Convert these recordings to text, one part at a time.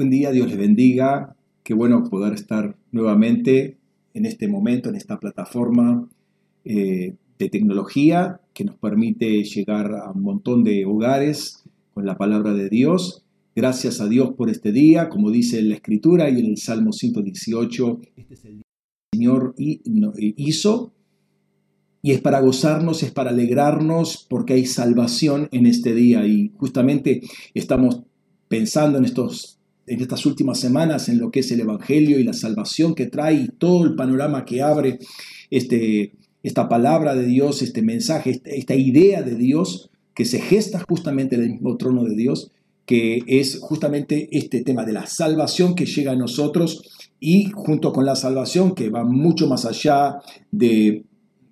Buen día, Dios les bendiga. Qué bueno poder estar nuevamente en este momento, en esta plataforma eh, de tecnología que nos permite llegar a un montón de hogares con la palabra de Dios. Gracias a Dios por este día, como dice la Escritura y en el Salmo 118, este es el día que el Señor hizo y es para gozarnos, es para alegrarnos porque hay salvación en este día y justamente estamos pensando en estos en estas últimas semanas en lo que es el Evangelio y la salvación que trae y todo el panorama que abre este, esta palabra de Dios, este mensaje, esta, esta idea de Dios que se gesta justamente en el mismo trono de Dios, que es justamente este tema de la salvación que llega a nosotros y junto con la salvación que va mucho más allá de,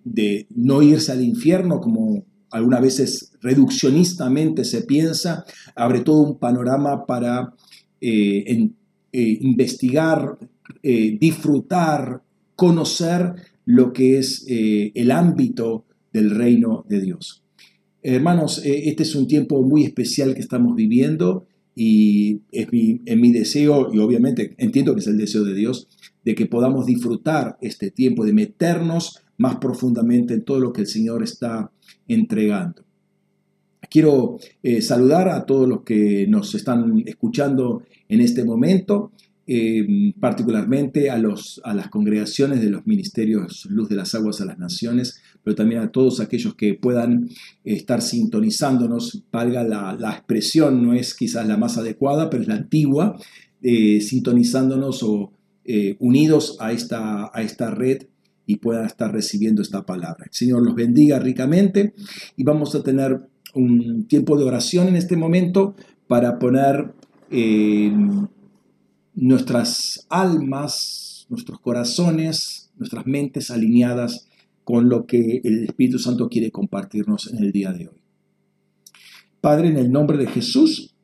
de no irse al infierno como algunas veces reduccionistamente se piensa, abre todo un panorama para eh, en, eh, investigar, eh, disfrutar, conocer lo que es el ámbito del reino de Dios. Hermanos, este es un tiempo muy especial que estamos viviendo y es mi, es mi deseo, y obviamente entiendo que es el deseo de Dios, de que podamos disfrutar este tiempo, de meternos más profundamente en todo lo que el Señor está entregando. Quiero eh, saludar a todos los que nos están escuchando en este momento, eh, particularmente a, los, a las congregaciones de los ministerios Luz de las Aguas a las Naciones, pero también a todos aquellos que puedan estar sintonizándonos, valga la, expresión, no es quizás la más adecuada, pero es la antigua, eh, sintonizándonos o unidos a esta, a esta red y puedan estar recibiendo esta palabra. El Señor los bendiga ricamente y vamos a tener un tiempo de oración en este momento para poner eh, nuestras almas, nuestros corazones, nuestras mentes alineadas con lo que el Espíritu Santo quiere compartirnos en el día de hoy. Padre, en el nombre de Jesús,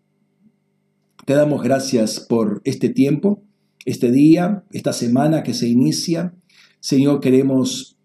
te damos gracias por este tiempo, este día, esta semana que se inicia. Señor, queremos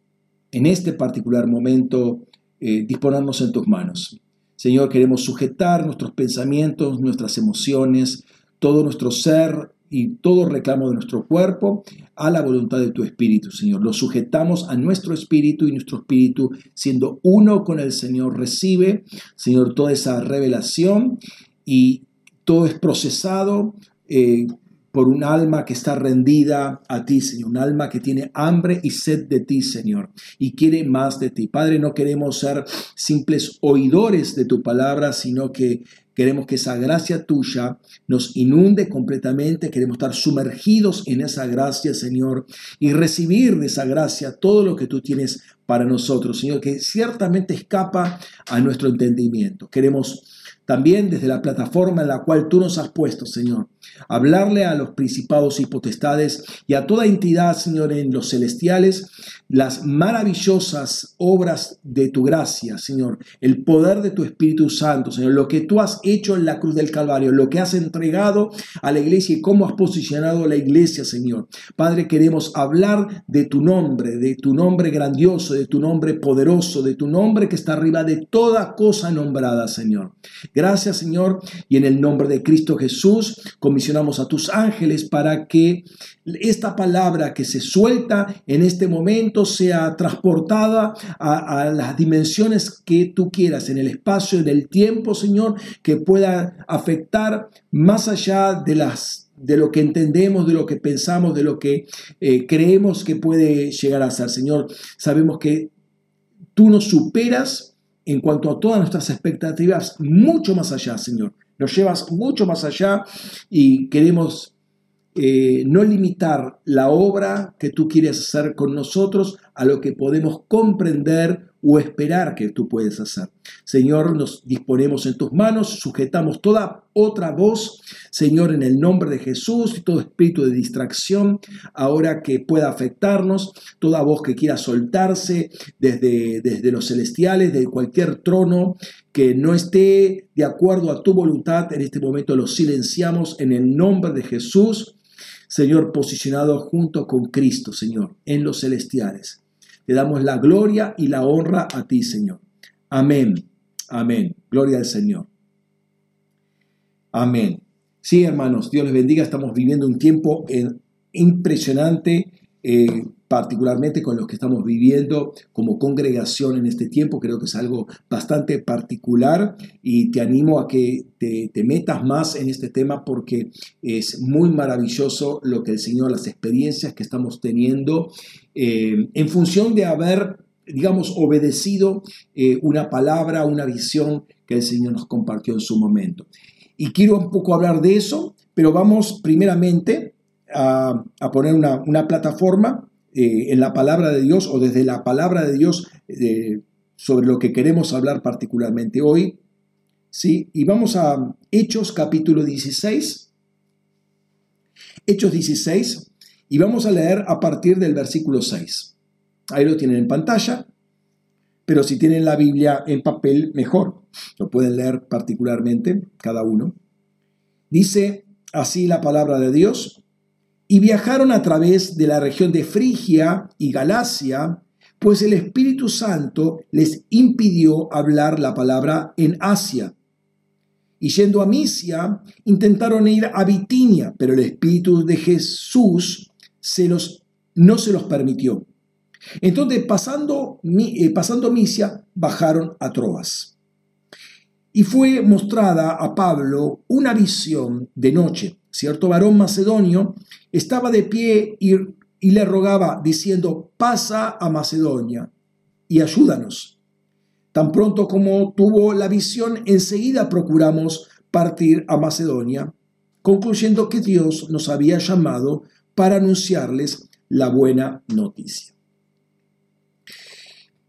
en este particular momento eh, disponernos en tus manos. Señor, queremos sujetar nuestros pensamientos, nuestras emociones, todo nuestro ser y todo reclamo de nuestro cuerpo a la voluntad de tu espíritu, Señor. Lo sujetamos a nuestro espíritu y nuestro espíritu, siendo uno con el Señor, recibe, Señor, toda esa revelación y todo es procesado. Eh, por un alma que está rendida a ti, Señor, un alma que tiene hambre y sed de ti, Señor, y quiere más de ti. Padre, no queremos ser simples oidores de tu palabra, sino que queremos que esa gracia tuya nos inunde completamente, queremos estar sumergidos en esa gracia, Señor, y recibir de esa gracia todo lo que tú tienes para nosotros, Señor, que ciertamente escapa a nuestro entendimiento. Queremos también desde la plataforma en la cual tú nos has puesto, Señor. Hablarle a los principados y potestades y a toda entidad, Señor, en los celestiales, las maravillosas obras de tu gracia, Señor, el poder de tu Espíritu Santo, Señor, lo que tú has hecho en la cruz del Calvario, lo que has entregado a la iglesia y cómo has posicionado a la iglesia, Señor. Padre, queremos hablar de tu nombre, de tu nombre grandioso, de tu nombre poderoso, de tu nombre que está arriba de toda cosa nombrada, Señor. Gracias, Señor, y en el nombre de Cristo Jesús comisionamos a tus ángeles para que esta palabra que se suelta en este momento sea transportada a, las dimensiones que tú quieras, en el espacio, en el tiempo, Señor, que pueda afectar más allá de las de lo que entendemos, de lo que pensamos, de lo que eh, creemos que puede llegar a ser. Señor, sabemos que tú nos superas en cuanto a todas nuestras expectativas, mucho más allá, Señor. Nos llevas mucho más allá y queremos eh, no limitar la obra que tú quieres hacer con nosotros a lo que podemos comprender o esperar que tú puedes hacer. Señor, nos disponemos en tus manos, sujetamos toda otra voz, Señor, en el nombre de Jesús y todo espíritu de distracción, ahora que pueda afectarnos, toda voz que quiera soltarse desde, desde los celestiales, de cualquier trono que no esté de acuerdo a tu voluntad, en este momento lo silenciamos en el nombre de Jesús. Señor, posicionado junto con Cristo, Señor, en los celestiales. Te damos la gloria y la honra a ti, Señor. Amén. Amén. Gloria al Señor. Amén. Sí, hermanos, Dios les bendiga. Estamos viviendo un tiempo eh, impresionante, eh, particularmente con los que estamos viviendo como congregación en este tiempo. Creo que es algo bastante particular y te animo a que te, metas más en este tema porque es muy maravilloso lo que el Señor, las experiencias que estamos teniendo eh, en función de haber digamos, obedecido una palabra, una visión que el Señor nos compartió en su momento. Y quiero un poco hablar de eso, pero vamos primeramente a, poner una, plataforma eh, en la palabra de Dios o desde la palabra de Dios eh, sobre lo que queremos hablar particularmente hoy. ¿sí? Y vamos a Hechos capítulo 16. Hechos 16 y vamos a leer a partir del versículo 6. Ahí lo tienen en pantalla, pero si tienen la Biblia en papel, mejor. Lo pueden leer particularmente cada uno. Dice así la palabra de Dios. Y viajaron a través de la región de Frigia y Galacia, pues el Espíritu Santo les impidió hablar la palabra en Asia. Y yendo a Misia, intentaron ir a Bitinia, pero el Espíritu de Jesús se los, no se los permitió. Entonces, pasando, eh, pasando Misia, bajaron a Troas. Y fue mostrada a Pablo una visión de noche. Cierto varón macedonio estaba de pie y, le rogaba, diciendo, pasa a Macedonia y ayúdanos. Tan pronto como tuvo la visión, enseguida procuramos partir a Macedonia, concluyendo que Dios nos había llamado para anunciarles la buena noticia.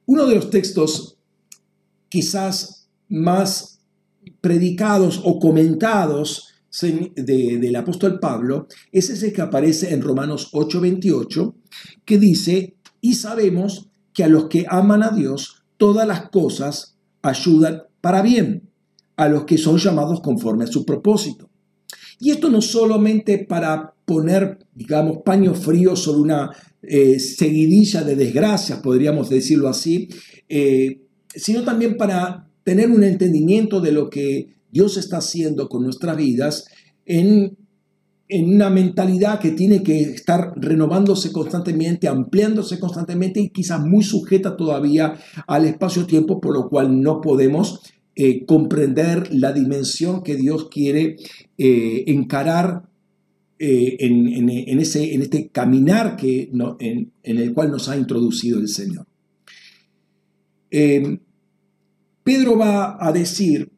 Uno de los textos quizás más predicados o comentados del apóstol Pablo es ese que aparece en Romanos 8:28, que dice, y sabemos que a los que aman a Dios, todas las cosas ayudan para bien, a los que son llamados conforme a su propósito. Y esto no solamente para poner, digamos, paño frío sobre una eh, seguidilla de desgracias, podríamos decirlo así, eh, sino también para tener un entendimiento de lo que Dios está haciendo con nuestras vidas en, en una mentalidad que tiene que estar renovándose constantemente, ampliándose constantemente y quizás muy sujeta todavía al espacio-tiempo, por lo cual no podemos eh, comprender la dimensión que Dios quiere encarar eh, en, ese, en este caminar que, en, el cual nos ha introducido el Señor. Pedro va a decir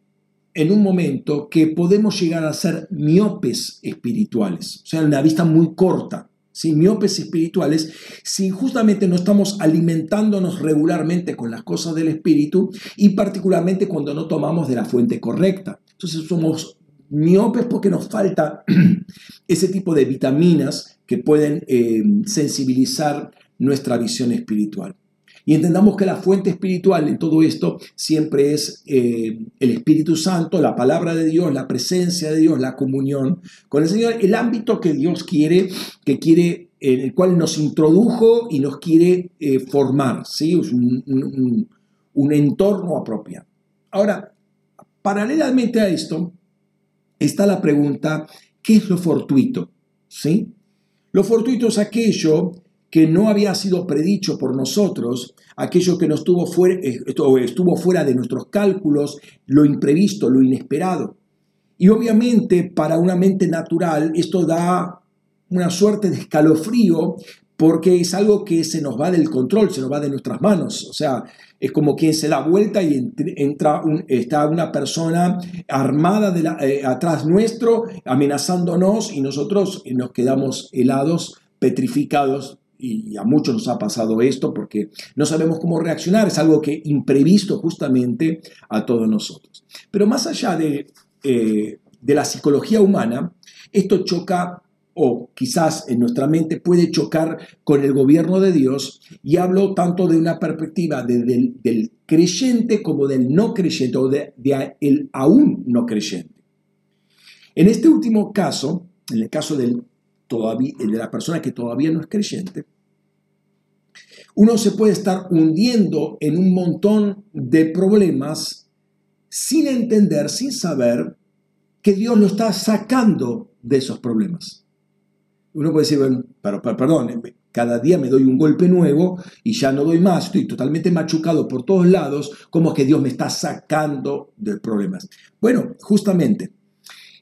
en un momento que podemos llegar a ser miopes espirituales, o sea, una vista muy corta, ¿sí? miopes espirituales, si justamente no estamos alimentándonos regularmente con las cosas del espíritu y particularmente cuando no tomamos de la fuente correcta. Entonces somos miopes porque nos falta ese tipo de vitaminas que pueden eh, sensibilizar nuestra visión espiritual. Y entendamos que la fuente espiritual en todo esto siempre es eh, el Espíritu Santo, la palabra de Dios, la presencia de Dios, la comunión con el Señor, el ámbito que Dios quiere, que quiere, en el cual nos introdujo y nos quiere eh, formar, ¿sí? un, un, un entorno apropiado. Ahora, paralelamente a esto, está la pregunta, ¿qué es lo fortuito? ¿Sí? Lo fortuito es aquello que no había sido predicho por nosotros, aquello que nos estuvo fuera, eh, estuvo fuera de nuestros cálculos, lo imprevisto, lo inesperado. Y obviamente para una mente natural esto da una suerte de escalofrío porque es algo que se nos va del control, se nos va de nuestras manos. O sea, es como quien se da vuelta y entra está una persona armada de eh, atrás nuestro, amenazándonos y nosotros nos quedamos helados, petrificados. Y a muchos nos ha pasado esto porque no sabemos cómo reaccionar, es algo que imprevisto justamente a todos nosotros. Pero más allá de, eh, de la psicología humana, esto choca o quizás en nuestra mente puede chocar con el gobierno de Dios y hablo tanto de una perspectiva del, creyente como del no creyente o del de, aún no creyente. En este último caso, en el caso del, de la persona que todavía no es creyente, uno se puede estar hundiendo en un montón de problemas sin entender, sin saber que Dios lo está sacando de esos problemas. Uno puede decir, bueno, pero, perdón, cada día me doy un golpe nuevo y ya no doy más, estoy totalmente machucado por todos lados, como que Dios me está sacando de problemas. Bueno, justamente,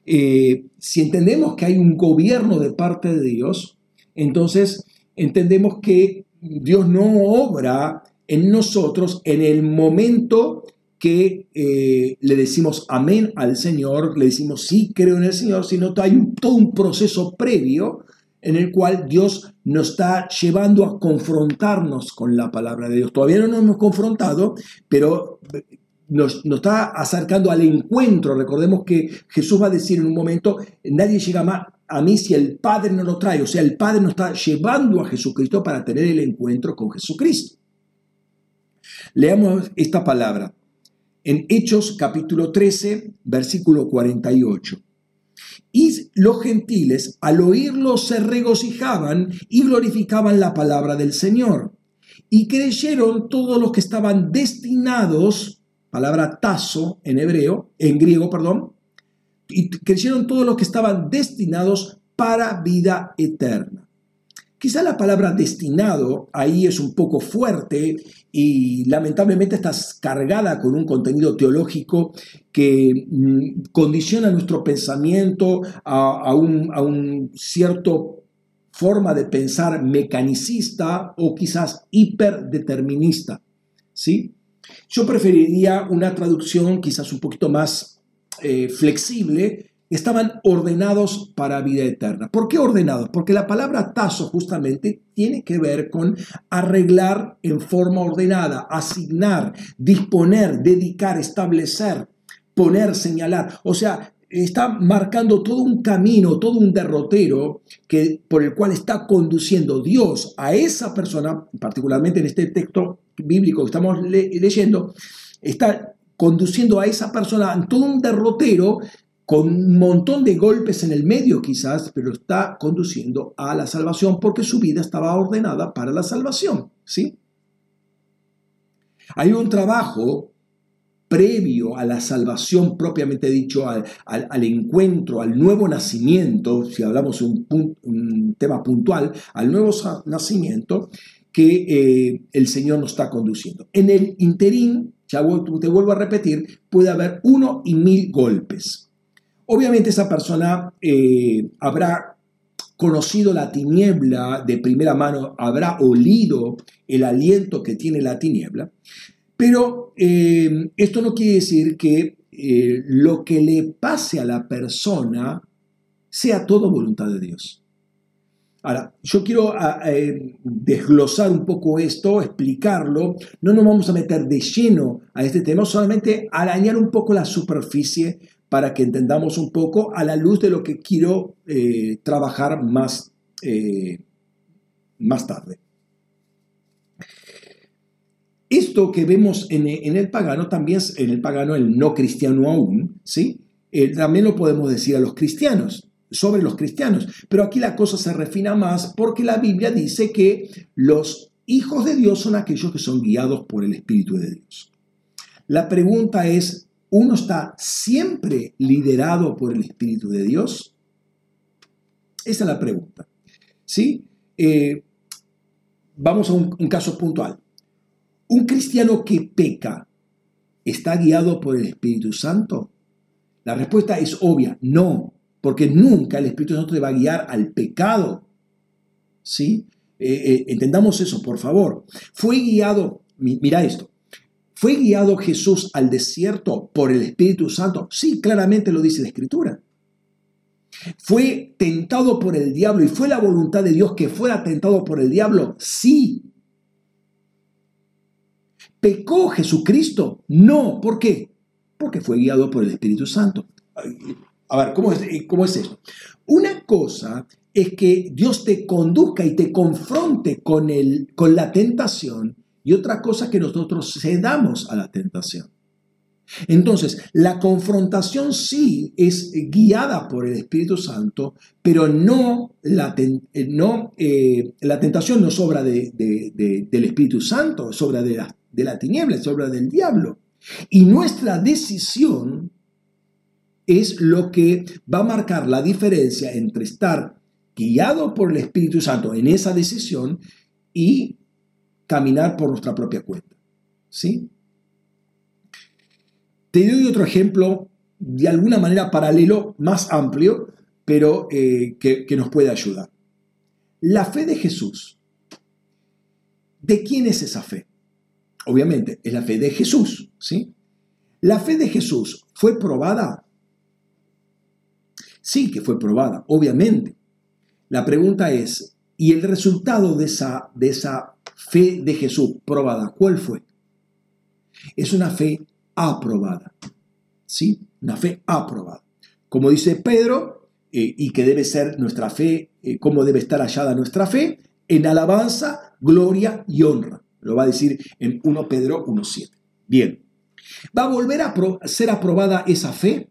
eh, si entendemos que hay un gobierno de parte de Dios, entonces entendemos que Dios no obra en nosotros en el momento que eh, le decimos amén al Señor, le decimos sí creo en el Señor, sino que hay todo un proceso previo en el cual Dios nos está llevando a confrontarnos con la palabra de Dios. Todavía no nos hemos confrontado, pero nos, está acercando al encuentro. Recordemos que Jesús va a decir en un momento, nadie llega más a mí si el Padre no lo trae. O sea, el Padre nos está llevando a Jesucristo para tener el encuentro con Jesucristo. Leamos esta palabra en Hechos capítulo 13, versículo 48. Y los gentiles al oírlo se regocijaban y glorificaban la palabra del Señor. Y creyeron todos los que estaban destinados, palabra tazo en hebreo, en griego, perdón, y creyeron todos los que estaban destinados para vida eterna. Quizá la palabra destinado ahí es un poco fuerte y lamentablemente está cargada con un contenido teológico que mm, condiciona nuestro pensamiento a, un, a un cierto forma de pensar mecanicista o quizás hiperdeterminista. ¿sí? Yo preferiría una traducción quizás un poquito más eh, flexible estaban ordenados para vida eterna. ¿Por qué ordenados? Porque la palabra tazo justamente tiene que ver con arreglar en forma ordenada, asignar, disponer, dedicar, establecer, poner, señalar. O sea, está marcando todo un camino, todo un derrotero que, por el cual está conduciendo Dios a esa persona, particularmente en este texto bíblico que estamos leyendo, está conduciendo a esa persona en todo un derrotero con un montón de golpes en el medio quizás, pero está conduciendo a la salvación porque su vida estaba ordenada para la salvación, ¿sí? Hay un trabajo previo a la salvación propiamente dicho, al, encuentro, al nuevo nacimiento, si hablamos un, un tema puntual, al nuevo nacimiento que eh, el Señor nos está conduciendo. En el interín, ya te vuelvo a repetir, puede haber uno y mil golpes. Obviamente esa persona eh, habrá conocido la tiniebla de primera mano, habrá olido el aliento que tiene la tiniebla, pero eh, esto no quiere decir que eh, lo que le pase a la persona sea todo voluntad de Dios. Ahora, yo quiero desglosar un poco esto, explicarlo. No nos vamos a meter de lleno a este tema, solamente arañar un poco la superficie para que entendamos un poco a la luz de lo que quiero eh, trabajar más, eh, más tarde. Esto que vemos en, el pagano, también en el pagano, el no cristiano aún, ¿sí? Eh, también lo podemos decir a los cristianos, sobre los cristianos. Pero aquí la cosa se refina más porque la Biblia dice que los hijos de Dios son aquellos que son guiados por el Espíritu de Dios. La pregunta es, uno está siempre liderado por el Espíritu de Dios? Esa es la pregunta. ¿Sí? Eh, vamos a un, caso puntual. ¿Un cristiano que peca está guiado por el Espíritu Santo? La respuesta es obvia, no, porque nunca el Espíritu Santo te va a guiar al pecado. ¿Sí? Eh, eh, entendamos eso, por favor. Fue guiado, mira esto, ¿Fue guiado Jesús al desierto por el Espíritu Santo? Sí, claramente lo dice la Escritura. ¿Fue tentado por el diablo y fue la voluntad de Dios que fuera tentado por el diablo? Sí. ¿Pecó Jesucristo? No. ¿Por qué? Porque fue guiado por el Espíritu Santo. A ver, ¿cómo es, cómo es? Una cosa es que Dios te conduzca y te confronte con, el, con la tentación y otra cosa que nosotros cedamos a la tentación. Entonces, la confrontación sí es guiada por el Espíritu Santo, pero no la, eh, no, eh, la tentación no es obra de, del Espíritu Santo, es obra de la, de la tiniebla, es obra del diablo. Y nuestra decisión es lo que va a marcar la diferencia entre estar guiado por el Espíritu Santo en esa decisión y caminar por nuestra propia cuenta. ¿Sí? Te doy otro ejemplo de alguna manera paralelo, más amplio, pero eh, que, que nos puede ayudar. La fe de Jesús. ¿De quién es esa fe? Obviamente, es la fe de Jesús, ¿sí? ¿La fe de Jesús fue probada? Sí que fue probada, obviamente. La pregunta es, ¿y el resultado de esa, de esa fe de Jesús probada, cuál fue? Es una fe aprobada. ¿Sí? Una fe aprobada. Como dice Pedro, eh, y que debe ser nuestra fe, eh, cómo debe estar hallada nuestra fe, en alabanza, gloria y honra. Lo va a decir en 1 Pedro 1.7. Bien. ¿Va a volver a ser aprobada esa fe?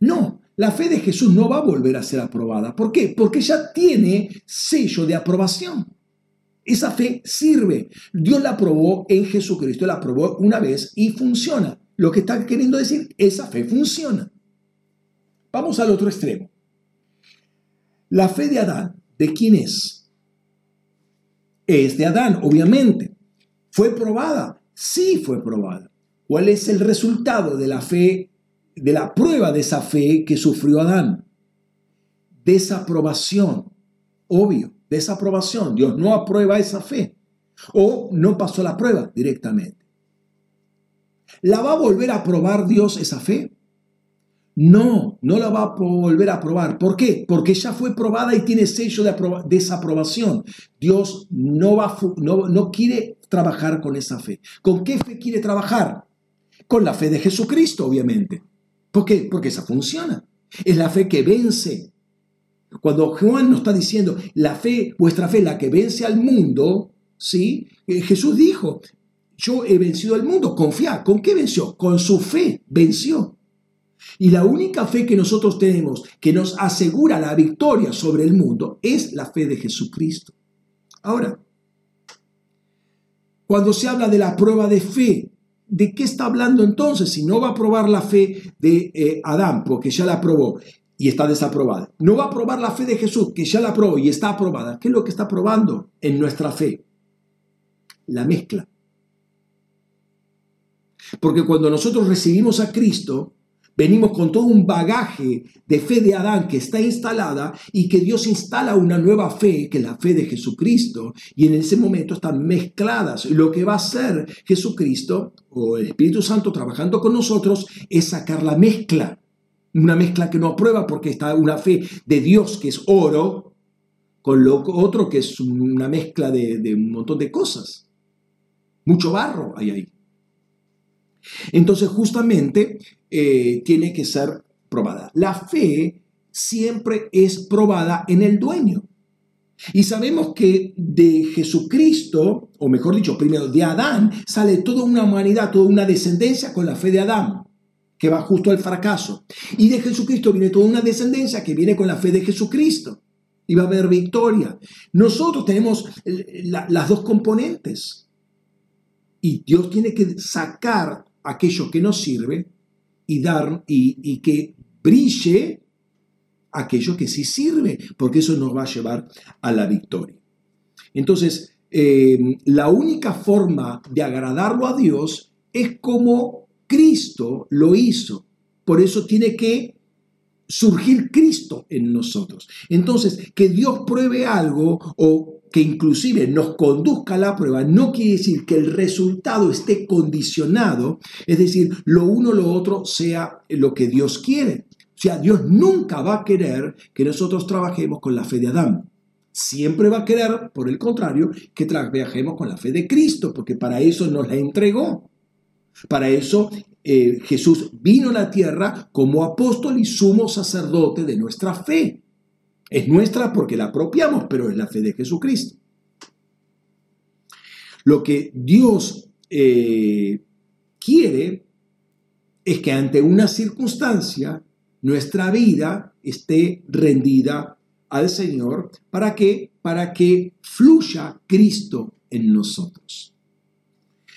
No, la fe de Jesús no va a volver a ser aprobada. ¿Por qué? Porque ya tiene sello de aprobación. Esa fe sirve. Dios la aprobó en Jesucristo, la aprobó una vez y funciona. Lo que está queriendo decir, esa fe funciona. Vamos al otro extremo. La fe de Adán, ¿de quién es? Es de Adán, obviamente. ¿Fue probada? Sí fue probada. ¿Cuál es el resultado de la fe, de la prueba de esa fe que sufrió Adán? Desaprobación, obvio, desaprobación. Dios no aprueba esa fe o no pasó la prueba directamente. ¿La va a volver a aprobar Dios esa fe? No, no la va a volver a aprobar. ¿Por qué? Porque ya fue probada y tiene sello de desaprobación. Dios no, va, no, no quiere trabajar con esa fe. ¿Con qué fe quiere trabajar? Con la fe de Jesucristo, obviamente. ¿Por qué? Porque esa funciona. Es la fe que vence. Cuando Juan nos está diciendo, la fe, vuestra fe, la que vence al mundo, ¿sí? Eh, Jesús dijo, yo he vencido al mundo, confía. ¿Con qué venció? Con su fe venció. Y la única fe que nosotros tenemos que nos asegura la victoria sobre el mundo es la fe de Jesucristo. Ahora, cuando se habla de la prueba de fe, ¿de qué está hablando entonces? Si no va a probar la fe de eh, Adán, porque ya la probó y está desaprobada. No va a probar la fe de Jesús, que ya la probó y está aprobada. ¿Qué es lo que está probando en nuestra fe? La mezcla. Porque cuando nosotros recibimos a Cristo, Venimos con todo un bagaje de fe de Adán que está instalada y que Dios instala una nueva fe, que es la fe de Jesucristo, y en ese momento están mezcladas. Lo que va a hacer Jesucristo o el Espíritu Santo trabajando con nosotros es sacar la mezcla. Una mezcla que no aprueba porque está una fe de Dios que es oro, con lo otro que es una mezcla de, de un montón de cosas. Mucho barro hay ahí. Entonces, justamente eh, tiene que ser probada. La fe siempre es probada en el dueño. Y sabemos que de Jesucristo, o mejor dicho, primero de Adán, sale toda una humanidad, toda una descendencia con la fe de Adán, que va justo al fracaso. Y de Jesucristo viene toda una descendencia que viene con la fe de Jesucristo. Y va a haber victoria. Nosotros tenemos las dos componentes. Y Dios tiene que sacar aquello que nos sirve y dar y, que brille aquello que sí sirve, porque eso nos va a llevar a la victoria. Entonces, eh, la única forma de agradarlo a Dios es como Cristo lo hizo. Por eso tiene que surgir Cristo en nosotros. Entonces, que Dios pruebe algo o que inclusive nos conduzca a la prueba, no quiere decir que el resultado esté condicionado, es decir, lo uno o lo otro sea lo que Dios quiere. O sea, Dios nunca va a querer que nosotros trabajemos con la fe de Adán. Siempre va a querer, por el contrario, que trabajemos con la fe de Cristo, porque para eso nos la entregó. Para eso eh, Jesús vino a la tierra como apóstol y sumo sacerdote de nuestra fe. Es nuestra porque la apropiamos, pero es la fe de Jesucristo. Lo que Dios eh, quiere es que ante una circunstancia nuestra vida esté rendida al Señor para que para que fluya Cristo en nosotros.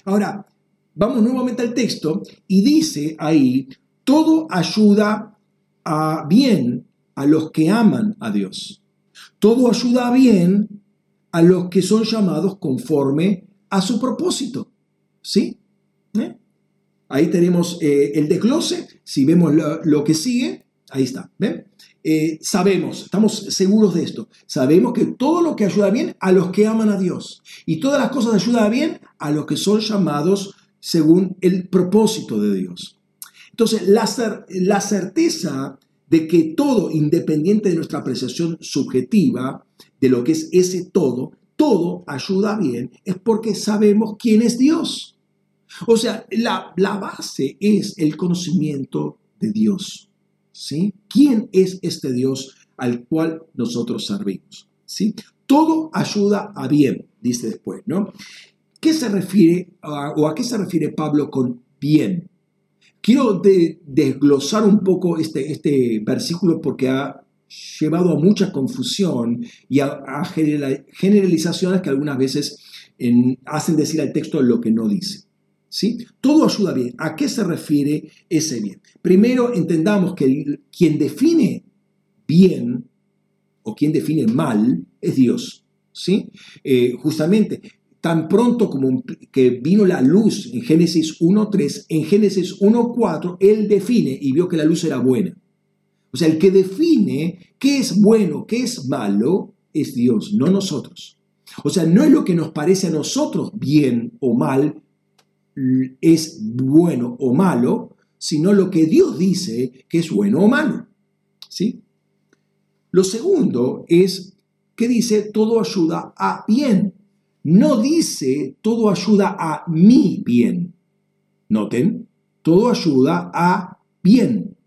Ahora, vamos nuevamente al texto y dice ahí, todo ayuda a bien a los que aman a Dios. Todo ayuda bien a los que son llamados conforme a su propósito. ¿Sí? ¿Eh? Ahí tenemos eh, el desglose. Si vemos lo, que sigue, ahí está. ¿Ven? Eh, sabemos, estamos seguros de esto. Sabemos que todo lo que ayuda bien a los que aman a Dios. Y todas las cosas ayudan bien a los que son llamados según el propósito de Dios. Entonces, la, la certeza de que todo, independiente de nuestra apreciación subjetiva de lo que es ese todo, todo ayuda bien, es porque sabemos quién es Dios. O sea, la, la base es el conocimiento de Dios. ¿sí? ¿Quién es este Dios al cual nosotros servimos? ¿sí? Todo ayuda a bien, dice después, ¿no? ¿Qué se refiere o a qué se refiere Pablo con bien? Quiero desglosar un poco este, este versículo porque ha llevado a mucha confusión y a, generalizaciones que algunas veces hacen decir al texto lo que no dice. ¿Sí? Todo ayuda bien. ¿A qué se refiere ese bien? Primero entendamos que quien define bien o quien define mal es Dios. ¿sí? Eh, justamente tan pronto como que vino la luz en Génesis 1.3, en Génesis 1.4, Él define y vio que la luz era buena. O sea, el que define qué es bueno, qué es malo, es Dios, no nosotros. O sea, no es lo que nos parece a nosotros bien o mal, es bueno o malo, sino lo que Dios dice que es bueno o malo. ¿Sí? Lo segundo es que dice todo ayuda a bien no dice todo ayuda a mi bien. Noten, todo ayuda a bien.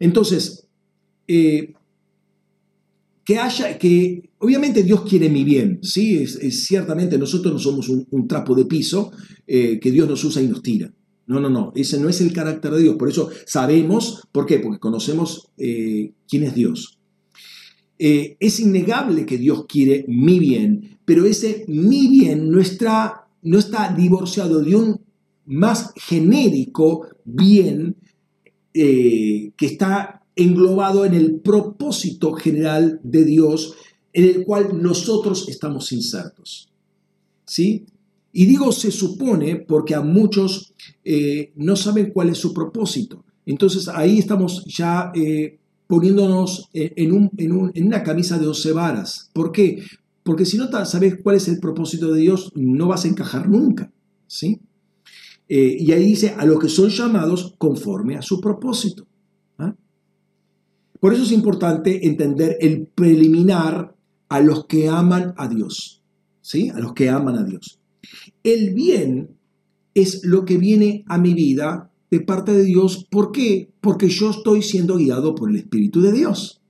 Entonces, eh, que haya, que obviamente Dios quiere mi bien, ¿sí? Es, ciertamente nosotros no somos un, trapo de piso eh, que Dios nos usa y nos tira. No, no, no, ese no es el carácter de Dios. Por eso sabemos, ¿por qué? Porque conocemos eh, quién es Dios. Eh, es innegable que Dios quiere mi bien, pero ese mi bien no está, no está divorciado de un más genérico bien eh, que está englobado en el propósito general de Dios en el cual nosotros estamos insertos. ¿Sí? Y digo se supone porque a muchos eh, no saben cuál es su propósito. Entonces ahí estamos ya poniéndonos en, una camisa de 12 varas. ¿Por qué? Porque si no sabes cuál es el propósito de Dios, no vas a encajar nunca. ¿sí? Eh, y ahí dice, a los que son llamados conforme a su propósito. ¿ah? Por eso es importante entender el preliminar a los que aman a Dios. ¿sí? A los que aman a Dios. El bien es lo que viene a mi vida de parte de Dios. ¿Por qué? Porque yo estoy siendo guiado por el Espíritu de Dios.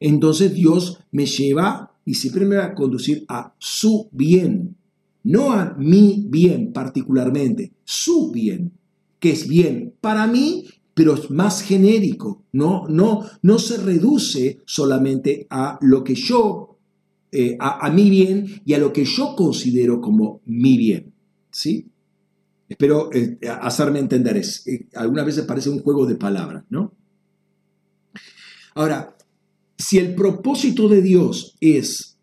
Entonces Dios me lleva y siempre me va a conducir a su bien, no a mi bien particularmente, su bien, que es bien para mí, pero es más genérico, no, no, no se reduce solamente a lo que yo, eh, a, a mi bien y a lo que yo considero como mi bien. ¿Sí? Espero eh, hacerme entender. Es, eh, algunas veces parece un juego de palabras, ¿no? Ahora, si el propósito de Dios es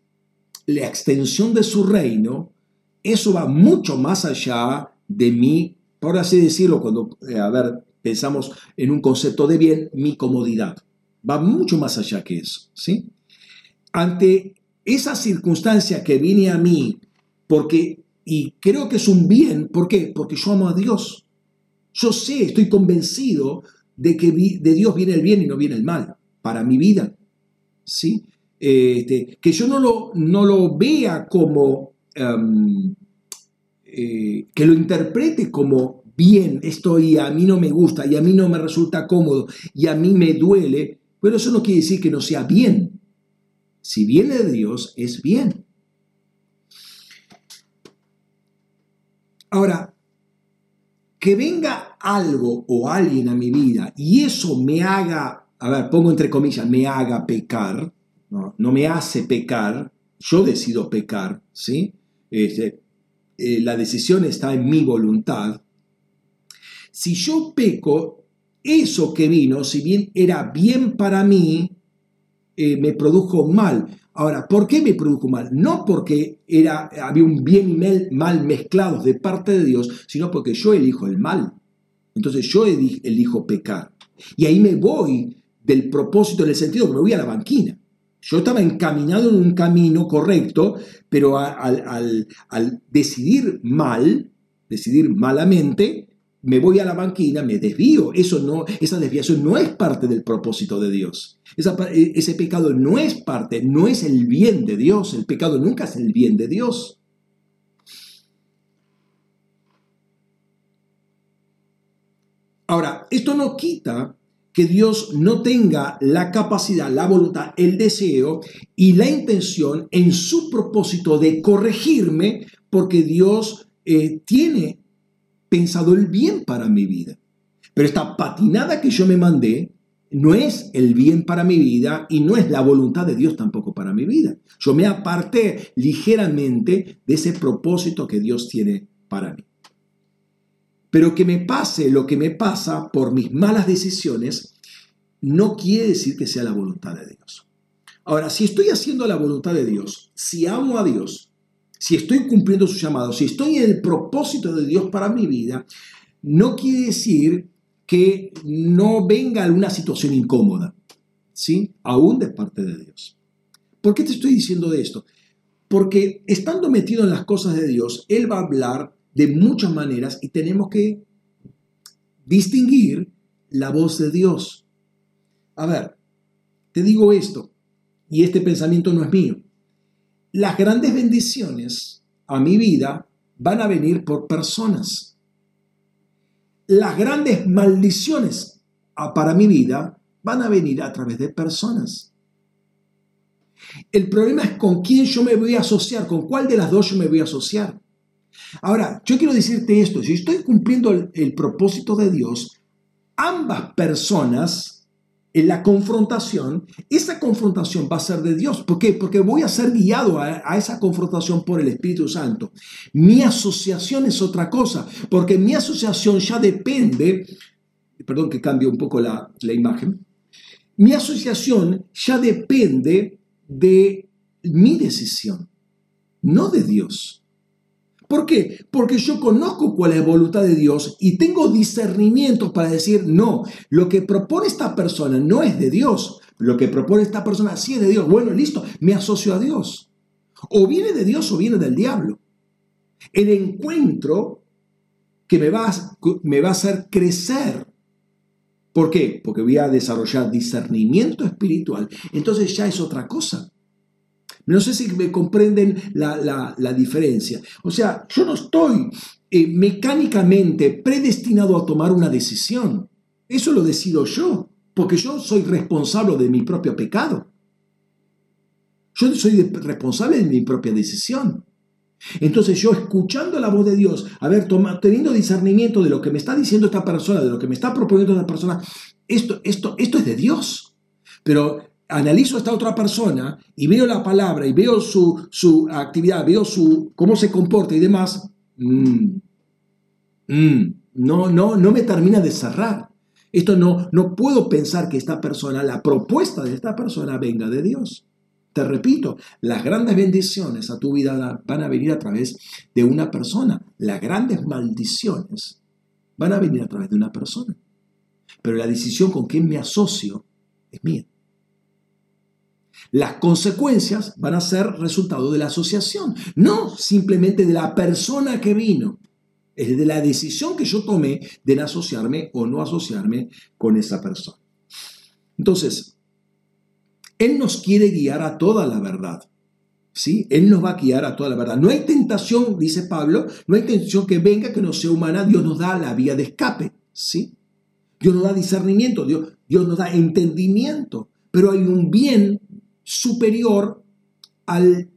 la extensión de su reino, eso va mucho más allá de mí, por así decirlo, cuando, eh, a ver, pensamos en un concepto de bien, mi comodidad. Va mucho más allá que eso, ¿sí? Ante esa circunstancia que viene a mí porque y creo que es un bien, ¿por qué? Porque yo amo a Dios. Yo sé, estoy convencido de que de Dios viene el bien y no viene el mal para mi vida. ¿Sí? Este, que yo no lo, no lo vea como, em, eh, que lo interprete como bien, esto y a mí no me gusta y a mí no me resulta cómodo y a mí me duele, pero eso no quiere decir que no sea bien. Si viene de Dios, es bien. Ahora, que venga algo o alguien a mi vida y eso me haga, a ver, pongo entre comillas, me haga pecar, no, me hace pecar, yo decido pecar, ¿sí? Este, eh, la decisión está en mi voluntad, si yo peco, eso que vino, si bien era bien para mí, eh, me produjo mal. Ahora, ¿por qué me produjo mal? No porque era, había un bien y mal mezclados de parte de Dios, sino porque yo elijo el mal. Entonces yo elijo pecar. Y ahí me voy del propósito, en el sentido que me voy a la banquina. Yo estaba encaminado en un camino correcto, pero al, decidir mal, decidir malamente, me voy a la banquina, me desvío. Eso no, esa desviación no es parte del propósito de Dios. E, ese pecado no es parte, no es el bien de Dios. El pecado nunca es el bien de Dios. Ahora, esto no quita que Dios no tenga la capacidad, la voluntad, el deseo y la intención en su propósito de corregirme, porque Dios eh, tiene pensado el bien para mi vida. Pero esta patinada que yo me mandé no es el bien para mi vida y no es la voluntad de Dios tampoco para mi vida. Yo me aparté ligeramente de ese propósito que Dios tiene para mí. Pero que me pase lo que me pasa por mis malas decisiones, no quiere decir que sea la voluntad de Dios. Ahora, si estoy haciendo la voluntad de Dios, si amo a Dios, si estoy cumpliendo su llamado, si estoy en el propósito de Dios para mi vida, no quiere decir que no venga alguna situación incómoda, ¿sí? Aún de parte de Dios. ¿Por qué te estoy diciendo esto? Porque estando metido en las cosas de Dios, Él va a hablar de muchas maneras y tenemos que distinguir la voz de Dios. A ver, te digo esto, y este pensamiento no es mío. Las grandes bendiciones a mi vida van a venir por personas. Las grandes maldiciones para mi vida van a venir a través de personas. El problema es con quién yo me voy a asociar, con cuál de las dos yo me voy a asociar. Ahora, yo quiero decirte esto, si estoy cumpliendo el, propósito de Dios, ambas personas la confrontación, esa confrontación va a ser de Dios. ¿Por qué? Porque voy a ser guiado a, esa confrontación por el Espíritu Santo. Mi asociación es otra cosa, porque mi asociación ya depende, perdón que cambie un poco la imagen, mi asociación ya depende de mi decisión, no de Dios. ¿Por qué? Porque yo conozco cuál es la voluntad de Dios y tengo discernimiento para decir, no, lo que propone esta persona no es de Dios, lo que propone esta persona sí es de Dios. Bueno, listo, me asocio a Dios. O viene de Dios o viene del diablo. El encuentro que me va, me va a hacer crecer. ¿Por qué? Porque voy a desarrollar discernimiento espiritual. Entonces ya es otra cosa. No sé si me comprenden la, diferencia. O sea, yo no estoy eh, mecánicamente predestinado a tomar una decisión. Eso lo decido yo, porque yo soy responsable de mi propio pecado. Yo soy responsable de mi propia decisión. Entonces yo escuchando la voz de Dios, a ver, teniendo discernimiento de lo que me está diciendo esta persona, de lo que me está proponiendo esta persona, esto, esto, esto es de Dios. Pero analizo a esta otra persona y veo la palabra y veo su, su actividad, veo su, cómo se comporta y demás, mm, mm, no, no, no me termina de cerrar. Esto no, no puedo pensar que esta persona, la propuesta de esta persona venga de Dios. Te repito, las grandes bendiciones a tu vida van a venir a través de una persona. Las grandes maldiciones van a venir a través de una persona. Pero la decisión con quién me asocio es mía. Las consecuencias van a ser resultado de la asociación, no simplemente de la persona que vino, es de la decisión que yo tomé de asociarme o no asociarme con esa persona. Entonces, Él nos quiere guiar a toda la verdad. ¿Sí? Él nos va a guiar a toda la verdad. No hay tentación, dice Pablo, no hay tentación que venga que no sea humana. Dios nos da la vía de escape. ¿sí? Dios nos da discernimiento, Dios, Dios nos da entendimiento. Pero hay un bien superior al,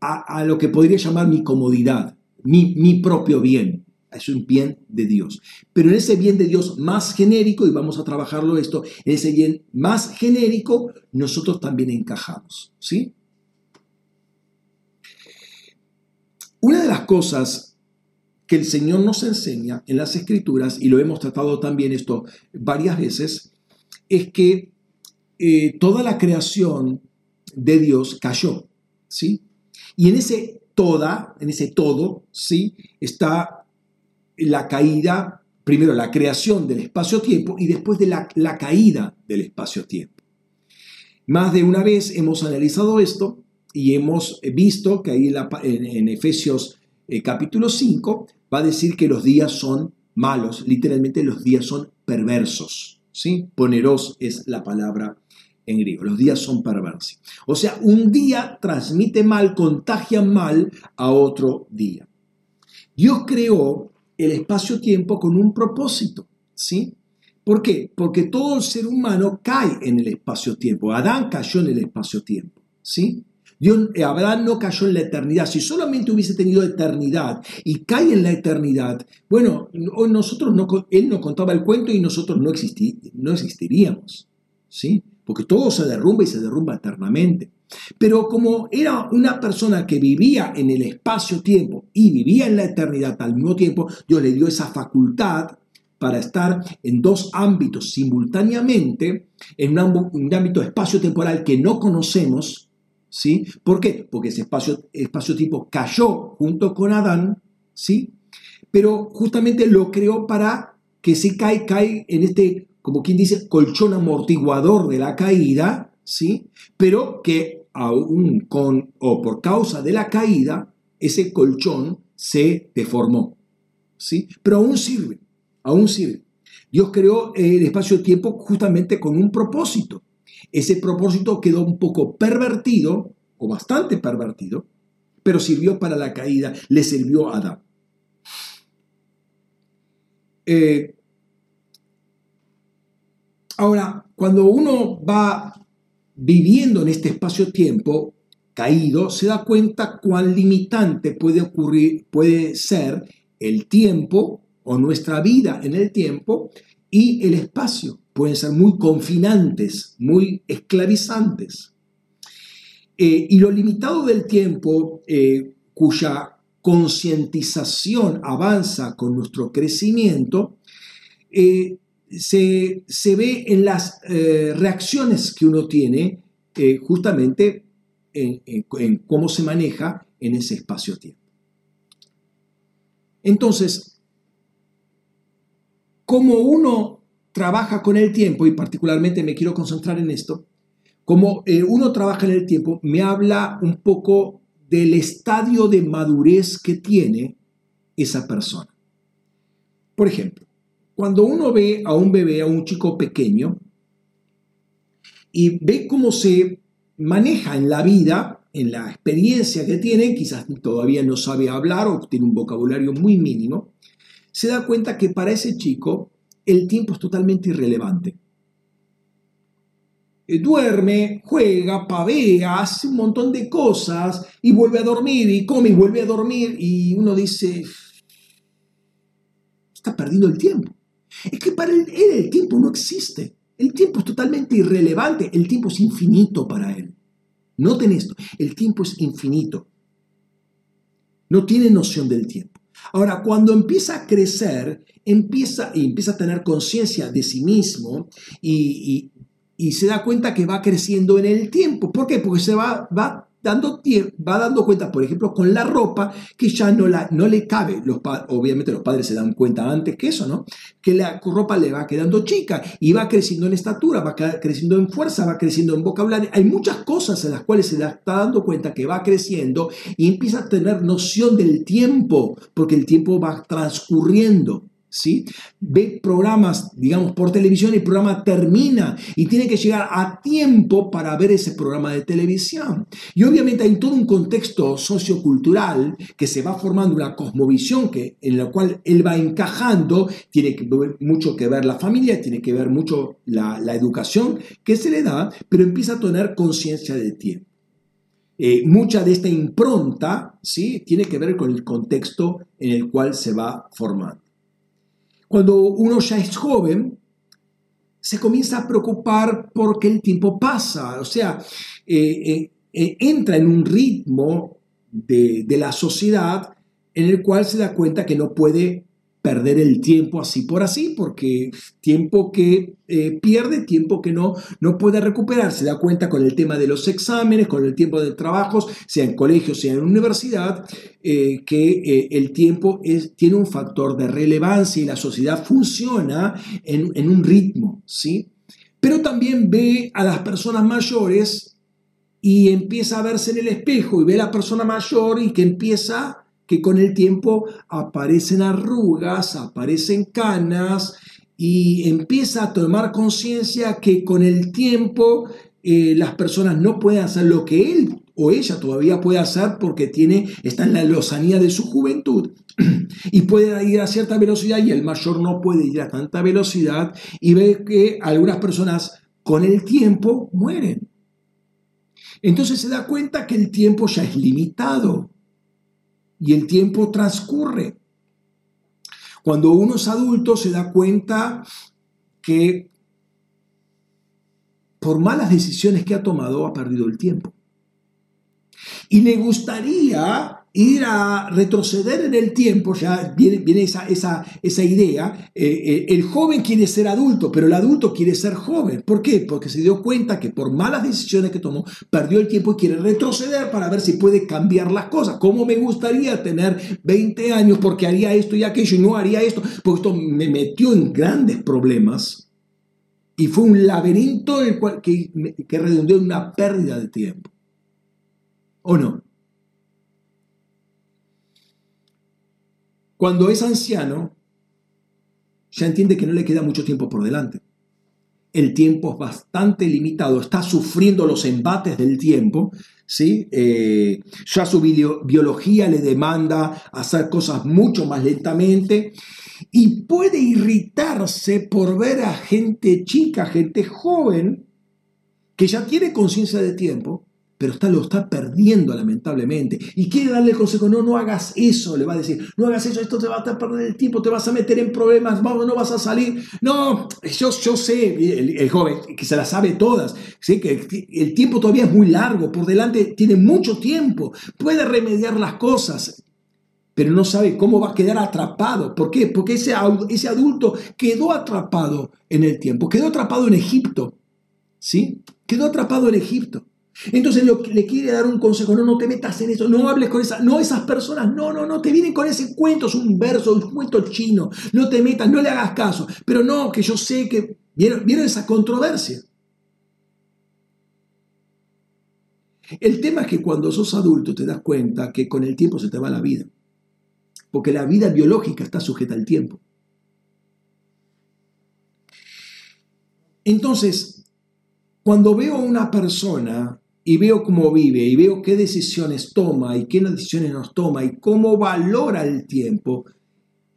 a, lo que podría llamar mi comodidad, mi, mi propio bien. Es un bien de Dios. Pero en ese bien de Dios más genérico, y vamos a trabajarlo esto, en ese bien más genérico, nosotros también encajamos. ¿sí? Una de las cosas que el Señor nos enseña en las Escrituras, y lo hemos tratado también esto varias veces, es que eh, toda la creación de Dios cayó, ¿sí? Y en ese toda, en ese todo, ¿sí? Está la caída, primero la creación del espacio-tiempo y después de la, caída del espacio-tiempo. Más de una vez hemos analizado esto y hemos visto que ahí en, Efesios eh, capítulo 5 va a decir que los días son malos, literalmente los días son perversos. ¿sí? Poneros es la palabra en griego. Los días son perversos. O sea, un día transmite mal, contagia mal a otro día. Dios creó el espacio-tiempo con un propósito, ¿sí? ¿Por qué? Porque todo el ser humano cae en el espacio-tiempo. Adán cayó en el espacio-tiempo, ¿sí? Dios, eh, Abraham no cayó en la eternidad. Si solamente hubiese tenido eternidad y cae en la eternidad, bueno, nosotros no, él nos contaba el cuento y nosotros no, no existiríamos, ¿sí? Porque todo se derrumba y se derrumba eternamente. Pero como era una persona que vivía en el espacio-tiempo y vivía en la eternidad al mismo tiempo, Dios le dio esa facultad para estar en dos ámbitos simultáneamente, en un, ámbito espacio-temporal que no conocemos. ¿sí? ¿Por qué? Porque ese espacio-tiempo cayó junto con Adán, ¿sí? pero justamente lo creó para que se cae, cae en este como quien dice, colchón amortiguador de la caída, ¿sí? Pero que aún con o por causa de la caída, ese colchón se deformó, ¿sí? Pero aún sirve, aún sirve. Dios creó el espacio-tiempo justamente con un propósito. Ese propósito quedó un poco pervertido, o bastante pervertido, pero sirvió para la caída, le sirvió a Adán. Eh, Ahora, cuando uno va viviendo en este espacio-tiempo caído, se da cuenta cuán limitante puede ocurrir, puede ser el tiempo o nuestra vida en el tiempo y el espacio. Pueden ser muy confinantes, muy esclavizantes. Eh, y lo limitado del tiempo, eh, cuya concientización avanza con nuestro crecimiento, eh, se, ve en las eh, reacciones que uno tiene eh, justamente en, cómo se maneja en ese espacio-tiempo. Entonces, como uno trabaja con el tiempo, y particularmente me quiero concentrar en esto, como eh, uno trabaja en el tiempo, me habla un poco del estadio de madurez que tiene esa persona. Por ejemplo, cuando uno ve a un bebé, a un chico pequeño, y ve cómo se maneja en la vida, en la experiencia que tiene, quizás todavía no sabe hablar o tiene un vocabulario muy mínimo, se da cuenta que para ese chico el tiempo es totalmente irrelevante. Eh, duerme, juega, pavea, hace un montón de cosas y vuelve a dormir y come y vuelve a dormir y uno dice, está perdiendo el tiempo. Es que para él, el tiempo no existe. El tiempo es totalmente irrelevante. El tiempo es infinito para él. Noten esto, el tiempo es infinito. No tiene noción del tiempo. Ahora, cuando empieza a crecer, empieza, y empieza a tener conciencia de sí mismo y, se da cuenta que va creciendo en el tiempo. ¿Por qué? Porque se va, va dando, va dando cuenta, por ejemplo, con la ropa que ya no, la, no le cabe. Los, obviamente los padres se dan cuenta antes que eso, ¿no? Que la ropa le va quedando chica y va creciendo en estatura, va creciendo en fuerza, va creciendo en vocabulario. Hay muchas cosas en las cuales se está dando cuenta que va creciendo y empieza a tener noción del tiempo, porque el tiempo va transcurriendo. ¿Sí? Ve programas, digamos, por televisión el programa termina y tiene que llegar a tiempo para ver ese programa de televisión. Y obviamente hay todo un contexto sociocultural que se va formando una cosmovisión que, en la cual él va encajando, tiene que mucho que ver la familia, tiene que ver mucho la, educación que se le da, pero empieza a tener conciencia del tiempo. Eh, mucha de esta impronta ¿sí? tiene que ver con el contexto en el cual se va formando. Cuando uno ya es joven, se comienza a preocupar porque el tiempo pasa, o sea, eh, eh, eh, entra en un ritmo de, la sociedad en el cual se da cuenta que no puede perder el tiempo así por así, porque tiempo que eh, pierde, tiempo que no, no puede recuperar. Se da cuenta con el tema de los exámenes, con el tiempo de trabajos, sea en colegio, sea en universidad, eh, que eh, el tiempo es, tiene un factor de relevancia y la sociedad funciona en, en un ritmo, ¿sí? Pero también ve a las personas mayores y empieza a verse en el espejo y ve a la persona mayor y que empieza que con el tiempo aparecen arrugas, aparecen canas y empieza a tomar conciencia que con el tiempo eh, las personas no pueden hacer lo que él o ella todavía puede hacer porque tiene, está en la lozanía de su juventud y puede ir a cierta velocidad y el mayor no puede ir a tanta velocidad y ve que algunas personas con el tiempo mueren. Entonces se da cuenta que el tiempo ya es limitado y el tiempo transcurre. Cuando uno es adulto se da cuenta que por malas decisiones que ha tomado ha perdido el tiempo. Y le gustaría ir a retroceder en el tiempo, ya viene, viene esa, esa, esa, idea, eh, eh, el joven quiere ser adulto, pero el adulto quiere ser joven. ¿Por qué? Porque se dio cuenta que por malas decisiones que tomó, perdió el tiempo y quiere retroceder para ver si puede cambiar las cosas. ¿Cómo me gustaría tener 20 años porque haría esto y aquello y no haría esto? Porque esto me metió en grandes problemas y fue un laberinto el cual, que, que redondeó en una pérdida de tiempo. ¿O no? Cuando es anciano, ya entiende que no le queda mucho tiempo por delante. El tiempo es bastante limitado, está sufriendo los embates del tiempo, ¿sí? Eh, ya su biología le demanda hacer cosas mucho más lentamente y puede irritarse por ver a gente chica, gente joven, que ya tiene conciencia de tiempo, pero está, lo está perdiendo lamentablemente. Y quiere darle el consejo, no, no hagas eso, le va a decir, no hagas eso, esto te va a perder el tiempo, te vas a meter en problemas, vamos, no vas a salir. No, yo, yo sé, el, joven, que se las sabe todas, sé que el, tiempo todavía es muy largo, por delante tiene mucho tiempo, puede remediar las cosas, pero no sabe cómo va a quedar atrapado. ¿Por qué? Porque ese, ese adulto quedó atrapado en el tiempo, quedó atrapado en Egipto, ¿sí? Quedó atrapado en Egipto. Entonces le quiere dar un consejo, no, no te metas en eso, no hables con esa, no esas personas, no, no, no, te vienen con ese cuento, es un verso, un cuento chino, no te metas, no le hagas caso, pero no, que yo sé que, ¿vieron, ¿vieron esa controversia? El tema es que cuando sos adulto te das cuenta que con el tiempo se te va la vida, porque la vida biológica está sujeta al tiempo. Entonces, cuando veo a una persona y veo cómo vive y veo qué decisiones toma y qué decisiones nos toma y cómo valora el tiempo,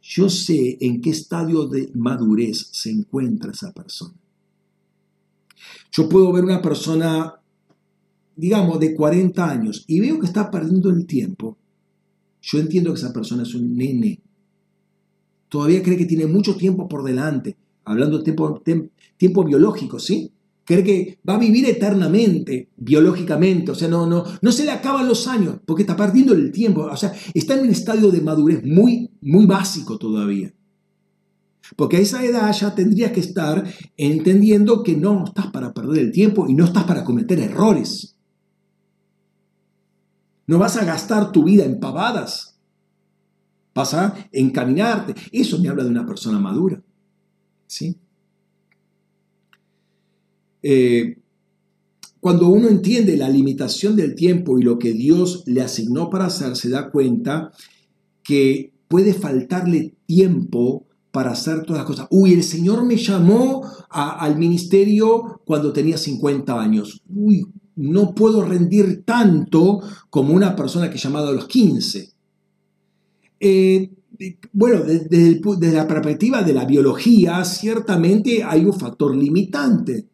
yo sé en qué estadio de madurez se encuentra esa persona. Yo puedo ver una persona, digamos, de 40 años y veo que está perdiendo el tiempo. Yo entiendo que esa persona es un nene. Todavía cree que tiene mucho tiempo por delante, hablando de tiempo, tiempo biológico, ¿sí? Cree que va a vivir eternamente, biológicamente, o sea, no, no, no se le acaban los años, porque está perdiendo el tiempo, o sea, está en un estadio de madurez muy, muy básico todavía. Porque a esa edad ya tendrías que estar entendiendo que no estás para perder el tiempo y no estás para cometer errores. No vas a gastar tu vida en pavadas. Vas a encaminarte. Eso me habla de una persona madura. ¿Sí? Eh, cuando uno entiende la limitación del tiempo y lo que Dios le asignó para hacer, se da cuenta que puede faltarle tiempo para hacer todas las cosas. Uy, el Señor me llamó al ministerio cuando tenía 50 años. Uy, no puedo rendir tanto como una persona que llamado a los 15. Eh, bueno, desde la perspectiva de la biología, ciertamente hay un factor limitante.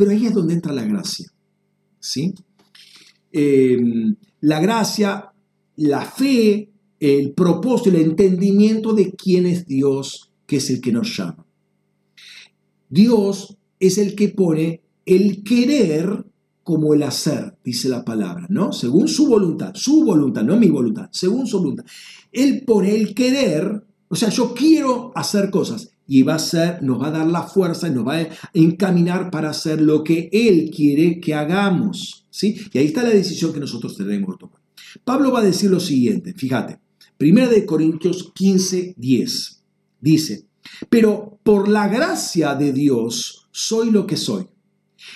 Pero ahí es donde entra la gracia. ¿sí? Em, la gracia, la fe, el propósito, el entendimiento de quién es Dios, que es el que nos llama. Dios es el que pone el querer como el hacer, dice la palabra, ¿no? Según su voluntad, su voluntad, no mi voluntad, según su voluntad. Él pone el querer, o sea, yo quiero hacer cosas y va a ser, nos va a dar la fuerza y nos va a encaminar para hacer lo que Él quiere que hagamos. ¿sí? Y ahí está la decisión que nosotros tenemos que tomar. Pablo va a decir lo siguiente, fíjate, 1 de Corintios 15, 10, dice, pero por la gracia de Dios soy lo que soy.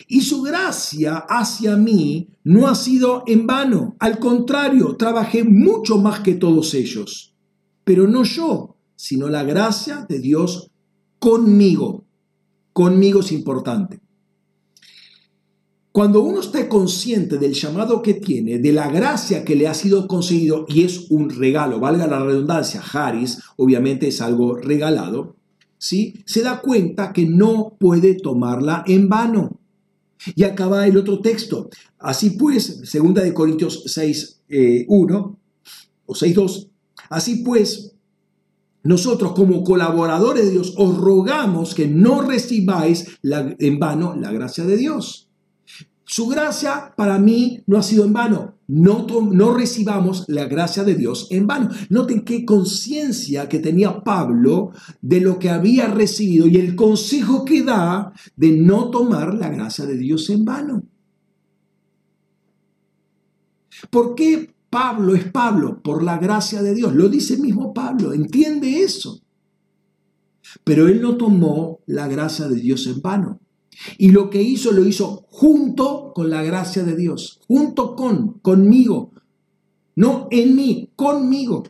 Y su gracia hacia mí no ha sido en vano. Al contrario, trabajé mucho más que todos ellos. Pero no yo, sino la gracia de Dios conmigo. Conmigo es importante. Cuando uno está consciente del llamado que tiene, de la gracia que le ha sido concedido, y es un regalo, valga la redundancia, Haris, obviamente es algo regalado, ¿sí? se da cuenta que no puede tomarla en vano. Y acaba el otro texto. Así pues, segunda de Corintios 6, 1 eh, o 6, 2, así pues, nosotros como colaboradores de Dios os rogamos que no recibáis en vano la gracia de Dios. Su gracia para mí no ha sido en vano. No, no recibamos la gracia de Dios en vano. Noten qué conciencia que tenía Pablo de lo que había recibido y el consejo que da de no tomar la gracia de Dios en vano. ¿Por qué Pablo es Pablo? Por la gracia de Dios. Lo dice mismo Pablo. Entiende eso. Pero él no tomó la gracia de Dios en vano. Y lo que hizo lo hizo junto con la gracia de Dios, junto con, conmigo, no en mí, conmigo.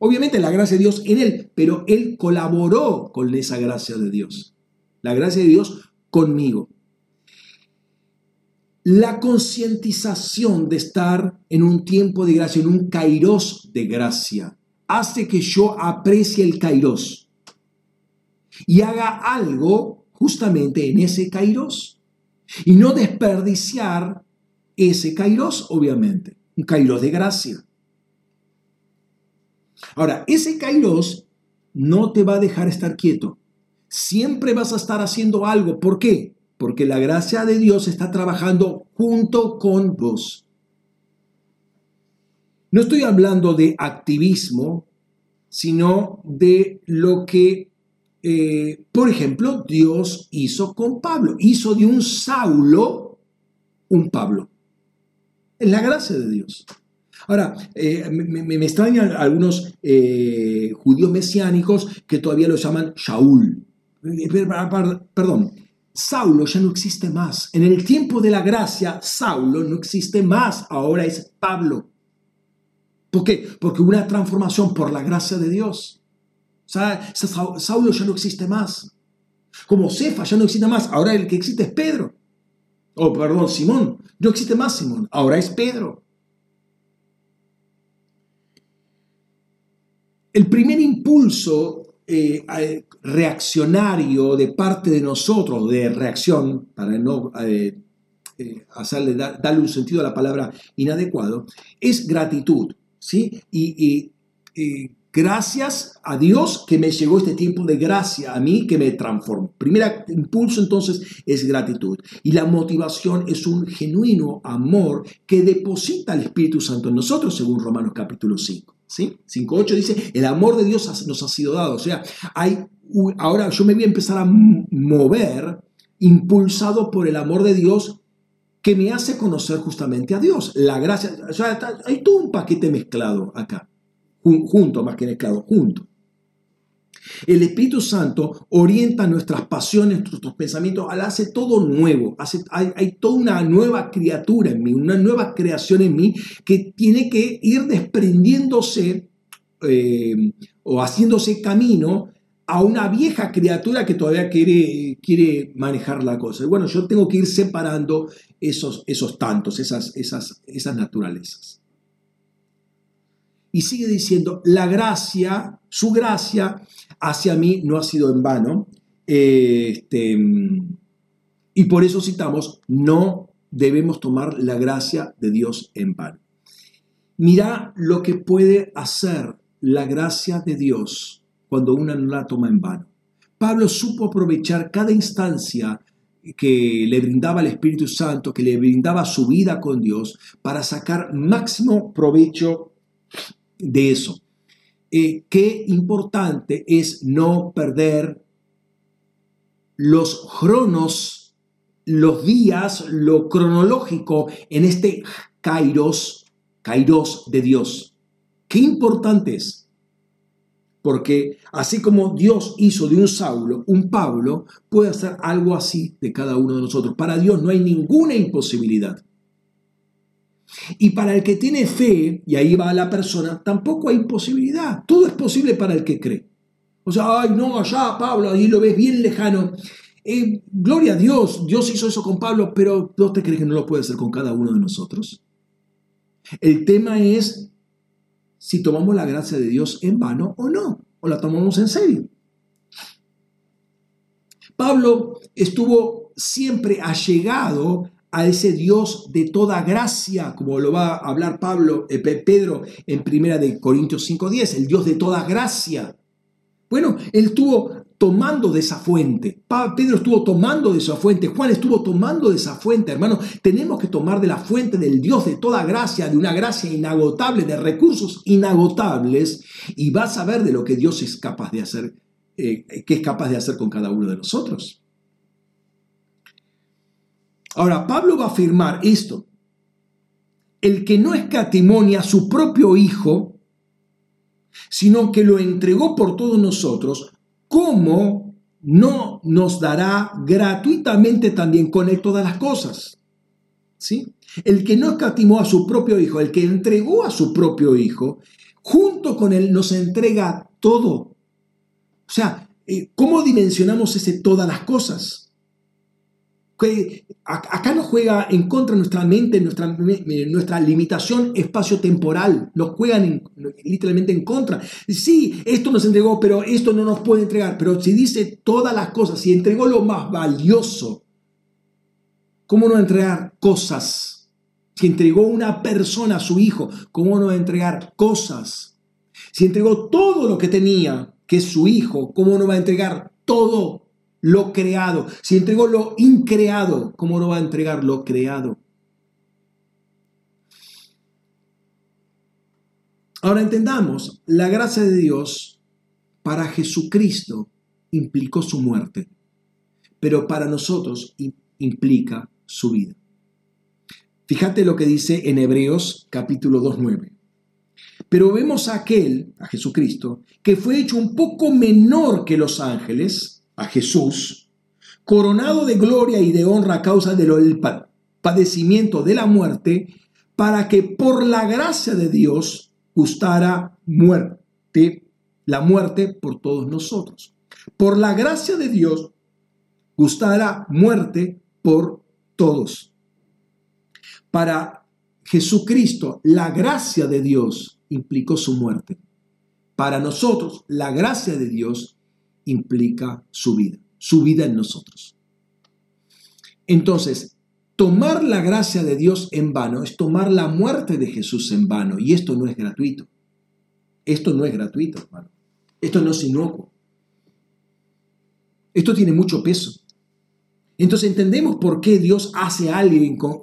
Obviamente la gracia de Dios en él, pero él colaboró con esa gracia de Dios. La gracia de Dios conmigo. La concientización de estar en un tiempo de gracia, en un kairos de gracia, hace que yo aprecie el kairos y haga algo justamente en ese kairos. Y no desperdiciar ese kairos, obviamente, un kairos de gracia. Ahora, ese kairos no te va a dejar estar quieto. Siempre vas a estar haciendo algo. ¿Por qué? Porque la gracia de Dios está trabajando junto con vos. No estoy hablando de activismo, sino de lo que eh, por ejemplo, Dios hizo con Pablo, hizo de un Saulo un Pablo. Es la gracia de Dios. Ahora, eh, me, extrañan algunos eh, judíos mesiánicos que todavía lo llaman Shaul. Perdón, Saulo ya no existe más. En el tiempo de la gracia, Saulo no existe más. Ahora es Pablo. ¿Por qué? Porque hubo una transformación por la gracia de Dios. O sea, Saulo ya no existe más. Como Cefa ya no existe más. Ahora el que existe es Pedro. Oh, perdón, Simón. No existe más Simón. Ahora es Pedro. El primer impulso eh, reaccionario de parte de nosotros, de reacción, para no eh, eh, hacerle, darle un sentido a la palabra inadecuado, es gratitud. ¿sí? y Gracias a Dios que me llegó este tiempo de gracia a mí que me transformó. Primer impulso entonces es gratitud. Y la motivación es un genuino amor que deposita el Espíritu Santo en nosotros, según Romanos capítulo 5. ¿sí? 5.8 dice, el amor de Dios nos ha sido dado. O sea, hay, ahora yo me voy a empezar a mover impulsado por el amor de Dios que me hace conocer justamente a Dios. La gracia, o sea, hay todo un paquete mezclado acá junto, más que mezclado, junto. El Espíritu Santo orienta nuestras pasiones, nuestros pensamientos, hace todo nuevo, hace, hay, toda una nueva criatura en mí, una nueva creación en mí que tiene que ir desprendiéndose eh, o haciéndose camino a una vieja criatura que todavía quiere, quiere manejar la cosa. Bueno, yo tengo que ir separando esos, esos tantos, esas, esas, esas naturalezas. Y sigue diciendo, la gracia, su gracia hacia mí no ha sido en vano. Este, y por eso citamos, no debemos tomar la gracia de Dios en vano. Mira lo que puede hacer la gracia de Dios cuando una no la toma en vano. Pablo supo aprovechar cada instancia que le brindaba el Espíritu Santo, que le brindaba su vida con Dios, para sacar máximo provecho de eso. eh, qué importante es no perder los cronos, los días, lo cronológico en este kairos, kairos de Dios. Qué importante es. Porque así como Dios hizo de un Saulo un Pablo, puede hacer algo así de cada uno de nosotros. Para Dios no hay ninguna imposibilidad. Y para el que tiene fe, y ahí va la persona, tampoco hay imposibilidad. Todo es posible para el que cree. O sea, ay, no, allá Pablo, ahí lo ves bien lejano. Eh, gloria a Dios, Dios hizo eso con Pablo, pero ¿no te crees que no lo puede hacer con cada uno de nosotros? El tema es si tomamos la gracia de Dios en vano o no, o la tomamos en serio. Pablo estuvo siempre allegado a ese Dios de toda gracia, como lo va a hablar Pablo, eh, Pedro en primera de Corintios 5:10, el Dios de toda gracia. Bueno, él estuvo tomando de esa fuente. Pedro estuvo tomando de esa fuente. Juan estuvo tomando de esa fuente, hermano. Tenemos que tomar de la fuente del Dios de toda gracia, de una gracia inagotable, de recursos inagotables, y vas a ver de lo que Dios es capaz de hacer, eh, que es capaz de hacer con cada uno de nosotros. Ahora, Pablo va a afirmar esto. El que no escatimonia a su propio Hijo, sino que lo entregó por todos nosotros, ¿cómo no nos dará gratuitamente también con él todas las cosas? ¿Sí? El que no escatimó a su propio hijo, el que entregó a su propio hijo, junto con él nos entrega todo. O sea, eh, ¿cómo dimensionamos ese todas las cosas? Acá nos juega en contra nuestra mente, nuestra, nuestra limitación espacio-temporal, nos juegan literalmente en contra. Sí, esto nos entregó, pero esto no nos puede entregar. Pero si dice todas las cosas, si entregó lo más valioso, ¿cómo no entregar cosas? Si entregó una persona a su hijo, ¿cómo no entregar cosas? Si entregó todo lo que tenía, que es su hijo, ¿cómo no va a entregar todo? Lo creado. Si entregó lo increado, ¿cómo no va a entregar lo creado? Ahora entendamos, la gracia de Dios para Jesucristo implicó su muerte, pero para nosotros implica su vida. Fíjate lo que dice en Hebreos capítulo 2.9. Pero vemos a aquel, a Jesucristo, que fue hecho un poco menor que los ángeles, a Jesús, coronado de gloria y de honra a causa del padecimiento de la muerte, para que por la gracia de Dios gustara muerte, la muerte por todos nosotros. Por la gracia de Dios gustara muerte por todos. Para Jesucristo, la gracia de Dios implicó su muerte. Para nosotros, la gracia de Dios implica su vida, su vida en nosotros. Entonces, tomar la gracia de Dios en vano es tomar la muerte de Jesús en vano y esto no es gratuito. Esto no es gratuito, hermano. Esto no es inocuo. Esto tiene mucho peso. Entonces entendemos por qué Dios hace,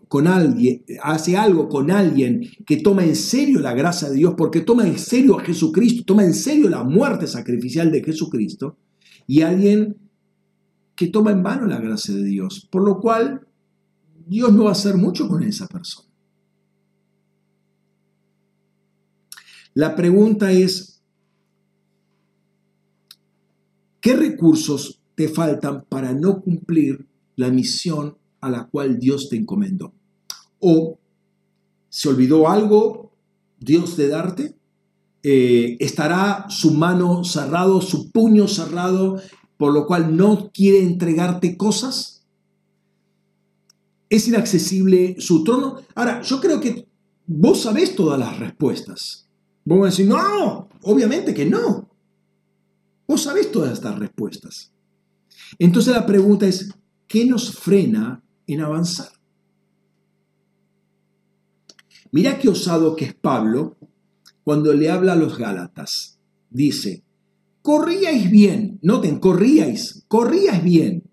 con, alguien, hace algo con alguien que toma en serio la gracia de Dios, porque toma en serio a Jesucristo, toma en serio la muerte sacrificial de Jesucristo, y alguien que toma en vano la gracia de Dios, por lo cual Dios no va a hacer mucho con esa persona. La pregunta es, ¿qué recursos te faltan para no cumplir la misión a la cual Dios te encomendó? ¿O se olvidó algo Dios de darte? Eh, estará su mano cerrado, su puño cerrado, por lo cual no quiere entregarte cosas. Es inaccesible su trono. Ahora, yo creo que vos sabés todas las respuestas. Vos vas a decir, no, obviamente que no. Vos sabés todas estas respuestas. Entonces la pregunta es, ¿qué nos frena en avanzar? Mira qué osado que es Pablo cuando le habla a los Gálatas. Dice, corríais bien, noten, corríais, corríais bien.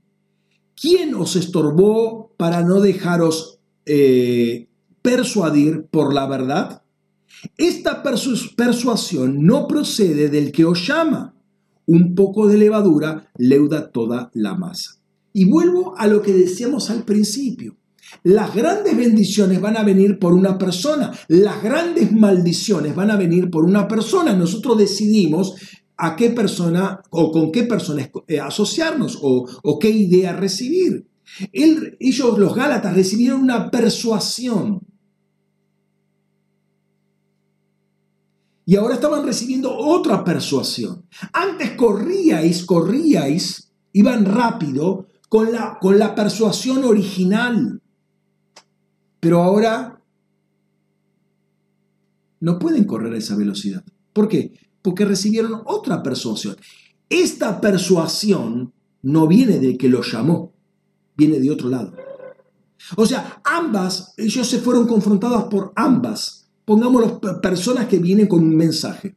¿Quién os estorbó para no dejaros eh, persuadir por la verdad? Esta persuasión no procede del que os llama. Un poco de levadura leuda toda la masa. Y vuelvo a lo que decíamos al principio. Las grandes bendiciones van a venir por una persona, las grandes maldiciones van a venir por una persona. Nosotros decidimos a qué persona o con qué personas eh, asociarnos o, qué idea recibir. ellos, los Gálatas, recibieron una persuasión. Y ahora estaban recibiendo otra persuasión. Antes corríais, corríais, iban rápido con la, con la persuasión original. Pero ahora no pueden correr a esa velocidad. ¿Por qué? Porque recibieron otra persuasión. Esta persuasión no viene de que lo llamó, viene de otro lado. O sea, ambas, ellos se fueron confrontados por ambas. Pongámoslo, personas que vienen con un mensaje.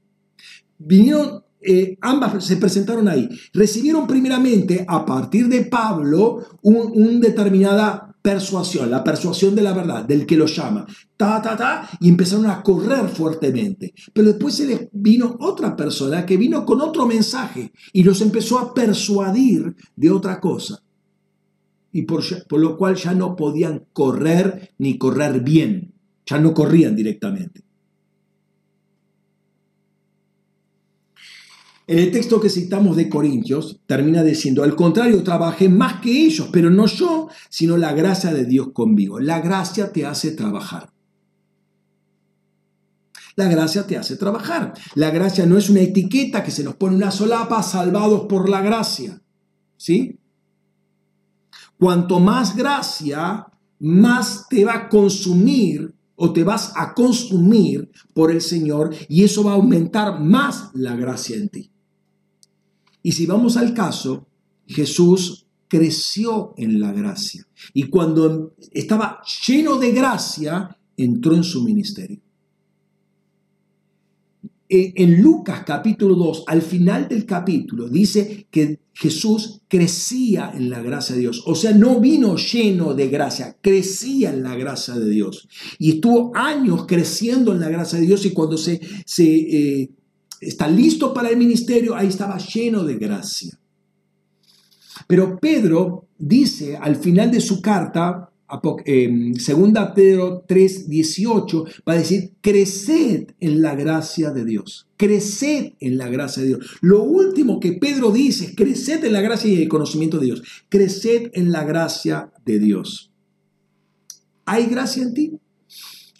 Vinieron, eh, ambas se presentaron ahí. Recibieron primeramente, a partir de Pablo, una un determinada persuasión, la persuasión de la verdad, del que lo llama, ta, ta, ta, y empezaron a correr fuertemente. Pero después se les vino otra persona que vino con otro mensaje y los empezó a persuadir de otra cosa. Y por, por lo cual ya no podían correr ni correr bien, ya no corrían directamente. El texto que citamos de Corintios termina diciendo, al contrario, trabajé más que ellos, pero no yo, sino la gracia de Dios conmigo. La gracia te hace trabajar. La gracia te hace trabajar. La gracia no es una etiqueta que se nos pone una solapa, salvados por la gracia. ¿Sí? Cuanto más gracia, más te va a consumir o te vas a consumir por el Señor y eso va a aumentar más la gracia en ti. Y si vamos al caso, Jesús creció en la gracia. Y cuando estaba lleno de gracia, entró en su ministerio. E, en Lucas capítulo 2, al final del capítulo, dice que Jesús crecía en la gracia de Dios. O sea, no vino lleno de gracia, crecía en la gracia de Dios. Y estuvo años creciendo en la gracia de Dios y cuando se, se eh, está listo para el ministerio, ahí estaba lleno de gracia. Pero Pedro dice al final de su carta, eh, segunda Pedro 3, 18, va a decir, creced en la gracia de Dios, creced en la gracia de Dios. Lo último que Pedro dice es, creced en la gracia y el conocimiento de Dios, creced en la gracia de Dios. ¿Hay gracia en ti?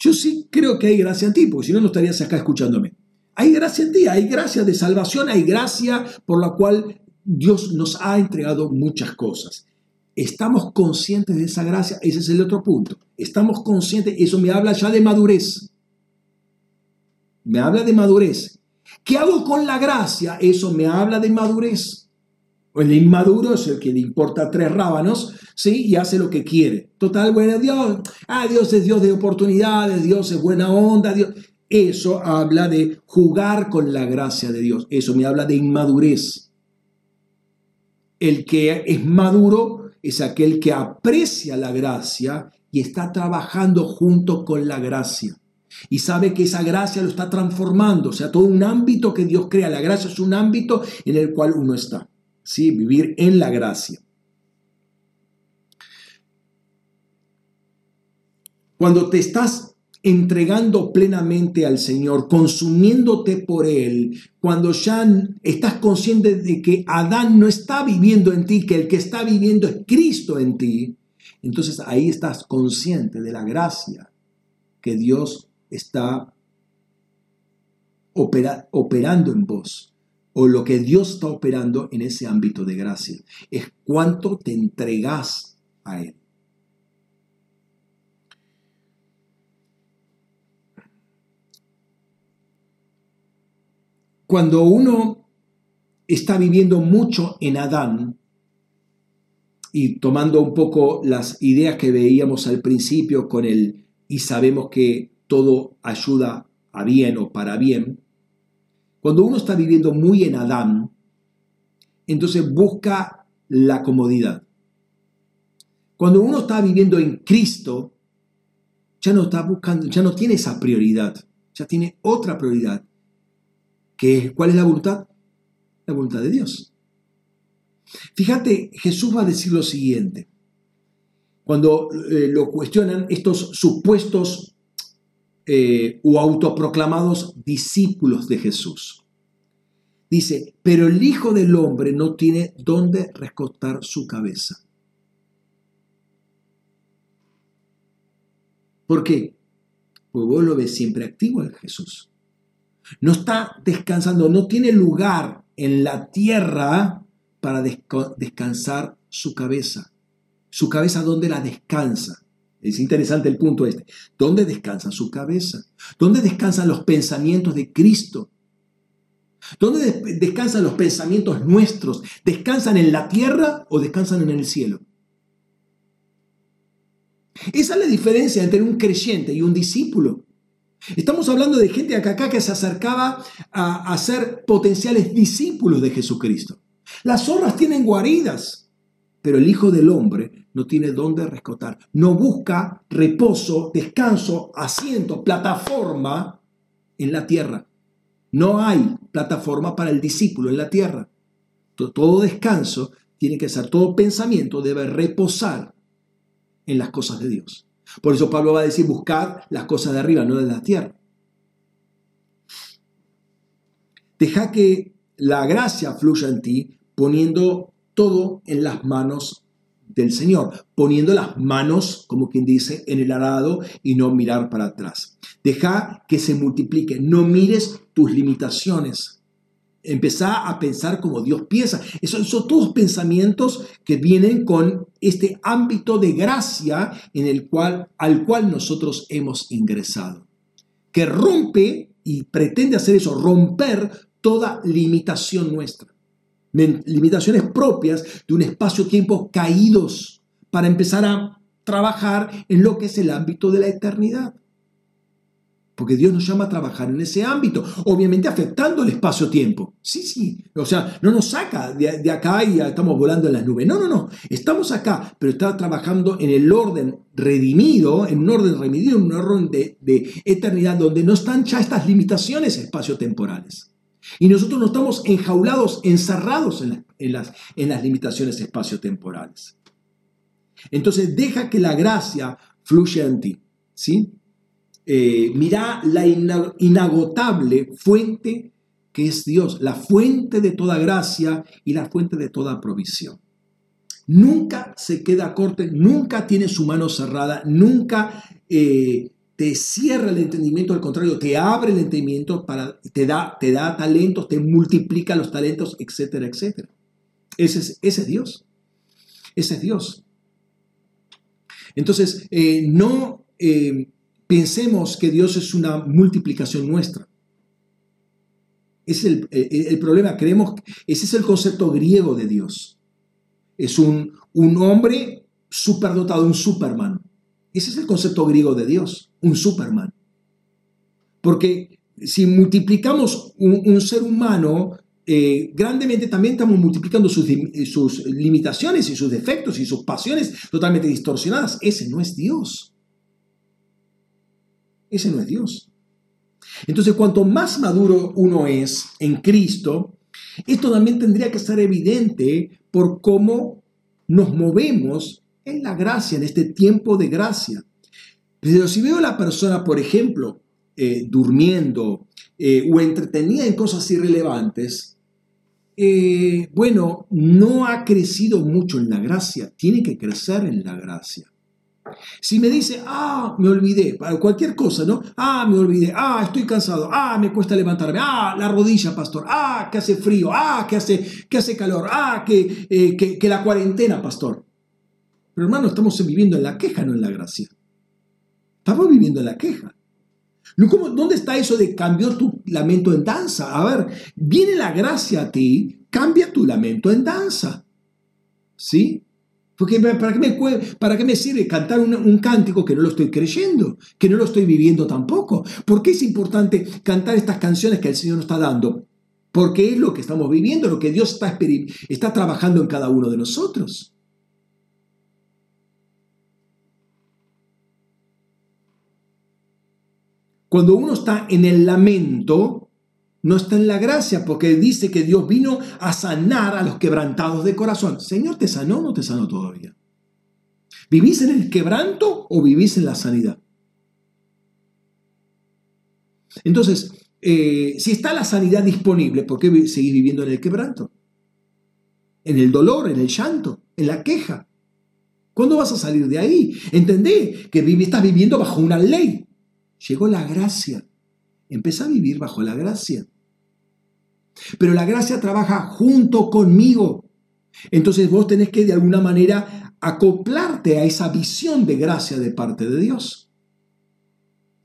Yo sí creo que hay gracia en ti, porque si no, no estarías acá escuchándome. Hay gracia en ti, hay gracia de salvación, hay gracia por la cual Dios nos ha entregado muchas cosas. ¿Estamos conscientes de esa gracia? Ese es el otro punto. Estamos conscientes, eso me habla ya de madurez. Me habla de madurez. ¿Qué hago con la gracia? Eso me habla de madurez. El inmaduro es el que le importa tres rábanos, ¿sí? Y hace lo que quiere. Total, bueno, Dios, ah, Dios es Dios de oportunidades, Dios es buena onda, Dios. Eso habla de jugar con la gracia de Dios. Eso me habla de inmadurez. El que es maduro es aquel que aprecia la gracia y está trabajando junto con la gracia. Y sabe que esa gracia lo está transformando. O sea, todo un ámbito que Dios crea. La gracia es un ámbito en el cual uno está. ¿sí? Vivir en la gracia. Cuando te estás entregando plenamente al Señor, consumiéndote por Él, cuando ya estás consciente de que Adán no está viviendo en ti, que el que está viviendo es Cristo en ti, entonces ahí estás consciente de la gracia que Dios está operando en vos, o lo que Dios está operando en ese ámbito de gracia. Es cuánto te entregas a Él. Cuando uno está viviendo mucho en Adán, y tomando un poco las ideas que veíamos al principio con el y sabemos que todo ayuda a bien o para bien, cuando uno está viviendo muy en Adán, entonces busca la comodidad. Cuando uno está viviendo en Cristo, ya no está buscando, ya no tiene esa prioridad. ya tiene otra prioridad. Que, ¿Cuál es la voluntad? La voluntad de Dios. Fíjate, Jesús va a decir lo siguiente. Cuando eh, lo cuestionan estos supuestos eh, o autoproclamados discípulos de Jesús. Dice, pero el Hijo del Hombre no tiene dónde recostar su cabeza. ¿Por qué? Porque vos lo ves siempre activo en Jesús. No está descansando, no tiene lugar en la tierra para descansar su cabeza. Su cabeza, ¿dónde la descansa? Es interesante el punto este. ¿Dónde descansa su cabeza? ¿Dónde descansan los pensamientos de Cristo? ¿Dónde descansan los pensamientos nuestros? ¿Descansan en la tierra o descansan en el cielo? Esa es la diferencia entre un creyente y un discípulo. Estamos hablando de gente acá que se acercaba a, a ser potenciales discípulos de Jesucristo. Las zorras tienen guaridas, pero el Hijo del Hombre no tiene dónde rescotar. No busca reposo, descanso, asiento, plataforma en la tierra. No hay plataforma para el discípulo en la tierra. Todo descanso tiene que ser, todo pensamiento debe reposar en las cosas de Dios. Por eso Pablo va a decir, buscad las cosas de arriba, no de la tierra. Deja que la gracia fluya en ti poniendo todo en las manos del Señor, poniendo las manos, como quien dice, en el arado y no mirar para atrás. Deja que se multiplique, no mires tus limitaciones, Empezá a pensar como Dios piensa. Esos son todos pensamientos que vienen con este ámbito de gracia en el cual, al cual nosotros hemos ingresado. Que rompe y pretende hacer eso, romper toda limitación nuestra. Limitaciones propias de un espacio-tiempo caídos para empezar a trabajar en lo que es el ámbito de la eternidad. Porque Dios nos llama a trabajar en ese ámbito, obviamente afectando el espacio-tiempo. Sí, sí, o sea, no nos saca de, acá y estamos volando en las nubes. No, no, no, estamos acá, pero está trabajando en el orden redimido, en un orden redimido, en un orden de, eternidad, donde no están ya estas limitaciones espacio-temporales. Y nosotros no estamos enjaulados, encerrados en, las, en las limitaciones espacio-temporales. Entonces, deja que la gracia fluya en ti, ¿sí? Eh, mira la inagotable fuente que es Dios, la fuente de toda gracia y la fuente de toda provisión. Nunca se queda corto, nunca tiene su mano cerrada, nunca eh, te cierra el entendimiento, al contrario, te abre el entendimiento, para, te, da, te da talentos, te multiplica los talentos, etcétera, etcétera. Ese es, ese es Dios. Ese es Dios. Entonces, eh, no eh, pensemos que Dios es una multiplicación nuestra. Es el, el, problema, creemos, ese es el concepto griego de Dios. Es un, un hombre superdotado, un Superman. Ese es el concepto griego de Dios, un Superman. Porque si multiplicamos un, ser humano eh, grandemente, también estamos multiplicando sus, sus limitaciones y sus defectos y sus pasiones totalmente distorsionadas. Ese no es Dios. Ese no es Dios. Entonces, cuanto más maduro uno es en Cristo, esto también tendría que estar evidente por cómo nos movemos en la gracia, en este tiempo de gracia. Pero si veo a la persona, por ejemplo, eh, durmiendo eh, o entretenida en cosas irrelevantes, eh, bueno, no ha crecido mucho en la gracia, tiene que crecer en la gracia. Si me dice, ah, me olvidé, para cualquier cosa, ¿no? Ah, me olvidé, ah, estoy cansado, ah, me cuesta levantarme, ah, la rodilla, pastor, ah, que hace frío, ah, que hace, que hace calor, ah, que, eh, que, la cuarentena, pastor. Pero hermano, estamos viviendo en la queja, no en la gracia. Estamos viviendo en la queja. ¿Cómo, ¿Dónde está eso de cambió tu lamento en danza? A ver, viene la gracia a ti, cambia tu lamento en danza. ¿Sí? Porque ¿para qué me, sirve cantar un, cántico que no lo estoy creyendo, que no lo estoy viviendo tampoco? ¿Por qué es importante cantar estas canciones que el Señor nos está dando? Porque es lo que estamos viviendo, lo que Dios está, está trabajando en cada uno de nosotros. Cuando uno está en el lamento, no está en la gracia, porque dice que Dios vino a sanar a los quebrantados de corazón. Señor, ¿te sanó o no te sanó todavía? ¿Vivís en el quebranto o vivís en la sanidad? Entonces, eh, si está la sanidad disponible, ¿por qué seguís viviendo en el quebranto? En el dolor, en el llanto, en la queja. ¿Cuándo vas a salir de ahí? Entendé que estás viviendo bajo una ley. Llegó la gracia. Empieza a vivir bajo la gracia. Pero la gracia trabaja junto conmigo. Entonces vos tenés que de alguna manera acoplarte a esa visión de gracia de parte de Dios.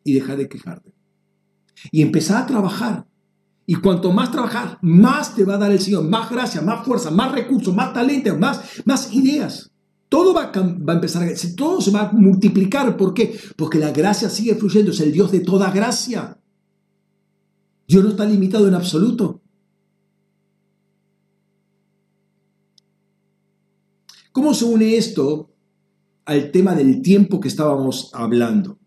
Y dejar de quejarte. Y empezar a trabajar. Y cuanto más trabajar, más te va a dar el Señor. Más gracia, más fuerza, más recursos, más talento, más, más ideas. Todo va a, va a empezar a... Todo se va a multiplicar. ¿Por qué? Porque la gracia sigue fluyendo. Es el Dios de toda gracia. Dios no está limitado en absoluto. ¿Cómo se une esto al tema del tiempo que estábamos hablando?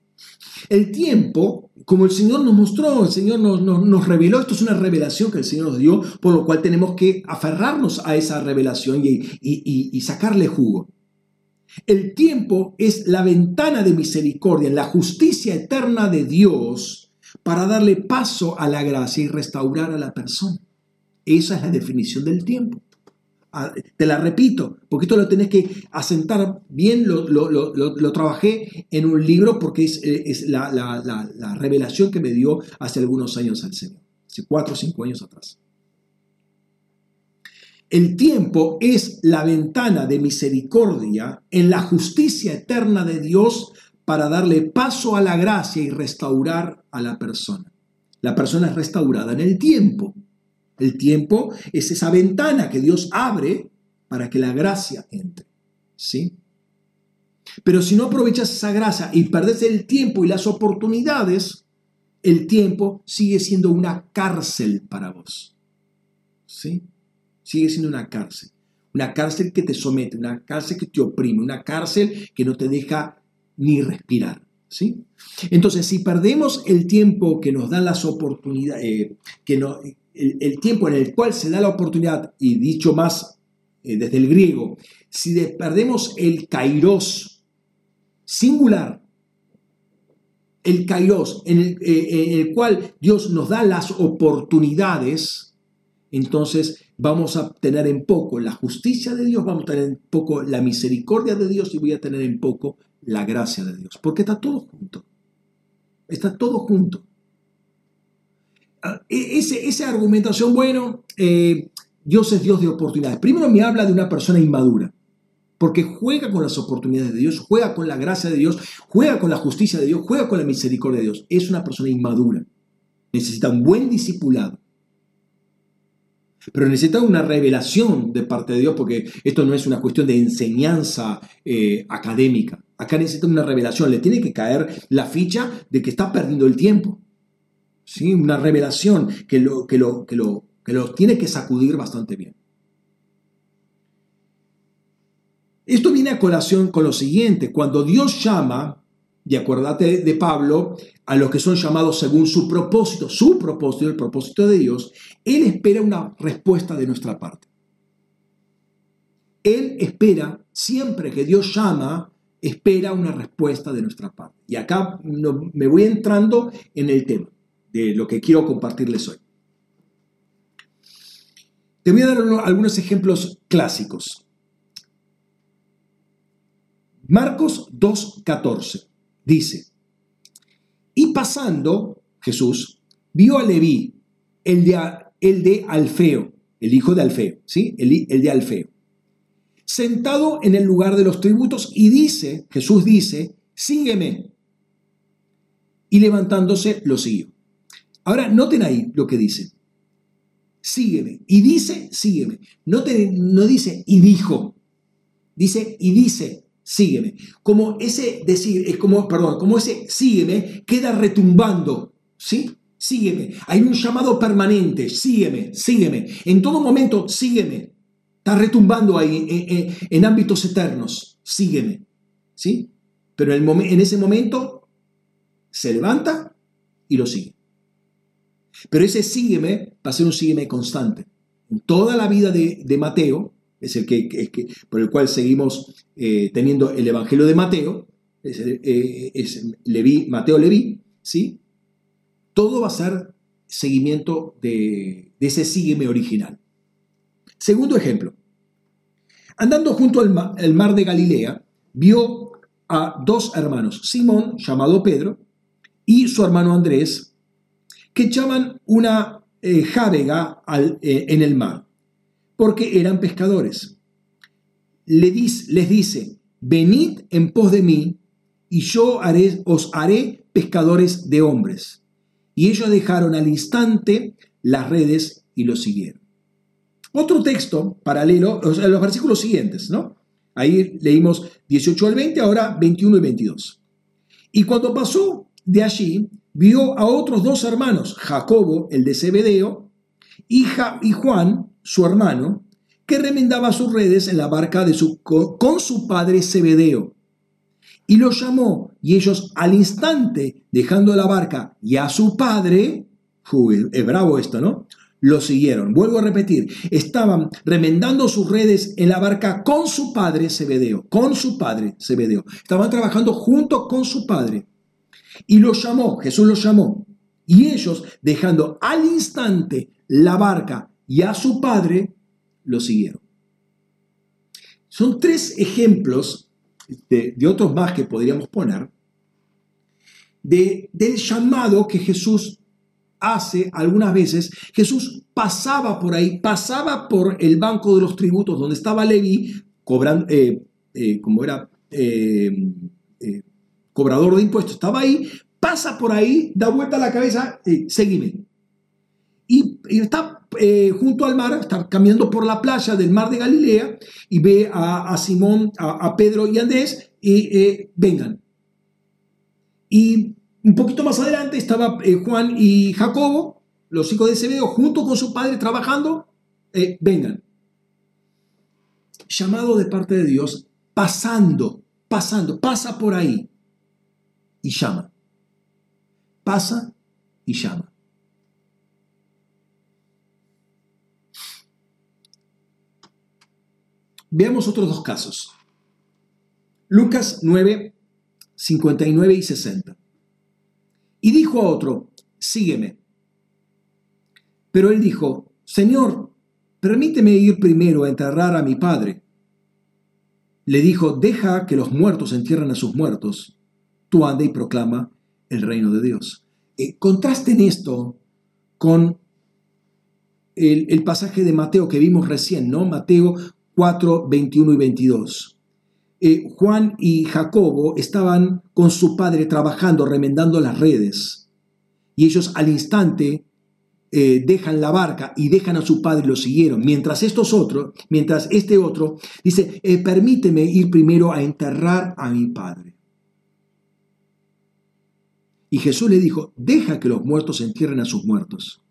El tiempo, como el Señor nos mostró, el Señor nos, reveló, esto es una revelación que el Señor nos dio, por lo cual tenemos que aferrarnos a esa revelación y, y sacarle jugo. El tiempo es la ventana de misericordia, la justicia eterna de Dios para darle paso a la gracia y restaurar a la persona. Esa es la definición del tiempo. Ah, te la repito, porque esto lo tenés que asentar bien, lo, trabajé en un libro porque es, eh, la, la, revelación que me dio hace algunos años al Señor, hace cuatro o cinco años atrás. El tiempo es la ventana de misericordia en la justicia eterna de Dios para darle paso a la gracia y restaurar a la persona. La persona es restaurada en el tiempo. El tiempo es esa ventana que Dios abre para que la gracia entre. ¿Sí? Pero si no aprovechas esa gracia y perdes el tiempo y las oportunidades, el tiempo sigue siendo una cárcel para vos. ¿Sí? Sigue siendo una cárcel. Una cárcel que te somete, una cárcel que te oprime, una cárcel que no te deja ni respirar. ¿sí? Entonces, si perdemos el tiempo que nos dan las oportunidades, eh, que no, el, tiempo en el cual se da la oportunidad, y dicho más eh, desde el griego, si perdemos el kairos singular, el kairos en el, eh, en el cual Dios nos da las oportunidades, entonces vamos a tener en poco la justicia de Dios, vamos a tener en poco la misericordia de Dios y voy a tener en poco la gracia de Dios, porque está todo junto. Está todo junto. Ah, e, ese, esa argumentación, bueno, eh, Dios es Dios de oportunidades. Primero me habla de una persona inmadura, porque juega con las oportunidades de Dios, juega con la gracia de Dios, juega con la justicia de Dios, juega con la misericordia de Dios. Es una persona inmadura. Necesita un buen discipulado. Pero necesita una revelación de parte de Dios, porque esto no es una cuestión de enseñanza eh, académica. Acá necesita una revelación, le tiene que caer la ficha de que está perdiendo el tiempo. ¿Sí? Una revelación que lo, que, lo, que, lo, que lo tiene que sacudir bastante bien. Esto viene a colación con lo siguiente, cuando Dios llama, y acuérdate de Pablo, a los que son llamados según su propósito, su propósito, el propósito de Dios, Él espera una respuesta de nuestra parte. Él espera, siempre que Dios llama, espera una respuesta de nuestra parte. Y acá me voy entrando en el tema de lo que quiero compartirles hoy. Te voy a dar algunos ejemplos clásicos. Marcos 2.14 dice, y pasando Jesús, vio a Leví, el de, el de Alfeo, el hijo de Alfeo, ¿sí? El, el de Alfeo sentado en el lugar de los tributos y dice, Jesús dice, sígueme. Y levantándose lo siguió. Ahora, noten ahí lo que dice. Sígueme. Y dice, sígueme. No, no dice, y dijo. Dice, y dice, sígueme. Como ese decir, es como, perdón, como ese sígueme queda retumbando. ¿Sí? Sígueme. Hay un llamado permanente. Sígueme, sígueme. En todo momento, sígueme. Está retumbando ahí en, ámbitos eternos. Sígueme. ¿Sí? Pero en ese momento se levanta y lo sigue. Pero ese sígueme va a ser un sígueme constante. En toda la vida de, Mateo, es el que, por el cual seguimos eh, teniendo el Evangelio de Mateo, es, eh, Mateo Leví, ¿sí? Todo va a ser seguimiento de, de ese sígueme original. Segundo ejemplo. Andando junto al mar, de Galilea, vio a dos hermanos, Simón, llamado Pedro, y su hermano Andrés, que echaban una eh, eh, en el mar, porque eran pescadores. les dice, venid en pos de mí, y yo os haré pescadores de hombres. Y ellos dejaron al instante las redes y lo siguieron. Otro texto paralelo, o los versículos siguientes, ¿no? Ahí leímos 18 al 20, ahora 21 y 22. Y cuando pasó de allí, vio a otros dos hermanos, Jacobo, el de Zebedeo, y, Juan, su hermano, que remendaba sus redes en la barca de su, con su padre Zebedeo. Y los llamó, y ellos al instante, dejando la barca y a su padre, es bravo esto, ¿no? lo siguieron. Vuelvo a repetir, estaban remendando sus redes en la barca con su padre Zebedeo, con su padre Zebedeo. Estaban trabajando junto con su padre. Y los llamó, Jesús los llamó. Y ellos, dejando al instante la barca y a su padre, lo siguieron. Son tres ejemplos de, otros más que podríamos poner de, del llamado que Jesús hace algunas veces, Jesús pasaba por ahí, pasaba por el banco de los tributos donde estaba Levi, cobrando, eh, eh, como era eh, cobrador de impuestos, estaba ahí, pasa por ahí, da vuelta a la cabeza, seguime. Y, está junto al mar, está caminando por la playa del mar de Galilea y ve a, Simón, a, a, Pedro y Andrés y vengan. Y un poquito más adelante estaba eh, Juan y Jacobo, los hijos de Zebedeo, junto con su padre trabajando. Eh, vengan. Llamado de parte de Dios, pasando, pasando, pasa por ahí y llama. Pasa y llama. Veamos otros dos casos. Lucas 9, 59 y 60. Y dijo a otro, sígueme. Pero él dijo, Señor, permíteme ir primero a enterrar a mi padre. Le dijo, deja que los muertos entierren a sus muertos. Tú anda y proclama el reino de Dios. Eh, contrasten esto con el, pasaje de Mateo que vimos recién, ¿no? Mateo 4, 21 y 22. Eh, Juan y Jacobo estaban con su padre trabajando, remendando las redes. Y ellos al instante eh, dejan la barca y dejan a su padre y lo siguieron. Mientras estos otros, mientras este otro dice, eh, permíteme ir primero a enterrar a mi padre. Y Jesús le dijo, deja que los muertos entierren a sus muertos.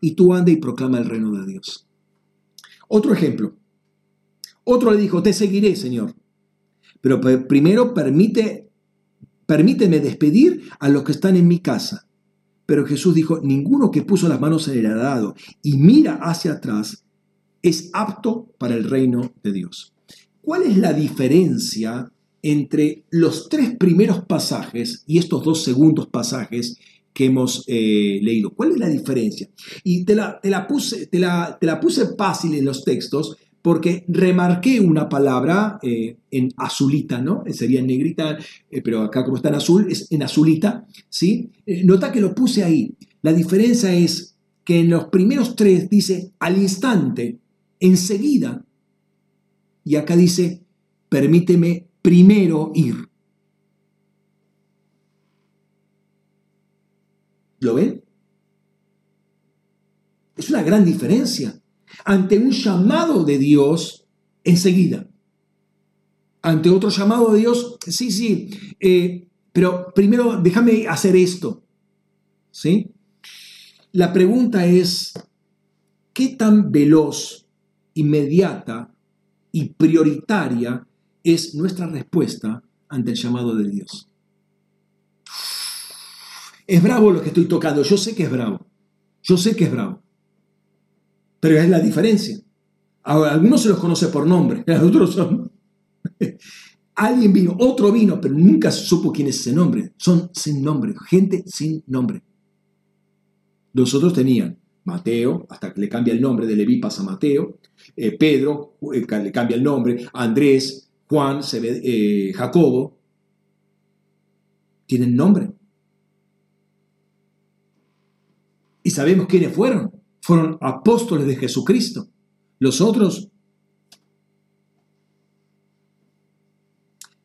Y tú anda y proclama el reino de Dios. Otro ejemplo. Otro le dijo, te seguiré, Señor. Pero primero permite, permíteme despedir a los que están en mi casa. Pero Jesús dijo, ninguno que puso las manos en el arado y mira hacia atrás es apto para el reino de Dios. ¿Cuál es la diferencia entre los tres primeros pasajes y estos dos segundos pasajes que hemos eh, leído? ¿Cuál es la diferencia? Y te la, te la, puse, te, la, te la puse fácil en los textos porque remarqué una palabra eh, en azulita, ¿no? Eh, sería en negrita, pero acá como está en azul, es en azulita, ¿sí? nota que lo puse ahí. La diferencia es que en los primeros tres dice al instante, enseguida, y acá dice, permíteme primero ir. ¿Lo ven? Es una gran diferencia ante un llamado de Dios enseguida. Ante otro llamado de Dios, sí, sí, eh, pero primero déjame hacer esto. ¿Sí? La pregunta es, ¿qué tan veloz, inmediata y prioritaria es nuestra respuesta ante el llamado de Dios? Es bravo lo que estoy tocando, yo sé que es bravo, yo sé que es bravo, pero es la diferencia. algunos se los conoce por nombre, otros son... Alguien vino, otro vino, pero nunca supo quién es ese nombre. Son sin nombre, gente sin nombre. Los otros tenían Mateo, hasta que le cambia el nombre de Leví pasa Mateo, eh, Pedro, eh, le cambia el nombre, Andrés, Juan, eh, Jacobo, tienen nombre. Y sabemos quiénes fueron. Fueron apóstoles de Jesucristo. Los otros,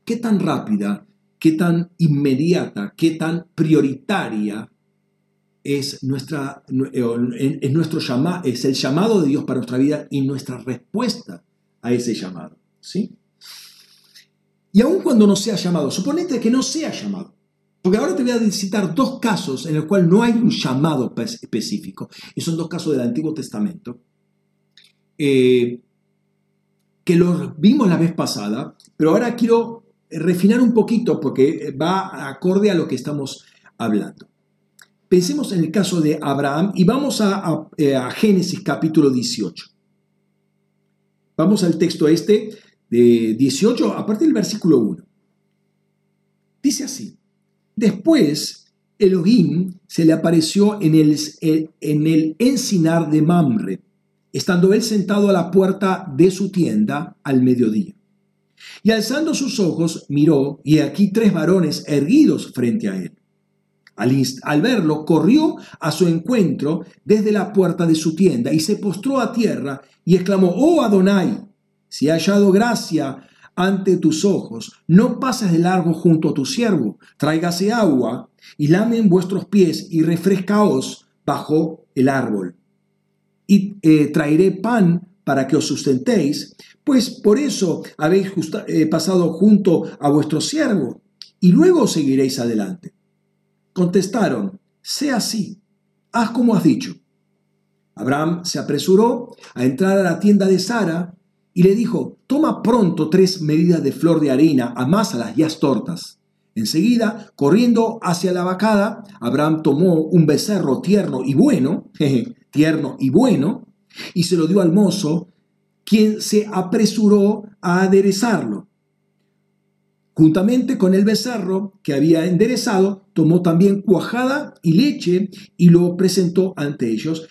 ¿qué tan rápida, qué tan inmediata, qué tan prioritaria es, nuestra, es, nuestro llama, es el llamado de Dios para nuestra vida y nuestra respuesta a ese llamado. ¿sí? Y aun cuando no sea llamado, suponete que no sea llamado, porque ahora te voy a citar dos casos en los cuales no hay un llamado específico, y son dos casos del Antiguo Testamento, eh, que los vimos la vez pasada, pero ahora quiero refinar un poquito porque va acorde a lo que estamos hablando. Pensemos en el caso de Abraham y vamos a, eh, Génesis capítulo 18. Vamos al texto este de 18 a partir del versículo 1. Dice así, después Elohim se le apareció en el, en el encinar de Mamre, estando él sentado a la puerta de su tienda al mediodía. Y alzando sus ojos miró, y aquí tres varones erguidos frente a él. Al, verlo, corrió a su encuentro desde la puerta de su tienda y se postró a tierra y exclamó, Oh Adonai, si he hallado gracia ante tus ojos, no pases de largo junto a tu siervo, tráigase agua y lamen vuestros pies y refrescaos bajo el árbol. Y eh, traeré pan para que os sustentéis, pues por eso habéis eh, pasado junto a vuestro siervo, y luego seguiréis adelante. Contestaron, sea así, haz como has dicho. Abraham se apresuró a entrar a la tienda de Sara y le dijo, toma pronto tres medidas de flor de harina, amásalas y haz tortas. Enseguida, corriendo hacia la vacada, Abraham tomó un becerro tierno y bueno, tierno y bueno, y se lo dio al mozo, quien se apresuró a aderezarlo. Juntamente con el becerro que había enderezado, tomó también cuajada y leche y lo presentó ante ellos.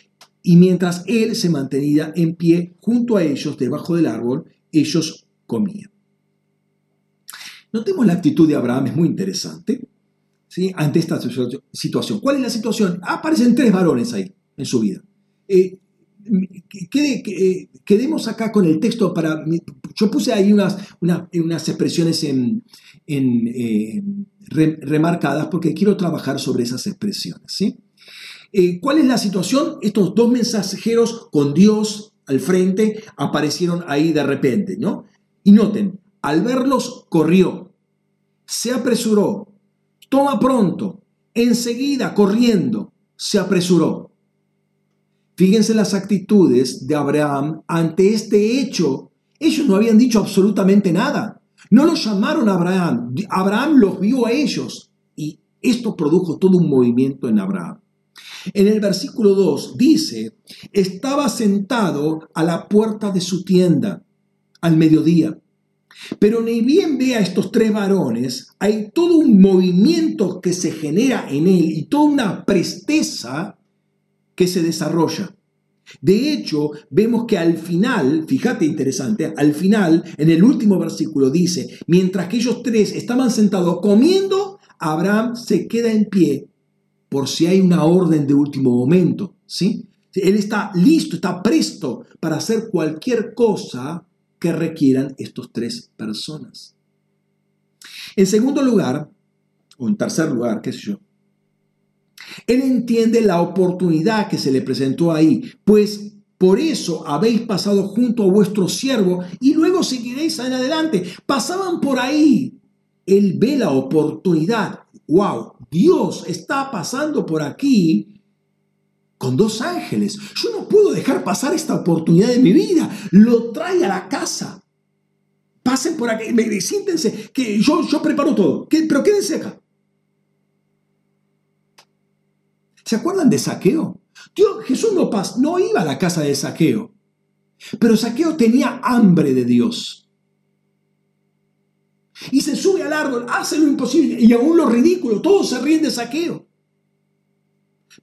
Y mientras él se mantenía en pie junto a ellos debajo del árbol, ellos comían. Notemos la actitud de Abraham, es muy interesante, ¿sí? ante esta situación. ¿Cuál es la situación? Aparecen tres varones ahí en su vida. Eh, quedemos acá con el texto para... Yo puse ahí unas, unas expresiones en, eh, remarcadas porque quiero trabajar sobre esas expresiones. ¿sí? Eh, ¿Cuál es la situación? Estos dos mensajeros con Dios al frente aparecieron ahí de repente, ¿no? Y noten, al verlos corrió, se apresuró, toma pronto, enseguida corriendo, se apresuró. Fíjense las actitudes de Abraham ante este hecho. Ellos no habían dicho absolutamente nada. No los llamaron a Abraham. Abraham los vio a ellos. Y esto produjo todo un movimiento en Abraham. En el versículo 2 dice, estaba sentado a la puerta de su tienda al mediodía. Pero ni bien ve a estos tres varones, hay todo un movimiento que se genera en él y toda una presteza que se desarrolla. De hecho, vemos que al final, fíjate interesante, al final, en el último versículo dice, mientras que ellos tres estaban sentados comiendo, Abraham se queda en pie por si hay una orden de último momento, ¿sí? Él está listo, está presto para hacer cualquier cosa que requieran estos tres personas. En segundo lugar, o en tercer lugar, qué sé yo, él entiende la oportunidad que se le presentó ahí, pues por eso habéis pasado junto a vuestro siervo y luego seguiréis en adelante. Pasaban por ahí. Él ve la oportunidad. ¡Wow! Dios está pasando por aquí con dos ángeles. Yo no puedo dejar pasar esta oportunidad de mi vida. Lo trae a la casa. Pasen por aquí, siéntense, que yo, yo preparo todo. Pero quédense acá. ¿Se acuerdan de Saqueo? Dios, Jesús no, no iba a la casa de Saqueo, pero Saqueo tenía hambre de Dios. Y se sube al árbol, hace lo imposible y aún lo ridículo, todos se ríen de Saqueo.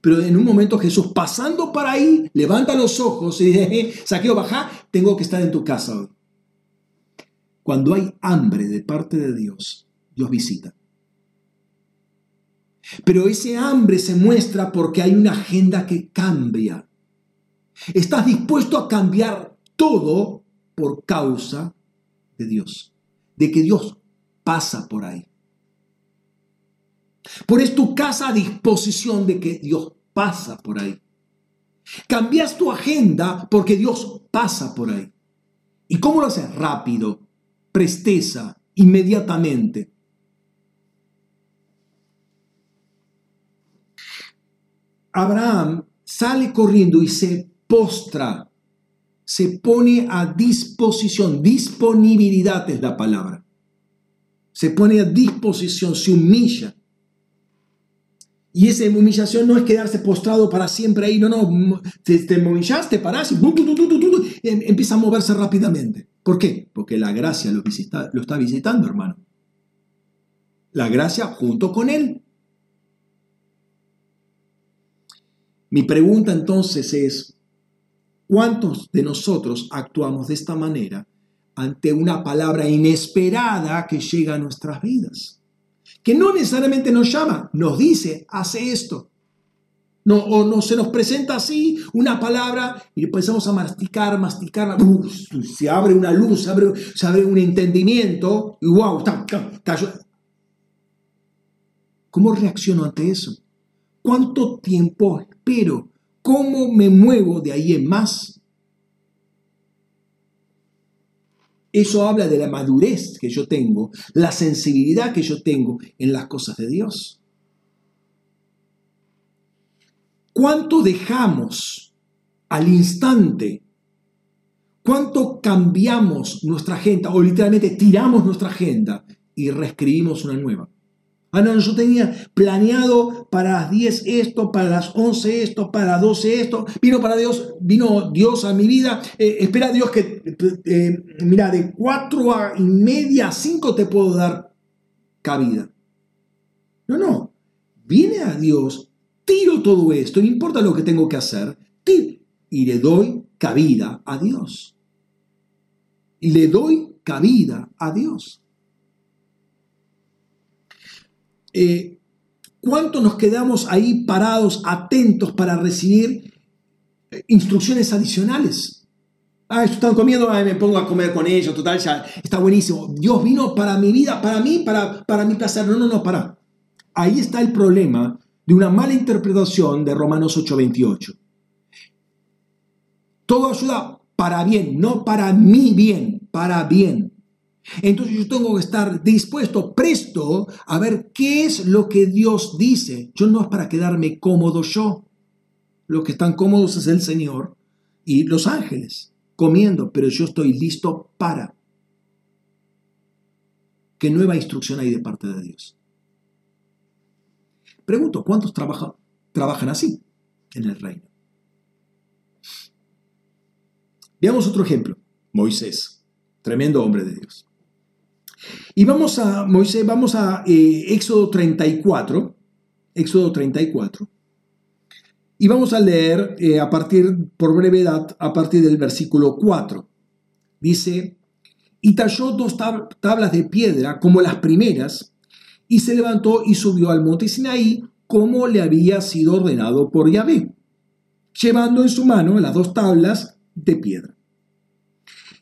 Pero en un momento Jesús pasando para ahí, levanta los ojos y dice, Saqueo, baja, tengo que estar en tu casa. Cuando hay hambre de parte de Dios, Dios visita. Pero ese hambre se muestra porque hay una agenda que cambia. Estás dispuesto a cambiar todo por causa de Dios, de que Dios pasa por ahí. Pones tu casa a disposición de que Dios pasa por ahí. Cambias tu agenda porque Dios pasa por ahí. ¿Y cómo lo haces? Rápido, presteza, inmediatamente. Abraham sale corriendo y se postra, se pone a disposición, disponibilidad es la palabra. Se pone a disposición, se humilla. Y esa humillación no es quedarse postrado para siempre ahí, no, no, te, te humillaste, parás y em, empieza a moverse rápidamente. ¿Por qué? Porque la gracia lo está visitando, hermano. La gracia junto con él. Mi pregunta entonces es, ¿cuántos de nosotros actuamos de esta manera ante una palabra inesperada que llega a nuestras vidas? Que no necesariamente nos llama, nos dice, hace esto. No, o no se nos presenta así una palabra y empezamos a masticar, masticar, se abre una luz, se abre, se abre un entendimiento y wow, cayó. ¿Cómo reacciono ante eso? ¿Cuánto tiempo espero? ¿Cómo me muevo de ahí en más? Eso habla de la madurez que yo tengo, la sensibilidad que yo tengo en las cosas de Dios. ¿Cuánto dejamos al instante? ¿Cuánto cambiamos nuestra agenda o literalmente tiramos nuestra agenda y reescribimos una nueva? Ah, no, yo tenía planeado para las 10 esto, para las 11 esto, para las 12 esto. Vino para Dios, vino Dios a mi vida. Eh, espera Dios que, eh, mira, de 4 a y media a 5 te puedo dar cabida. No, no. Viene a Dios, tiro todo esto, no importa lo que tengo que hacer, y le doy cabida a Dios. Le doy cabida a Dios. Eh, ¿cuánto nos quedamos ahí parados, atentos para recibir eh, instrucciones adicionales? Ah, están comiendo, me pongo a comer con ellos, total, ya está buenísimo. Dios vino para mi vida, para mí, para, para mi placer. No, no, no, para. Ahí está el problema de una mala interpretación de Romanos 8:28. Todo ayuda para bien, no para mi bien, para bien. Entonces yo tengo que estar dispuesto, presto a ver qué es lo que Dios dice. Yo no es para quedarme cómodo yo. Los que están cómodos es el Señor y los ángeles comiendo, pero yo estoy listo para. ¿Qué nueva instrucción hay de parte de Dios? Pregunto, ¿cuántos trabajan, trabajan así en el reino? Veamos otro ejemplo. Moisés, tremendo hombre de Dios. Y vamos a, Moisés, vamos a eh, Éxodo 34, Éxodo 34. Y vamos a leer eh, a partir, por brevedad, a partir del versículo 4. Dice, y talló dos tablas de piedra como las primeras, y se levantó y subió al monte Sinaí como le había sido ordenado por Yahvé, llevando en su mano las dos tablas de piedra.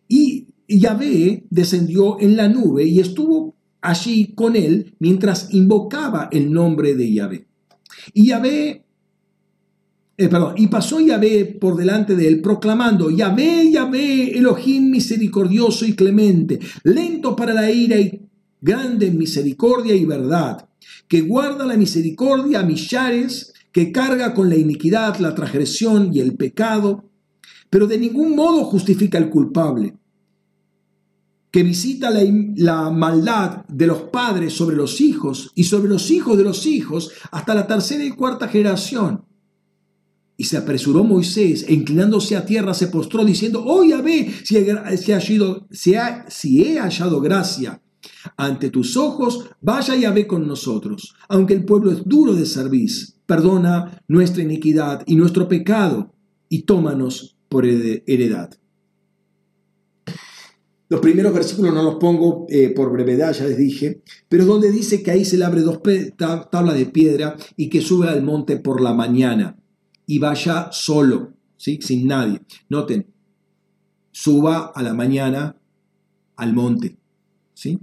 Y Yahvé descendió en la nube y estuvo allí con él mientras invocaba el nombre de Yahvé. Y Yahvé, eh, perdón, y pasó Yahvé por delante de él proclamando, Yahvé, Yahvé, Elohim misericordioso y clemente, lento para la ira y grande en misericordia y verdad, que guarda la misericordia a millares, que carga con la iniquidad, la transgresión y el pecado, pero de ningún modo justifica al culpable que visita la, maldad de los padres sobre los hijos y sobre los hijos de los hijos hasta la tercera y cuarta generación. Y se apresuró Moisés, e inclinándose a tierra, se postró diciendo, oh Yahvé, si he, si, si, si he hallado gracia ante tus ojos, vaya Yahvé con nosotros. Aunque el pueblo es duro de servir, perdona nuestra iniquidad y nuestro pecado, y tómanos por heredad. Los primeros versículos no los pongo eh, por brevedad, ya les dije, pero donde dice que ahí se le abre dos tablas de piedra y que sube al monte por la mañana y vaya solo, ¿sí? sin nadie. Noten, suba a la mañana al monte. ¿sí?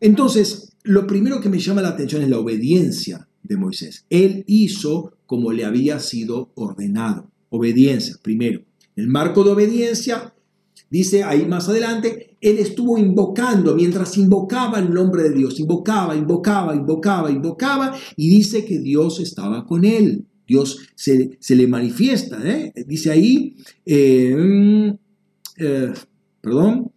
Entonces, lo primero que me llama la atención es la obediencia de Moisés. Él hizo como le había sido ordenado. Obediencia, primero. El marco de obediencia Dice ahí más adelante, él estuvo invocando, mientras invocaba el nombre de Dios, invocaba, invocaba, invocaba, invocaba, y dice que Dios estaba con él. Dios se, le manifiesta, ¿eh? dice ahí, eh, mm, eh, perdón,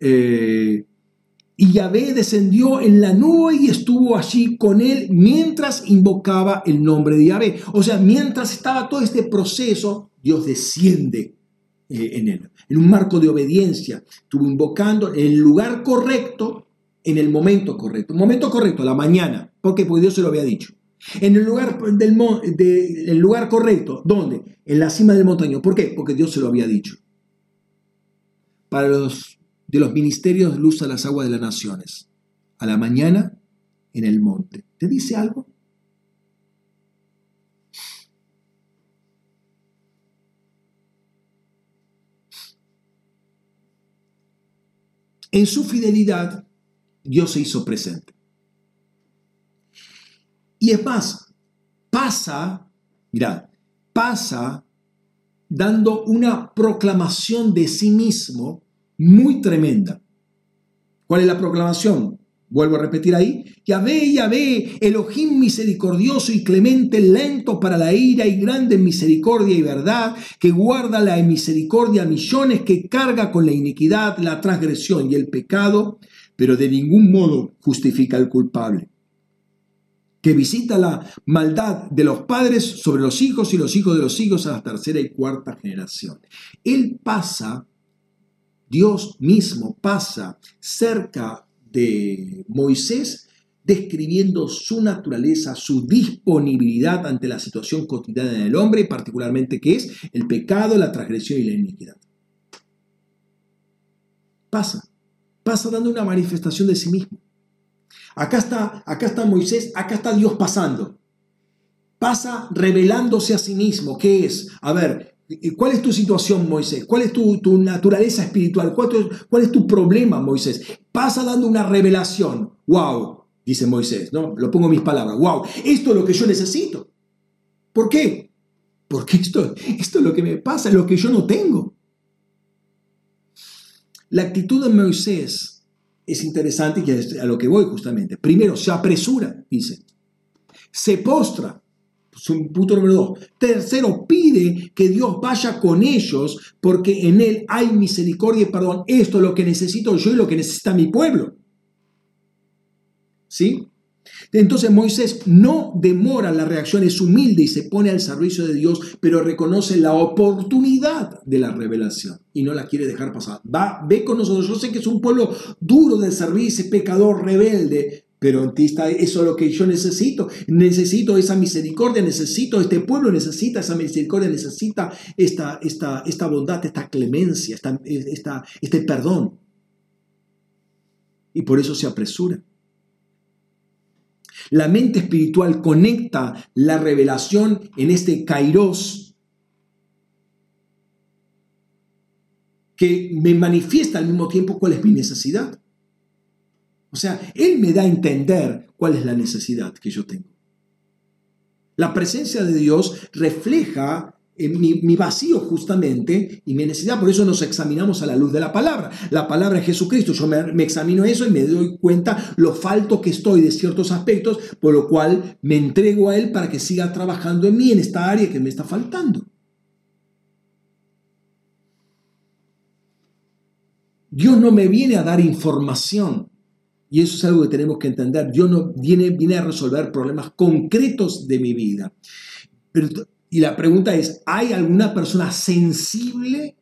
y Yahvé descendió en la nube y estuvo allí con él mientras invocaba el nombre de Yahvé. O sea, mientras estaba todo este proceso, Dios desciende en él en un marco de obediencia, estuvo invocando en el lugar correcto, en el momento correcto. El momento correcto, la mañana, porque Dios se lo había dicho. En el lugar, del, lugar correcto, ¿dónde? En la cima del montaño. ¿Por qué? Porque Dios se lo había dicho. Para los de los ministerios luz a las aguas de las naciones. A la mañana en el monte. ¿Te dice algo? En su fidelidad, Dios se hizo presente. Y es más, pasa, mirad, pasa dando una proclamación de sí mismo muy tremenda. ¿Cuál es la proclamación? Vuelvo a repetir ahí, Yahvé, Yahvé, Elohim misericordioso y clemente, lento para la ira y grande en misericordia y verdad, que guarda la misericordia a millones, que carga con la iniquidad, la transgresión y el pecado, pero de ningún modo justifica al culpable. Que visita la maldad de los padres sobre los hijos y los hijos de los hijos a la tercera y cuarta generación. Él pasa, Dios mismo pasa cerca de Moisés describiendo su naturaleza, su disponibilidad ante la situación cotidiana del hombre, particularmente que es el pecado, la transgresión y la iniquidad. Pasa, pasa dando una manifestación de sí mismo. Acá está, acá está Moisés, acá está Dios pasando. Pasa revelándose a sí mismo. ¿Qué es? A ver, ¿Cuál es tu situación, Moisés? ¿Cuál es tu, naturaleza espiritual? ¿Cuál, es tu problema, Moisés? Pasa dando una revelación. ¡Wow! Dice Moisés, ¿no? Lo pongo en mis palabras. ¡Wow! Esto es lo que yo necesito. ¿Por qué? Porque esto, esto es lo que me pasa, lo que yo no tengo. La actitud de Moisés es interesante y es a lo que voy justamente. Primero, se apresura, dice. Se postra punto número dos. Tercero, pide que Dios vaya con ellos porque en Él hay misericordia y perdón. Esto es lo que necesito yo y lo que necesita mi pueblo. ¿Sí? Entonces Moisés no demora la reacción, es humilde y se pone al servicio de Dios, pero reconoce la oportunidad de la revelación y no la quiere dejar pasar. Va, ve con nosotros. Yo sé que es un pueblo duro de servicio, pecador, rebelde, pero en ti eso lo que yo necesito. Necesito esa misericordia, necesito, este pueblo necesita esa misericordia, necesita esta, esta, esta bondad, esta clemencia, esta, esta, este perdón. Y por eso se apresura. La mente espiritual conecta la revelación en este kairos que me manifiesta al mismo tiempo cuál es mi necesidad. O sea, Él me da a entender cuál es la necesidad que yo tengo. La presencia de Dios refleja eh, mi, vacío justamente y mi necesidad. Por eso nos examinamos a la luz de la palabra. La palabra es Jesucristo. Yo me, me, examino eso y me doy cuenta lo falto que estoy de ciertos aspectos, por lo cual me entrego a Él para que siga trabajando en mí en esta área que me está faltando. Dios no me viene a dar información. Y eso es algo que tenemos que entender. Yo no viene, viene a resolver problemas concretos de mi vida. Y la pregunta es, ¿hay alguna persona sensible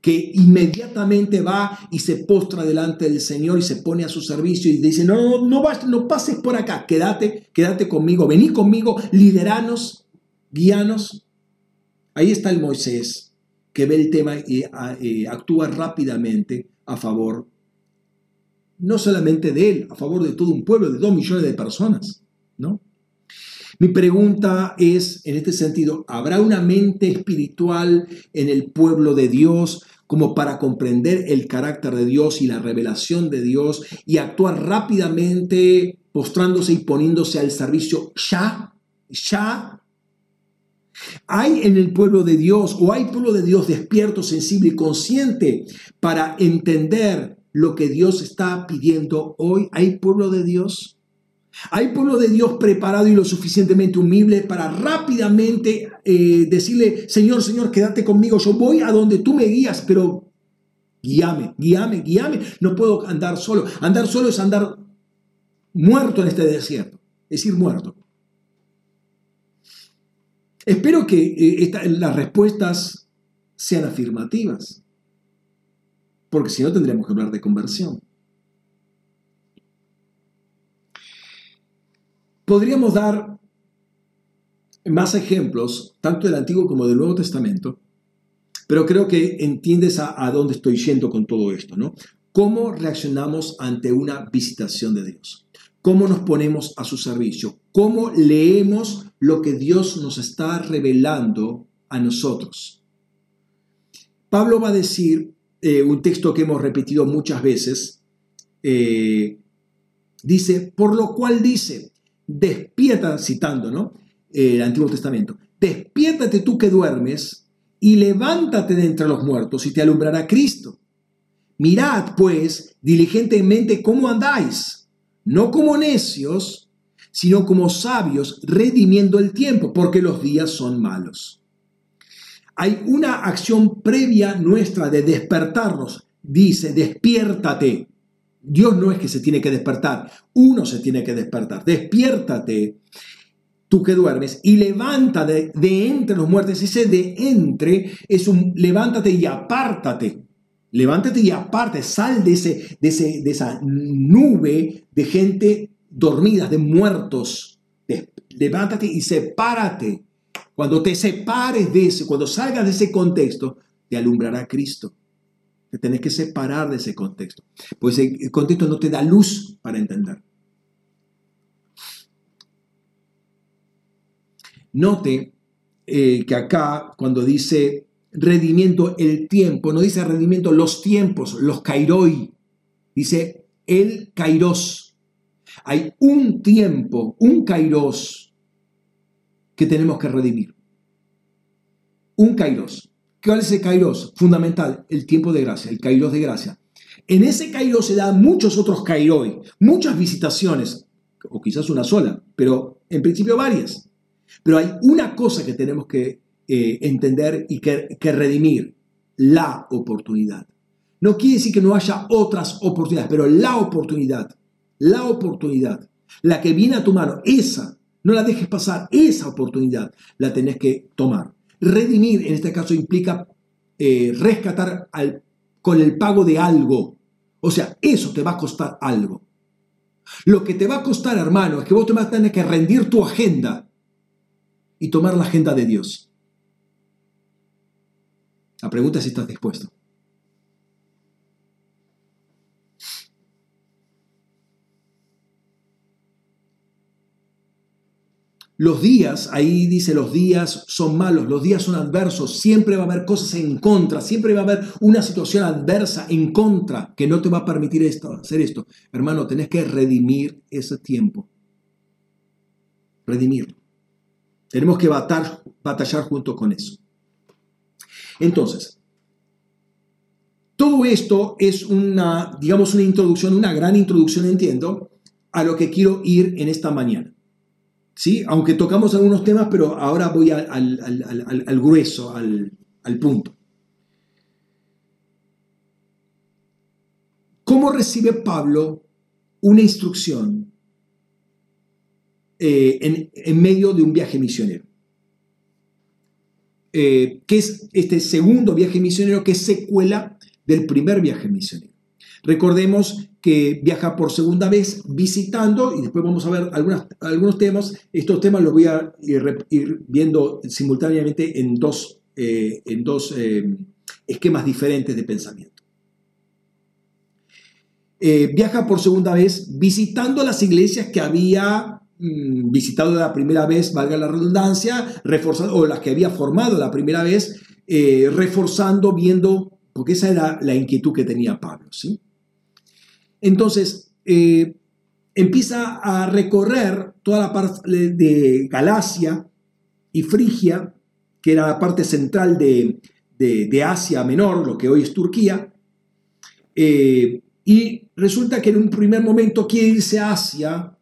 que inmediatamente va y se postra delante del Señor y se pone a su servicio y dice, no, no, no, no pases por acá, quédate, quédate conmigo, vení conmigo, lideranos, guíanos. Ahí está el Moisés que ve el tema y eh, actúa rápidamente a favor, no solamente de él, a favor de todo un pueblo, de dos millones de personas, ¿no? Mi pregunta es, en este sentido, ¿habrá una mente espiritual en el pueblo de Dios como para comprender el carácter de Dios y la revelación de Dios y actuar rápidamente, postrándose y poniéndose al servicio ya? ¿Ya? ¿Hay en el pueblo de Dios o hay pueblo de Dios despierto, sensible y consciente para entender lo que Dios está pidiendo hoy? ¿Hay pueblo de Dios? ¿Hay pueblo de Dios preparado y lo suficientemente humilde para rápidamente eh, decirle, Señor, Señor, quédate conmigo, yo voy a donde tú me guías, pero guíame, guíame, guíame. No puedo andar solo. Andar solo es andar muerto en este desierto, es decir, muerto. Espero que eh, las respuestas sean afirmativas, porque si no tendríamos que hablar de conversión. Podríamos dar más ejemplos, tanto del Antiguo como del Nuevo Testamento, pero creo que entiendes a, dónde estoy yendo con todo esto, ¿no? ¿Cómo reaccionamos ante una visitación de Dios? ¿Cómo nos ponemos a su servicio? ¿Cómo leemos lo que Dios nos está revelando a nosotros? Pablo va a decir eh, un texto que hemos repetido muchas veces, eh, dice, por lo cual dice, despierta, citando ¿no? el Antiguo Testamento, despiértate tú que duermes y levántate de entre los muertos y te alumbrará Cristo. Mirad, pues, diligentemente cómo andáis, no como necios, sino como sabios, redimiendo el tiempo, porque los días son malos. Hay una acción previa nuestra de despertarnos. Dice, despiértate. Dios no es que se tiene que despertar, uno se tiene que despertar. Despiértate, tú que duermes, y levántate de, entre los muertos. Ese de entre es un levántate y apártate. Levántate y aparte, sal de, ese, de, ese, de esa nube de gente dormida, de muertos. levántate y sepárate. Cuando te separes de ese, cuando salgas de ese contexto, te alumbrará Cristo. Te tenés que separar de ese contexto. Pues el contexto no te da luz para entender. Note eh, que acá cuando dice redimiento el tiempo, no dice redimiento los tiempos, los kairoi, dice el kairos. Hay un tiempo, un kairos que tenemos que redimir. Un kairos. ¿Cuál es el kairos? Fundamental, el tiempo de gracia, el kairos de gracia. En ese kairos se dan muchos otros kairoi, muchas visitaciones, o quizás una sola, pero en principio varias. Pero hay una cosa que tenemos que eh, entender y que, que redimir, la oportunidad. No quiere decir que no haya otras oportunidades, pero la oportunidad, la oportunidad, la que viene a tu mano, esa, no la dejes pasar, esa oportunidad la tenés que tomar. Redimir en este caso implica eh, rescatar al, con el pago de algo. O sea, eso te va a costar algo. Lo que te va a costar, hermano, es que vos te vas a tener que rendir tu agenda y tomar la agenda de Dios. La pregunta es si estás dispuesto. Los días, ahí dice, los días son malos, los días son adversos, siempre va a haber cosas en contra, siempre va a haber una situación adversa en contra que no te va a permitir esto, hacer esto. Hermano, tenés que redimir ese tiempo. Redimir. Tenemos que batallar, batallar junto con eso. Entonces, todo esto es una, digamos, una introducción, una gran introducción, entiendo, a lo que quiero ir en esta mañana. ¿Sí? Aunque tocamos algunos temas, pero ahora voy al, grueso, al, punto. ¿Cómo recibe Pablo una instrucción eh, en, en medio de un viaje misionero? eh, que es este segundo viaje misionero que es secuela del primer viaje misionero. Recordemos que viaja por segunda vez visitando, y después vamos a ver algunos temas. Estos temas los voy a ir, viendo simultáneamente en dos, eh, en dos eh, esquemas diferentes de pensamiento. Eh, viaja por segunda vez visitando las iglesias que había mm, visitado la primera vez, valga la redundancia, reforzando, o las que había formado la primera vez, reforzando, viendo, porque esa era la inquietud que tenía Pablo, ¿sí? Entonces, eh, empieza a recorrer toda la parte de Galacia y Frigia, que era la parte central de, Asia Menor, lo que hoy es Turquía, eh, y resulta que en un primer momento quiere irse a Asia,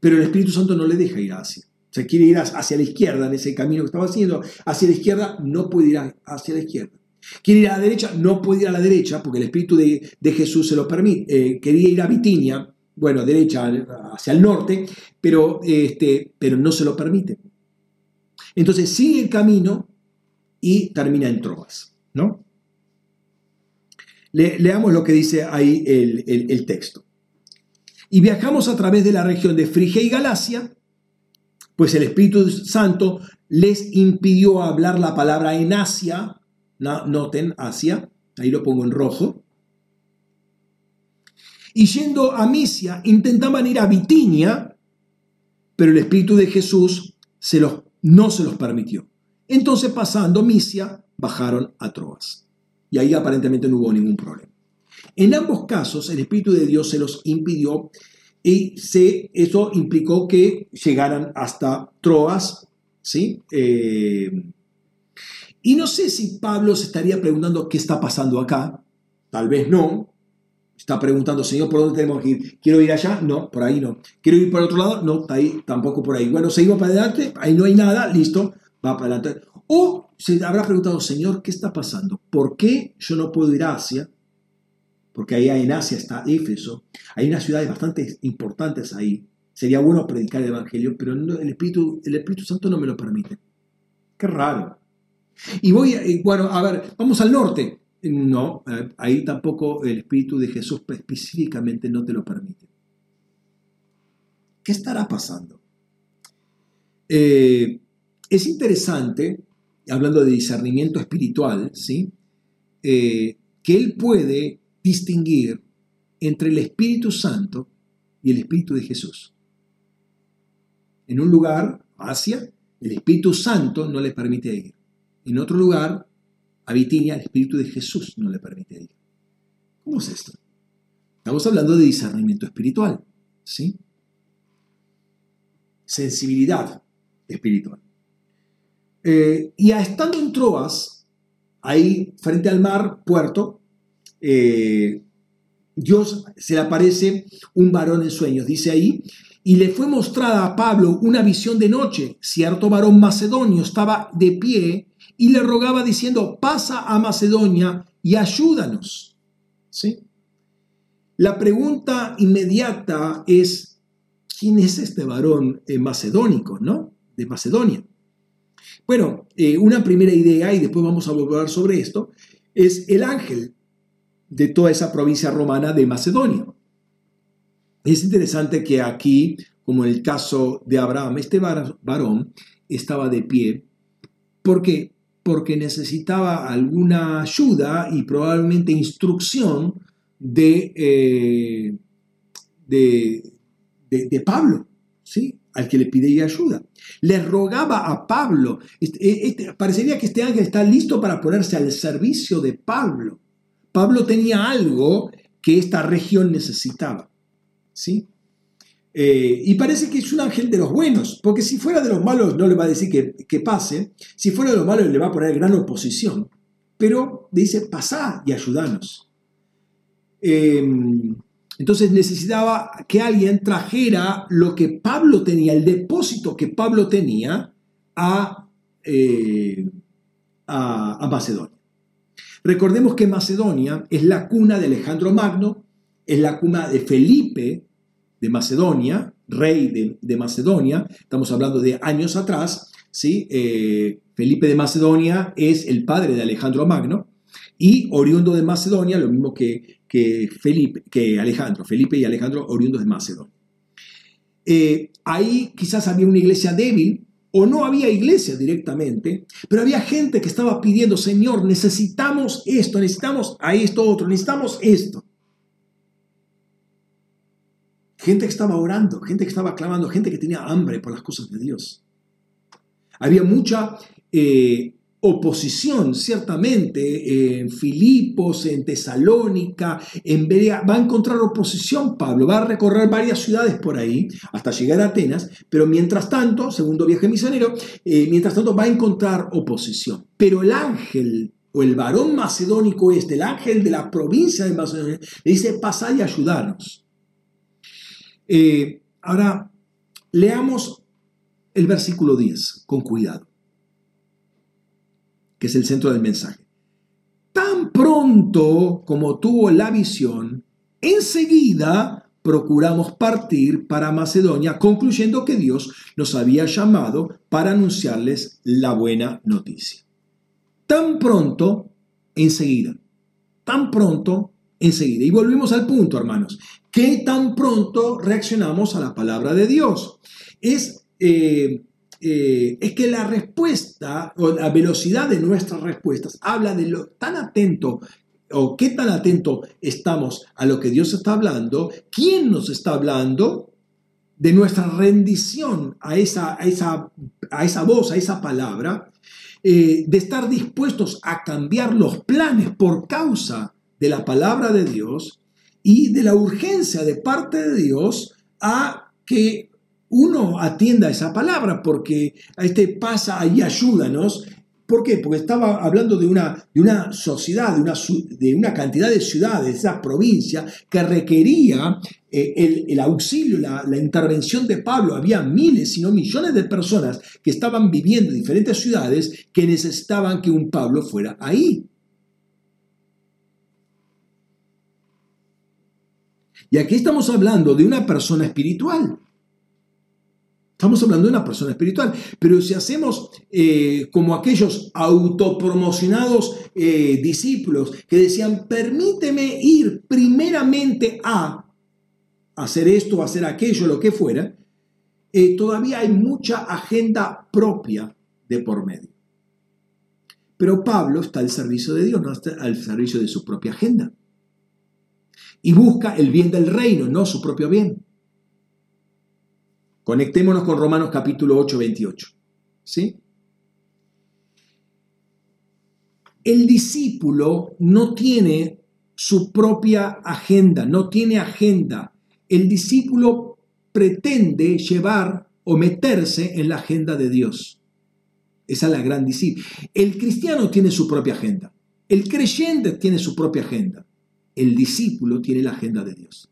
pero el Espíritu Santo no le deja ir a Asia. O sea, quiere ir hacia la izquierda en ese camino que estaba haciendo. Hacia la izquierda no puede ir hacia la izquierda. Quiere ir a la derecha, no puede ir a la derecha porque el Espíritu de, Jesús se lo permite. Eh, quería ir a Bitinia, bueno, derecha hacia el norte, pero, este, pero no se lo permite. Entonces sigue el camino y termina en Troas, ¿no? leamos lo que dice ahí el, el texto. Y viajamos a través de la región de Frigia y Galacia, pues el Espíritu Santo les impidió hablar la palabra en Asia, noten, Asia, ahí lo pongo en rojo. Y yendo a Misia, intentaban ir a Bitinia, pero el Espíritu de Jesús se los, no se los permitió. Entonces, pasando Misia, bajaron a Troas. Y ahí aparentemente no hubo ningún problema. En ambos casos, el Espíritu de Dios se los impidió y se, eso implicó que llegaran hasta Troas, ¿sí? Eh, y no sé si Pablo se estaría preguntando qué está pasando acá. Tal vez no. Está preguntando, Señor, ¿por dónde tenemos que ir? ¿Quiero ir allá? No, por ahí no. ¿Quiero ir por otro lado? No, ahí, tampoco por ahí. Bueno, seguimos para adelante, ahí no hay nada, listo, va para adelante. O se habrá preguntado, Señor, ¿qué está pasando? ¿Por qué yo no puedo ir a Asia? Porque ahí en Asia está Éfeso. Hay unas ciudades bastante importantes ahí. Sería bueno predicar el Evangelio, pero el Espíritu, el Espíritu Santo no me lo permite. Qué raro. Y voy, bueno, a ver, vamos al norte. No, ahí tampoco el Espíritu de Jesús específicamente no te lo permite. ¿Qué estará pasando? Eh, es interesante, hablando de discernimiento espiritual, ¿sí? Eh, que él puede distinguir entre el Espíritu Santo y el Espíritu de Jesús. En un lugar, Asia, el Espíritu Santo no le permite ir. En otro lugar, a Bitinia el Espíritu de Jesús no le permite ir. ¿Cómo es esto? Estamos hablando de discernimiento espiritual, ¿sí? Sensibilidad espiritual. Eh, y estando en Troas, ahí frente al mar, puerto, eh, Dios se le aparece un varón en sueños, dice ahí, y le fue mostrada a Pablo una visión de noche. Cierto varón macedonio estaba de pie y le rogaba diciendo, pasa a Macedonia y ayúdanos. ¿Sí? La pregunta inmediata es, ¿quién es este varón eh, macedónico, no? De Macedonia. Bueno, eh, una primera idea, y después vamos a volver sobre esto, es el ángel de toda esa provincia romana de Macedonia. Es interesante que aquí, como en el caso de Abraham, este varón estaba de pie. ¿Por qué? Porque necesitaba alguna ayuda y probablemente instrucción de, eh, de, Pablo, ¿sí? al que le pidía ayuda. Le rogaba a Pablo, este, este, parecería que este ángel está listo para ponerse al servicio de Pablo. Pablo tenía algo que esta región necesitaba. ¿sí? Eh, y parece que es un ángel de los buenos, porque si fuera de los malos no le va a decir que, pase, si fuera de los malos le va a poner gran oposición, pero dice, pasá y ayudanos. Em, entonces necesitaba que alguien trajera lo que Pablo tenía, el depósito que Pablo tenía a, eh, a Macedonia. Recordemos que Macedonia es la cuna de Alejandro Magno, es la cuna de Felipe, de Macedonia, rey de, Macedonia, estamos hablando de años atrás, ¿sí? Eh, Felipe de Macedonia es el padre de Alejandro Magno y oriundo de Macedonia, lo mismo que, que, Felipe, que Alejandro, Felipe y Alejandro oriundos de Macedonia. Eh, ahí quizás había una iglesia débil o no había iglesia directamente, pero había gente que estaba pidiendo, Señor, necesitamos esto, necesitamos a esto otro, necesitamos esto. Gente que estaba orando, gente que estaba clamando, gente que tenía hambre por las cosas de Dios. Había mucha eh, oposición, ciertamente, en Filipos, en Tesalónica, en Berea. Va a encontrar oposición Pablo, va a recorrer varias ciudades por ahí hasta llegar a Atenas, pero mientras tanto, segundo viaje misionero, eh, mientras tanto va a encontrar oposición. Pero el ángel o el varón macedónico este, el ángel de la provincia de Macedonia, le dice, pasad y ayudarnos. Eh, ahora, leamos el versículo 10 con cuidado, que es el centro del mensaje. Tan pronto como tuvo la visión, enseguida procuramos partir para Macedonia, concluyendo que Dios nos había llamado para anunciarles la buena noticia. Tan pronto, enseguida. Tan pronto, enseguida. Y volvimos al punto, hermanos. ¿Qué tan pronto reaccionamos a la palabra de Dios? Es, eh, eh, es que la respuesta o la velocidad de nuestras respuestas habla de lo tan atento o qué tan atento estamos a lo que Dios está hablando, quién nos está hablando, de nuestra rendición a esa, a esa, a esa voz, a esa palabra, eh, de estar dispuestos a cambiar los planes por causa de la palabra de Dios y de la urgencia de parte de Dios a que uno atienda esa palabra, porque este pasa y ayúdanos. ¿Por qué? Porque estaba hablando de una, de una sociedad, de una, de una, cantidad de ciudades, de esa provincia, que requería eh, el, el, auxilio, la, la, intervención de Pablo. Había miles, si no millones de personas que estaban viviendo en diferentes ciudades que necesitaban que un Pablo fuera ahí. Y aquí estamos hablando de una persona espiritual. Estamos hablando de una persona espiritual. Pero si hacemos eh, como aquellos autopromocionados eh, discípulos que decían, permíteme ir primeramente a hacer esto, hacer aquello, lo que fuera, eh, todavía hay mucha agenda propia de por medio. Pero Pablo está al servicio de Dios, no está al servicio de su propia agenda y busca el bien del reino, no su propio bien. Conectémonos con Romanos capítulo 8, 28. ¿Sí? El discípulo no tiene su propia agenda, no tiene agenda. El discípulo pretende llevar o meterse en la agenda de Dios. Esa es la gran discípula. El cristiano tiene su propia agenda. El creyente tiene su propia agenda el discípulo tiene la agenda de Dios.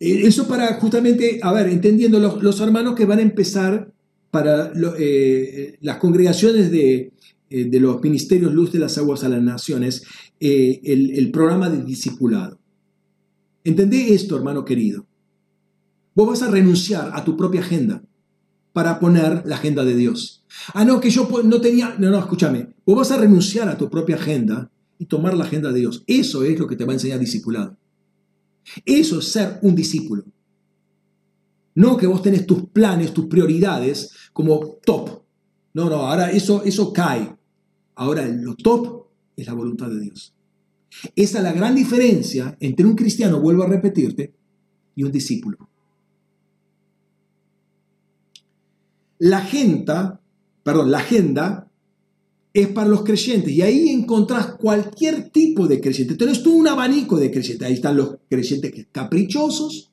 Eh, eso para justamente, a ver, entendiendo los, hermanos que van a empezar para eh, las congregaciones de, eh, de, los ministerios Luz de las Aguas a las Naciones, el, el, programa de discipulado. Entendé esto, hermano querido. Vos vas a renunciar a tu propia agenda para poner la agenda de Dios. Ah, no, que yo no tenía, no, no, escúchame, vos vas a renunciar a tu propia agenda y tomar la agenda de Dios. Eso es lo que te va a enseñar discipulado. Eso es ser un discípulo. No que vos tenés tus planes, tus prioridades como top. No, no, ahora eso, eso cae. Ahora lo top es la voluntad de Dios. Esa es la gran diferencia entre un cristiano, vuelvo a repetirte, y un discípulo. La agenda, perdón, la agenda es para los creyentes. Y ahí encontrás cualquier tipo de creyente. Tenés todo un abanico de creyentes. Ahí están los creyentes caprichosos,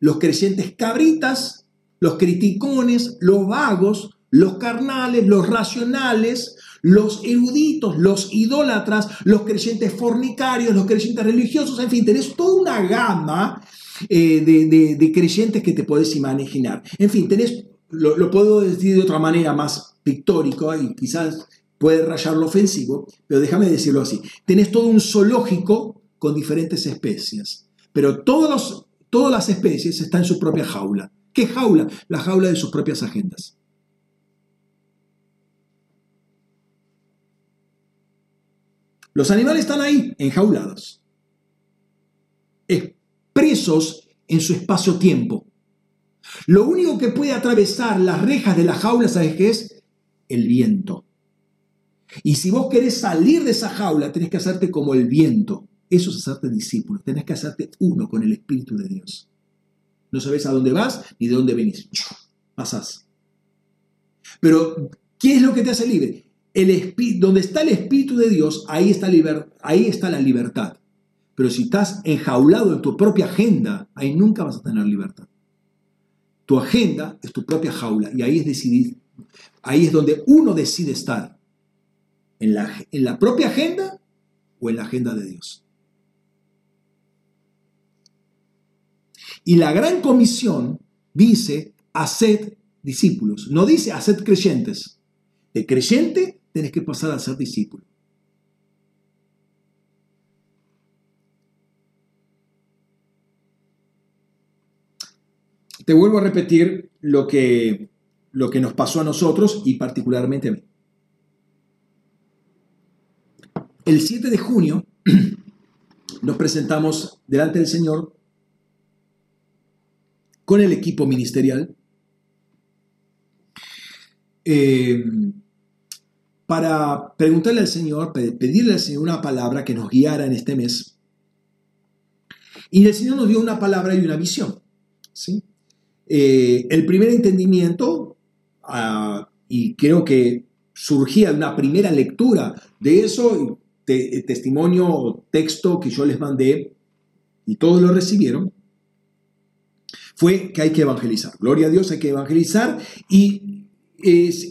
los creyentes cabritas, los criticones, los vagos, los carnales, los racionales, los eruditos, los idólatras, los creyentes fornicarios, los creyentes religiosos, en fin, tenés toda una gama eh, de, creyentes que te podés imaginar. En fin, tenés, lo, lo puedo decir de otra manera más pictórico y quizás puede rayar lo ofensivo, pero déjame decirlo así. Tenés todo un zoológico con diferentes especies, pero todos los, todas las especies están en su propia jaula. ¿Qué jaula? La jaula de sus propias agendas. Los animales están ahí, enjaulados, expresos en su espacio-tiempo. Lo único que puede atravesar las rejas de las jaulas, ¿sabes qué es? El viento. Y si vos querés salir de esa jaula, tenés que hacerte como el viento. Eso es hacerte discípulo. Tenés que hacerte uno con el Espíritu de Dios. No sabes a dónde vas ni de dónde venís. Pasás. Pero, ¿qué es lo que te hace libre? El donde está el Espíritu de Dios, ahí está, ahí está la libertad. Pero si estás enjaulado en tu propia agenda, ahí nunca vas a tener libertad. Tu agenda es tu propia jaula y ahí es decidir. Ahí es donde uno decide estar. En la, en la propia agenda o en la agenda de Dios. Y la gran comisión dice, haced discípulos. No dice, haced creyentes. De creyente tenés que pasar a ser discípulo. Te vuelvo a repetir lo que, lo que nos pasó a nosotros y particularmente a mí. El 7 de junio nos presentamos delante del Señor con el equipo ministerial eh, para preguntarle al Señor, pedirle al Señor una palabra que nos guiara en este mes. Y el Señor nos dio una palabra y una visión. ¿sí? Eh, el primer entendimiento, ah, y creo que surgía una primera lectura de eso, testimonio texto que yo les mandé, y todos lo recibieron, fue que hay que evangelizar. Gloria a Dios, hay que evangelizar. Y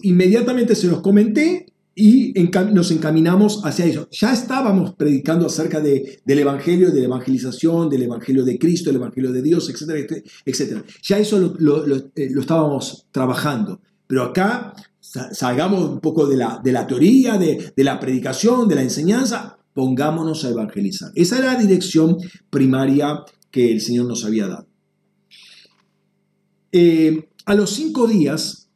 inmediatamente se los comenté y nos encaminamos hacia eso. Ya estábamos predicando acerca de, del Evangelio, de la evangelización, del Evangelio de Cristo, del Evangelio de Dios, etcétera, etcétera. Ya eso lo, eh, estábamos trabajando. Pero acá salgamos un poco de la, de la teoría, de, de la predicación, de la enseñanza, pongámonos a evangelizar. Esa era la dirección primaria que el Señor nos había dado. Eh, a los cinco días,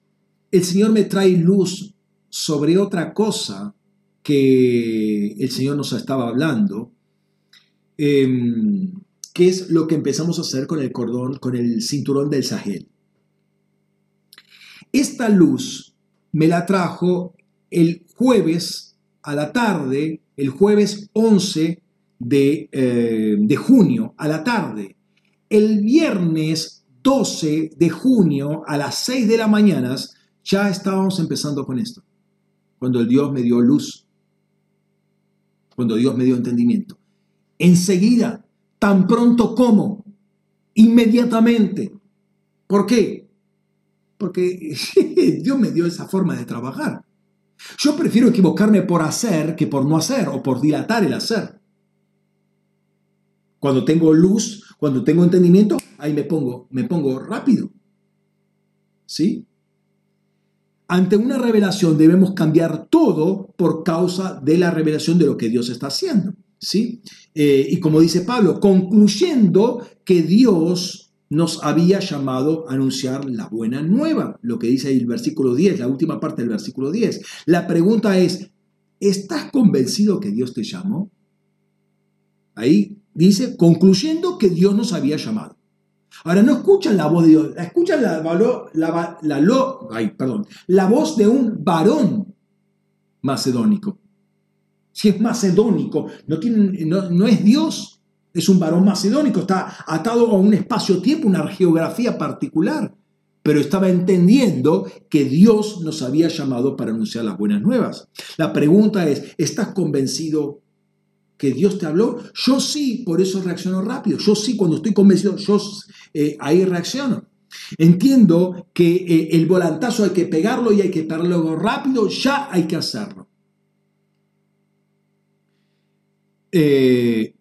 el Señor me trae luz sobre otra cosa que el Señor nos estaba hablando, em, que es lo que empezamos a hacer con el cordón, con el cinturón del Sahel. Esta luz me la trajo el jueves a la tarde, el jueves 11 de, eh, de junio a la tarde. El viernes 12 de junio a las 6 de la mañana ya estábamos empezando con esto. Cuando el Dios me dio luz, cuando Dios me dio entendimiento. Enseguida, tan pronto como, inmediatamente. ¿Por qué? Porque Dios me dio esa forma de trabajar. Yo prefiero equivocarme por hacer que por no hacer o por dilatar el hacer. Cuando tengo luz, cuando tengo entendimiento, ahí me pongo, me pongo rápido. ¿Sí? Ante una revelación debemos cambiar todo por causa de la revelación de lo que Dios está haciendo. ¿Sí? Eh, y como dice Pablo, concluyendo que Dios nos había llamado a anunciar la buena nueva, lo que dice ahí el versículo 10, la última parte del versículo 10. La pregunta es, ¿estás convencido que Dios te llamó? Ahí dice, concluyendo que Dios nos había llamado. Ahora no escuchan la voz de Dios, escuchan la, la, la, perdón, la voz de un varón macedónico. Si es macedónico, no, no, no es Dios, es un varón macedónico, está atado a un espacio-tiempo, una geografía particular, pero estaba entendiendo que Dios nos había llamado para anunciar las buenas nuevas. La pregunta es, ¿estás convencido que Dios te habló, yo sí, por eso reacciono rápido. Yo sí, cuando estoy convencido, yo eh, ahí reacciono. Entiendo que eh, el volantazo hay que pegarlo y hay que pegarlo rápido, ya hay que hacerlo. Eh,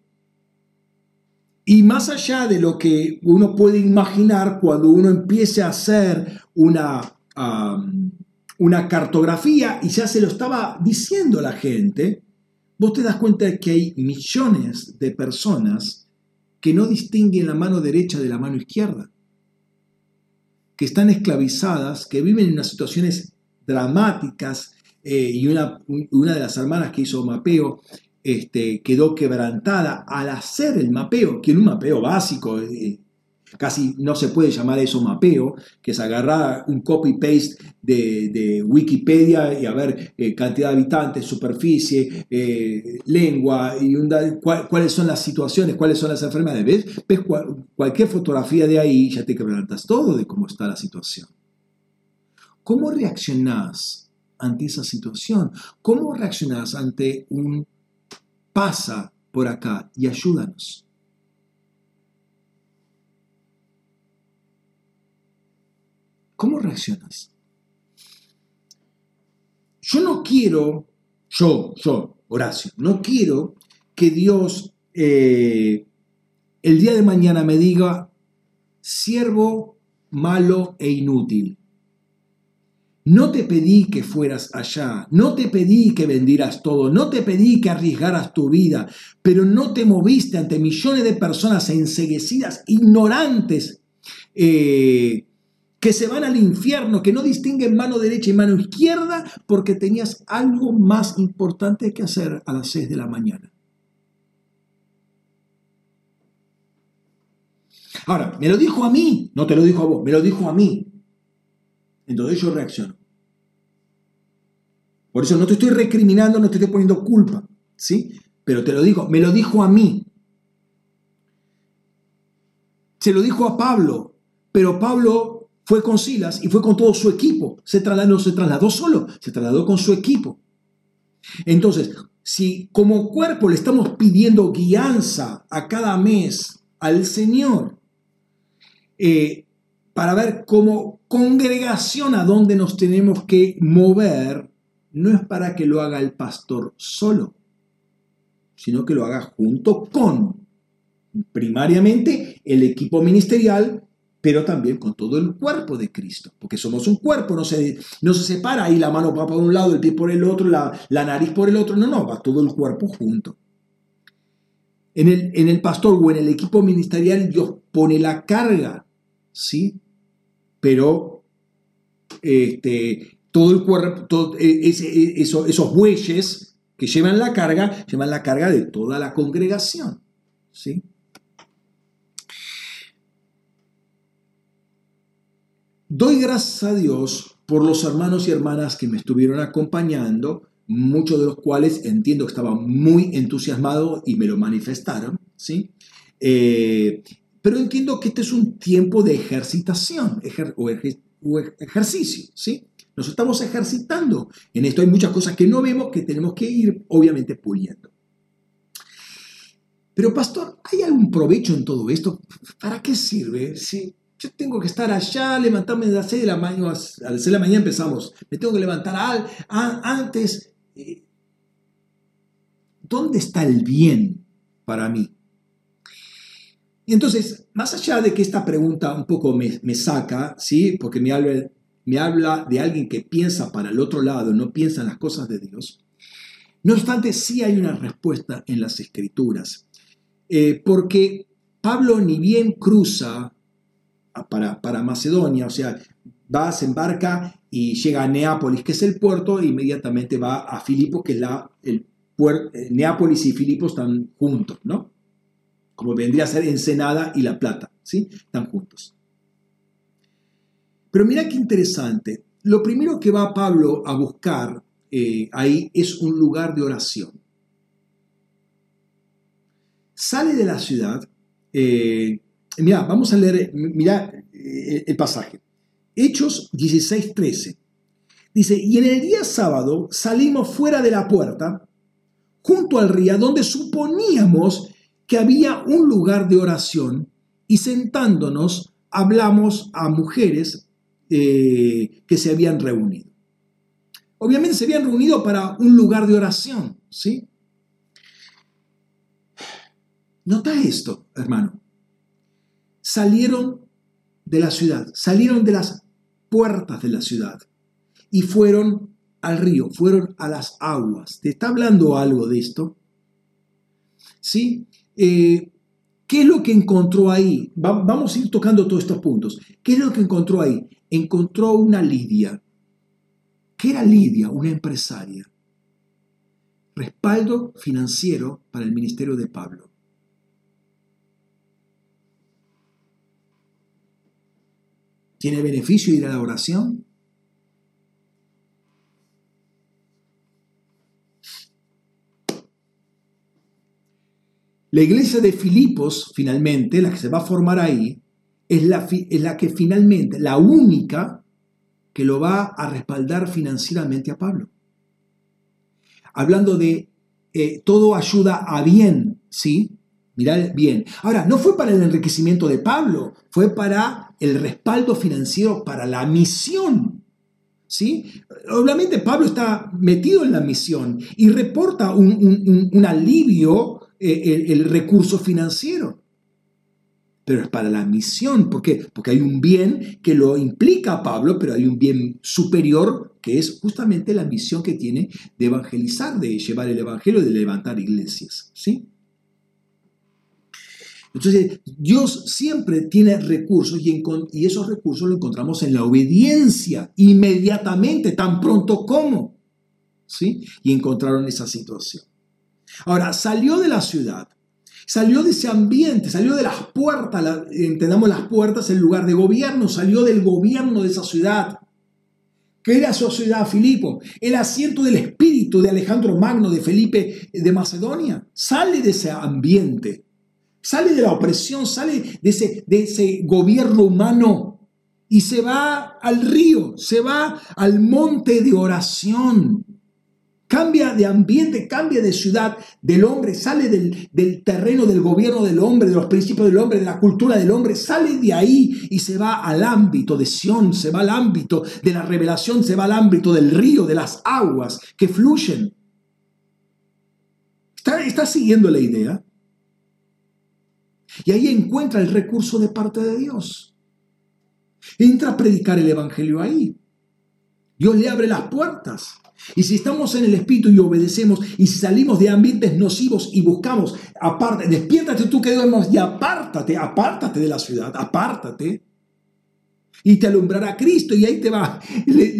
y más allá de lo que uno puede imaginar cuando uno empiece a hacer una, una cartografía, y ya se lo estaba diciendo la gente, vos te das cuenta de que hay millones de personas que no distinguen la mano derecha de la mano izquierda, que están esclavizadas, que viven en unas situaciones dramáticas, eh, y una, una, de las hermanas que hizo mapeo este, quedó quebrantada al hacer el mapeo, que en un mapeo básico, eh, casi no se puede llamar eso mapeo, que es agarrar un copy-paste de, Wikipedia y a ver eh, cantidad de habitantes, superficie, eh, lengua, y cuáles son las situaciones, cuáles son las enfermedades. ¿Ves? ¿Ves cualquier fotografía de ahí ya te quebrantas todo de cómo está la situación. ¿Cómo reaccionás ante esa situación? ¿Cómo reaccionás ante un pasa por acá y ayúdanos? ¿Cómo reaccionas? Yo no quiero, yo, yo, Horacio, no quiero que Dios eh, el día de mañana me diga, siervo malo e inútil. No te pedí que fueras allá, no te pedí que vendieras todo, no te pedí que arriesgaras tu vida, pero no te moviste ante millones de personas enseguecidas, ignorantes, eh, que se van al infierno, que no distinguen mano derecha y mano izquierda porque tenías algo más importante que hacer a las 6 de la mañana. Ahora, me lo dijo a mí, no te lo dijo a vos, me lo dijo a mí. Entonces yo reacciono. Por eso no te estoy recriminando, no te estoy poniendo culpa, ¿sí? Pero te lo digo, me lo dijo a mí. Se lo dijo a Pablo, pero Pablo fue con Silas y fue con todo su equipo. Se trasladó, no se trasladó solo, se trasladó con su equipo. Entonces, si como cuerpo le estamos pidiendo guianza a cada mes al Señor, eh, para ver como congregación a dónde nos tenemos que mover, no es para que lo haga el pastor solo, sino que lo haga junto con, primariamente, el equipo ministerial pero también con todo el cuerpo de Cristo, porque somos un cuerpo, no se, no se separa ahí la mano va por un lado, el pie por el otro, la, nariz por el otro, no, no, va todo el cuerpo junto. En el, en el pastor o en el equipo ministerial Dios pone la carga, ¿sí? Pero este, todo el cuerpo, e, e, esos bueyes que llevan la carga, llevan la carga de toda la congregación, ¿sí? Doy gracias a Dios por los hermanos y hermanas que me estuvieron acompañando, muchos de los cuales entiendo que estaban muy entusiasmados y me lo manifestaron, ¿sí? Eh, pero entiendo que este es un tiempo de ejercitación o, ejercicio, ¿sí? Nos estamos ejercitando. En esto hay muchas cosas que no vemos que tenemos que ir, obviamente, puliendo. Pero, pastor, ¿hay algún provecho en todo esto? ¿Para qué sirve? ¿Sí? yo tengo que estar allá, levantarme a las 6 de la mañana, a las 6 de la mañana empezamos, me tengo que levantar al, antes. Eh, ¿Dónde está el bien para mí? Entonces, más allá de que esta pregunta un poco me, saca, ¿sí? porque me habla, me habla de alguien que piensa para el otro lado, no piensa en las cosas de Dios, no obstante, sí hay una respuesta en las escrituras, eh, porque Pablo ni bien cruza para, Macedonia, o sea, va, se embarca y llega a Neápolis, que es el puerto, e inmediatamente va a Filipos, que es la, el puerto, eh, Neápolis y Filipos están juntos, ¿no? Como vendría a ser Ensenada y La Plata, ¿sí? Están juntos. Pero mira qué interesante. Lo primero que va Pablo a buscar eh, ahí es un lugar de oración. Sale de la ciudad, eh, Mira, vamos a leer, mira eh, el pasaje. Hechos 16, 13. Dice, y en el día sábado salimos fuera de la puerta, junto al río, donde suponíamos que había un lugar de oración, y sentándonos hablamos a mujeres eh, que se habían reunido. Obviamente se habían reunido para un lugar de oración, ¿sí? Nota esto, hermano salieron de la ciudad, salieron de las puertas de la ciudad y fueron al río, fueron a las aguas. ¿Te está hablando algo de esto? ¿Sí? Eh, ¿Qué es lo que encontró ahí? vamos a ir tocando todos estos puntos. ¿Qué es lo que encontró ahí? Encontró una Lidia. ¿Qué era Lidia? Una empresaria respaldo financiero para el ministerio de Pablo. ¿Tiene beneficio ir a la oración? La iglesia de Filipos, finalmente, la que se va a formar ahí, es la, que finalmente, la única que lo va a respaldar financieramente a Pablo. Hablando de eh, todo ayuda a bien, ¿sí? Mirad bien. Ahora, no fue para el enriquecimiento de Pablo, fue para el respaldo financiero, para la misión. ¿Sí? Obviamente Pablo está metido en la misión y reporta un alivio eh, el, recurso financiero. Pero es para la misión. ¿Por qué? Porque hay un bien que lo implica a Pablo, pero hay un bien superior que es justamente la misión que tiene de evangelizar, de llevar el evangelio, de levantar iglesias. ¿Sí? Entonces, Dios siempre tiene recursos y, y, esos recursos los encontramos en la obediencia, inmediatamente, tan pronto como. ¿Sí? Y encontraron esa situación. Ahora, salió de la ciudad, salió de ese ambiente, salió de las puertas, entendamos las puertas, el lugar de gobierno, salió del gobierno de esa ciudad. ¿Qué era su ciudad, Filipo? El asiento del espíritu de Alejandro Magno, de Felipe de Macedonia. Sale de ese ambiente, sale de la opresión, sale de ese, de ese gobierno humano y se va al río, se va al monte de oración cambia de ambiente, cambia de ciudad del hombre, sale del, terreno del gobierno del hombre, de los principios del hombre, de la cultura del hombre, sale de ahí y se va al ámbito de Sión, se va al ámbito de la revelación, se va al ámbito del río, de las aguas que fluyen. ¿Está, está siguiendo la idea? Y ahí encuentra el recurso de parte de Dios. Entra a predicar el Evangelio ahí. Dios le abre las puertas. Y si estamos en el Espíritu y obedecemos, y salimos de ambientes nocivos y buscamos, aparte, despiértate tú que duermas y apártate, apártate de la ciudad, apártate. Y te alumbrará Cristo y ahí te va. Le,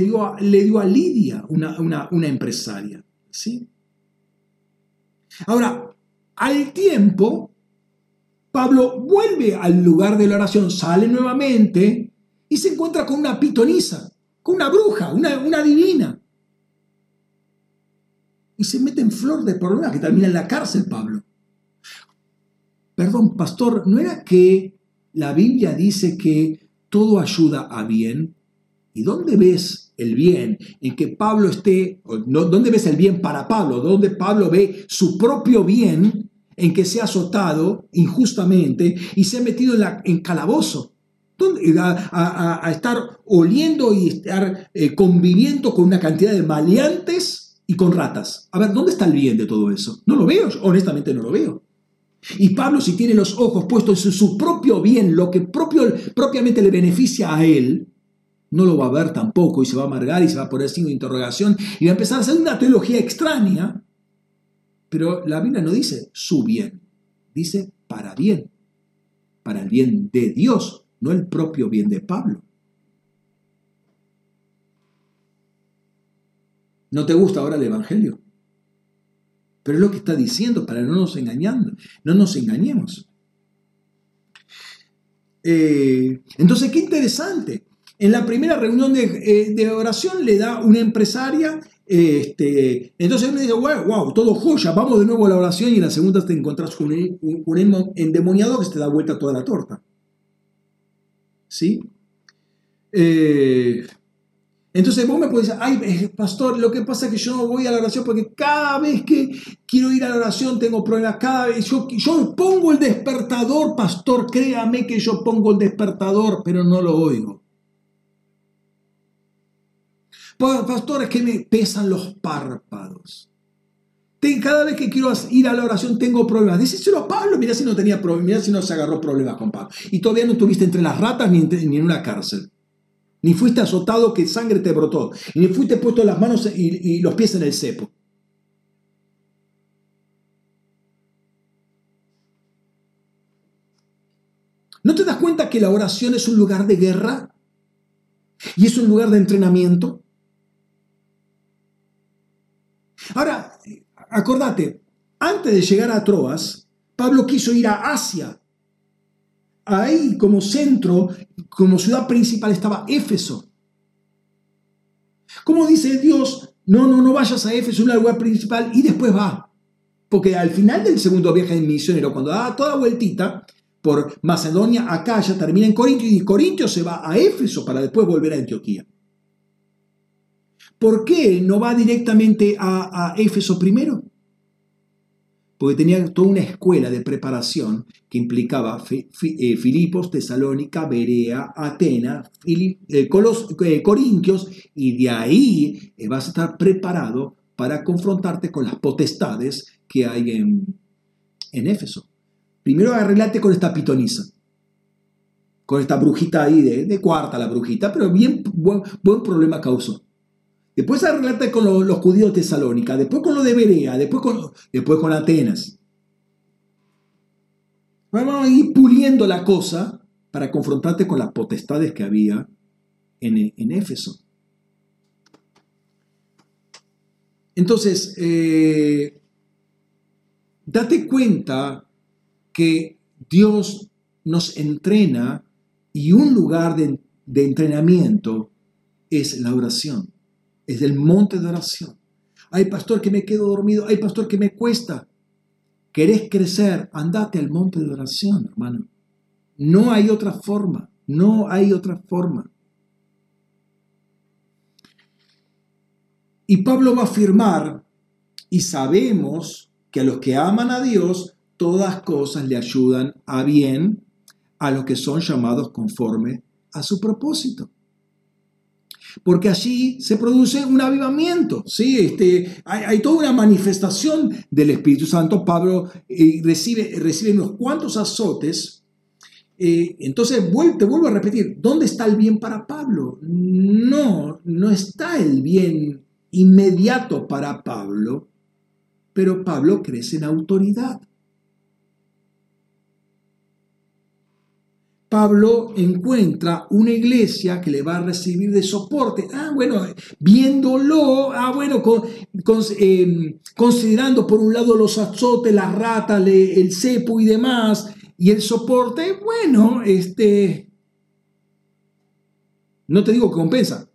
dio, a, le dio, a, Lidia, una, una empresaria. ¿sí? Ahora, al tiempo, Pablo vuelve al lugar de la oración, sale nuevamente y se encuentra con una pitonisa, con una bruja, una, una divina y se mete en flor de problema que termina en la cárcel Pablo. Perdón, pastor, ¿no era que la Biblia dice que todo ayuda a bien? ¿Y dónde ves el bien en que Pablo esté, dónde ves el bien para Pablo? ¿Dónde Pablo ve su propio bien en que se ha azotado injustamente y se ha metido en, la, en calabozo? A, estar oliendo y estar eh, conviviendo con una cantidad de maleantes y con ratas. A ver, ¿dónde está el bien de todo eso? No lo veo, honestamente no lo veo. Y Pablo, si tiene los ojos puestos en su, propio bien, lo que propio, propiamente le beneficia a él, no lo va a ver tampoco y se va a amargar y se va a poner signo de interrogación y va a empezar a hacer una teología extraña. Pero la Biblia no dice su bien, dice para bien, para el bien de Dios, no el propio bien de Pablo. ¿No te gusta ahora el Evangelio? Pero es lo que está diciendo para no nos engañando, no nos engañemos. Eh, entonces, qué interesante. En la primera reunión de, eh, oración le da una empresaria, este, entonces me dice, wow, wow, todo joya, vamos de nuevo a la oración y en la segunda te encontrás con un, endemoniado que te da vuelta toda la torta. ¿Sí? Eh, entonces vos me puedes decir, ay, eh, pastor, lo que pasa es que yo no voy a la oración porque cada vez que quiero ir a la oración tengo problemas. Cada vez yo, yo pongo el despertador, pastor, créame que yo pongo el despertador, pero no lo oigo. Pastor, es que me pesan los párpados. Cada vez que quiero ir a la oración tengo problemas. Díselo a Pablo, mira si no tenía problemas, mira si no se agarró problemas con Pablo. Y todavía no estuviste entre las ratas ni en una cárcel ni fuiste azotado que sangre te brotó, ni fuiste puesto las manos y, los pies en el cepo. ¿No te das cuenta que la oración es un lugar de guerra? ¿Y es un lugar de entrenamiento? Ahora, acordate, antes de llegar a Troas, Pablo quiso ir a Asia. Ahí como centro, como ciudad principal estaba Éfeso. ¿Cómo dice Dios? No, no, no vayas a Éfeso, un lugar principal, y después va. Porque al final del segundo viaje de misionero, cuando da toda vueltita por Macedonia, acá ya termina en Corintio, y Corintio se va a Éfeso para después volver a Antioquía. ¿Por qué no va directamente a, a Éfeso primero? Porque tenía toda una escuela de preparación que implicaba eh, Filipos, Tesalónica, Berea, Atenas, eh, eh, Corintios, y de ahí vas a estar preparado para confrontarte con las potestades que hay en, en Éfeso. Primero arreglate con esta pitonisa, con esta brujita ahí, de, cuarta la brujita, pero bien buen, buen problema causó. Después arreglate con los, judíos de Tesalónica, después con lo de Berea, después con, después con Atenas. Vamos a ir puliendo la cosa para confrontarte con las potestades que había en, en Éfeso. Entonces, eh, date cuenta que Dios nos entrena y un lugar de, de entrenamiento es la oración es el monte de oración. Hay pastor que me quedo dormido, hay pastor que me cuesta. ¿Querés crecer? Andate al monte de oración, hermano. No hay otra forma, no hay otra forma. Y Pablo va a afirmar, y sabemos que a los que aman a Dios, todas cosas le ayudan a bien a los que son llamados conforme a su propósito porque allí se produce un avivamiento, ¿sí? Este, hay, toda una manifestación del Espíritu Santo. Pablo eh, recibe, recibe unos cuantos azotes. Eh, entonces, te vuelvo a repetir, ¿dónde está el bien para Pablo? No, no está el bien inmediato para Pablo, pero Pablo crece en autoridad. Pablo encuentra una iglesia que le va a recibir de soporte. Ah, bueno, viéndolo, ah, bueno, em, considerando por un lado los azotes, las ratas, el cepo y demás, y el soporte, bueno, este, no te digo que compensa,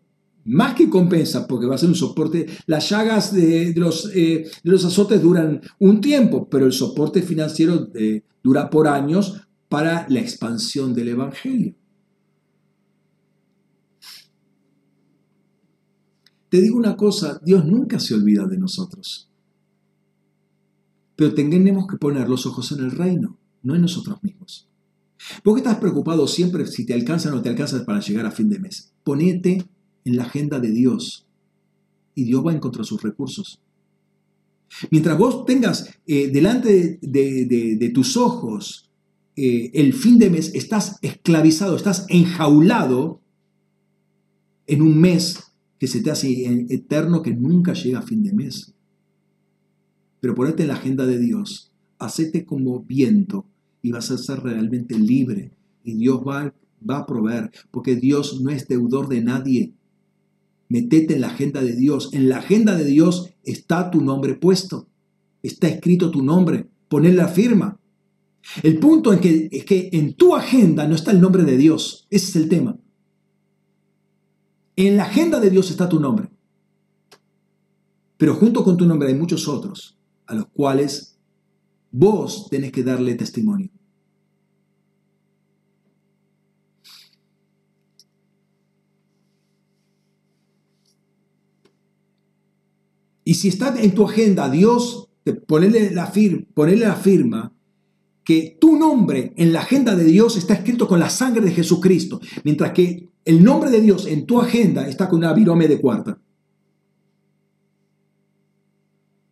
más que compensa, porque va a ser un soporte. Las llagas de, los, eh, los, azotes duran un tiempo, pero el soporte financiero eh, dura por años para la expansión del Evangelio. Te digo una cosa, Dios nunca se olvida de nosotros. Pero tengamos que poner los ojos en el reino, no en nosotros mismos. ¿Por qué estás preocupado siempre si te alcanza o no te alcanza para llegar a fin de mes? Ponete en la agenda de Dios y Dios va a encontrar sus recursos. Mientras vos tengas eh, delante de tus ojos eh, el fin de mes, estás esclavizado, estás enjaulado en un mes que se te hace eterno, que nunca llega a fin de mes. Pero ponete en la agenda de Dios, hacete como viento y vas a ser realmente libre. Y Dios va, va a proveer, porque Dios no es deudor de nadie. Metete en la agenda de Dios. En la agenda de Dios está tu nombre puesto. Está escrito tu nombre. Poner la firma. El punto es que, es que en tu agenda no está el nombre de Dios. Ese es el tema. En la agenda de Dios está tu nombre. Pero junto con tu nombre hay muchos otros a los cuales vos tenés que darle testimonio. Y si está en tu agenda Dios, ponerle la, ponerle la firma, que tu nombre en la agenda de Dios está escrito con la sangre de Jesucristo, mientras que el nombre de Dios en tu agenda está con una virome de cuarta.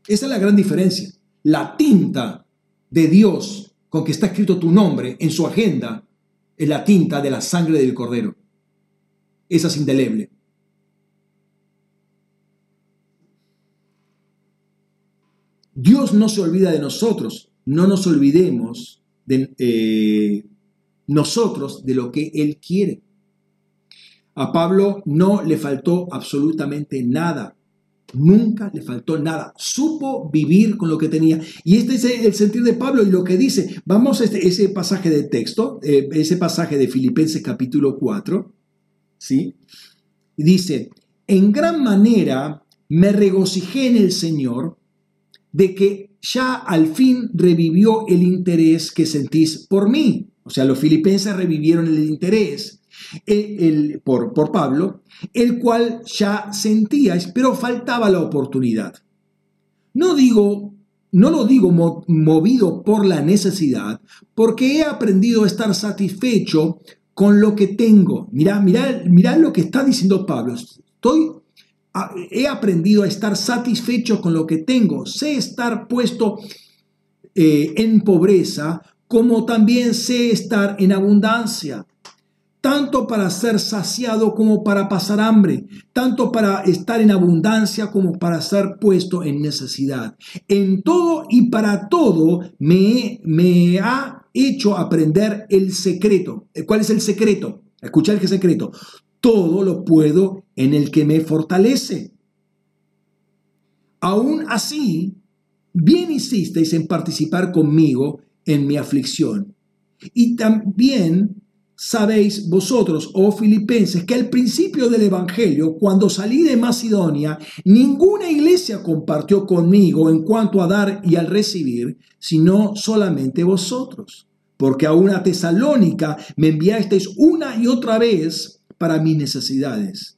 Esa es la gran diferencia. La tinta de Dios con que está escrito tu nombre en su agenda es la tinta de la sangre del cordero. Esa es indeleble. Dios no se olvida de nosotros no nos olvidemos de eh, nosotros de lo que Él quiere. A Pablo no le faltó absolutamente nada. Nunca le faltó nada. Supo vivir con lo que tenía. Y este es el sentir de Pablo y lo que dice. Vamos a este, ese pasaje de texto, eh, ese pasaje de Filipenses capítulo 4. ¿sí? Dice, en gran manera me regocijé en el Señor de que ya al fin revivió el interés que sentís por mí. O sea, los filipenses revivieron el interés eh, por, por Pablo, el cual ya sentíais, pero faltaba la oportunidad. No digo, no lo digo movido por la necesidad, porque he aprendido a estar satisfecho con lo que tengo. Mirá, mirá, mirá lo que está diciendo Pablo. Estoy, he aprendido a estar satisfecho con lo que tengo. Sé estar puesto eh, en pobreza, como también sé estar en abundancia tanto para ser saciado como para pasar hambre, tanto para estar en abundancia como para ser puesto en necesidad. En todo y para todo me, me ha hecho aprender el secreto. ¿Cuál es el secreto? Escuchar el secreto. Todo lo puedo en el que me fortalece. Aún así, bien hicisteis en participar conmigo en mi aflicción. Y también sabéis vosotros, oh filipenses, que al principio del Evangelio, cuando salí de Macedonia, ninguna iglesia compartió conmigo en cuanto a dar y al recibir, sino solamente vosotros porque a una tesalónica me enviasteis una y otra vez para mis necesidades.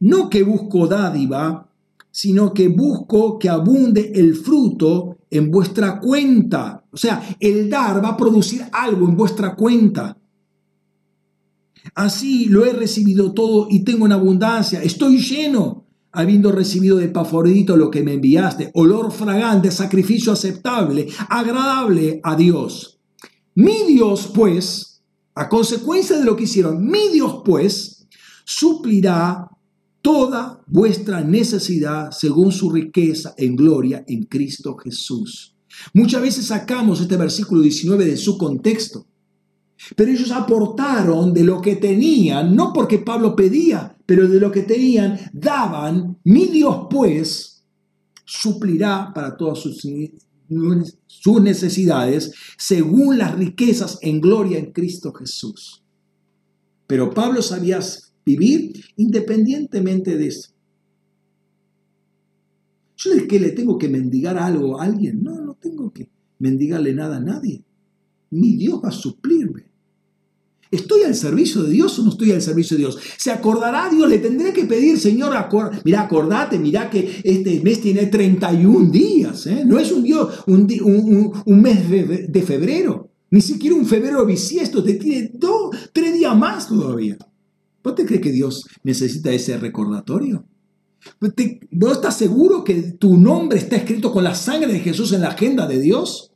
No que busco dádiva, sino que busco que abunde el fruto en vuestra cuenta. O sea, el dar va a producir algo en vuestra cuenta. Así lo he recibido todo y tengo en abundancia. Estoy lleno, habiendo recibido de Pafrodito lo que me enviaste, olor fragante, sacrificio aceptable, agradable a Dios. Mi Dios, pues, a consecuencia de lo que hicieron, mi Dios, pues, suplirá toda vuestra necesidad según su riqueza en gloria en Cristo Jesús. Muchas veces sacamos este versículo 19 de su contexto, pero ellos aportaron de lo que tenían, no porque Pablo pedía, pero de lo que tenían, daban, mi Dios pues suplirá para todas sus sus necesidades según las riquezas en gloria en Cristo Jesús. Pero Pablo sabía vivir independientemente de eso. Yo es que le tengo que mendigar algo a alguien. No, no tengo que mendigarle nada a nadie. Mi Dios va a suplirme. ¿Estoy al servicio de Dios o no estoy al servicio de Dios? ¿Se acordará Dios? Le tendré que pedir, Señor, mira, acordate, mira que este mes tiene 31 días. ¿eh? No es un, Dios, un, mes de, febrero. Ni siquiera un febrero bisiesto. Te tiene dos, tres días más todavía. ¿Vos te crees que Dios necesita ese recordatorio? ¿Vos estás seguro que tu nombre está escrito con la sangre de Jesús en la agenda de Dios?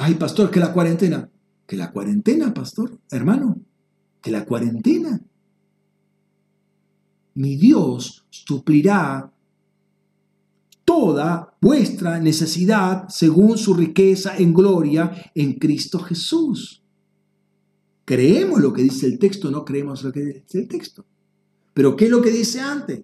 Ay, pastor, que la cuarentena. Que la cuarentena, pastor, hermano. Que la cuarentena. Mi Dios suplirá toda vuestra necesidad según su riqueza en gloria en Cristo Jesús. Creemos lo que dice el texto, no creemos lo que dice el texto. Pero ¿qué es lo que dice antes?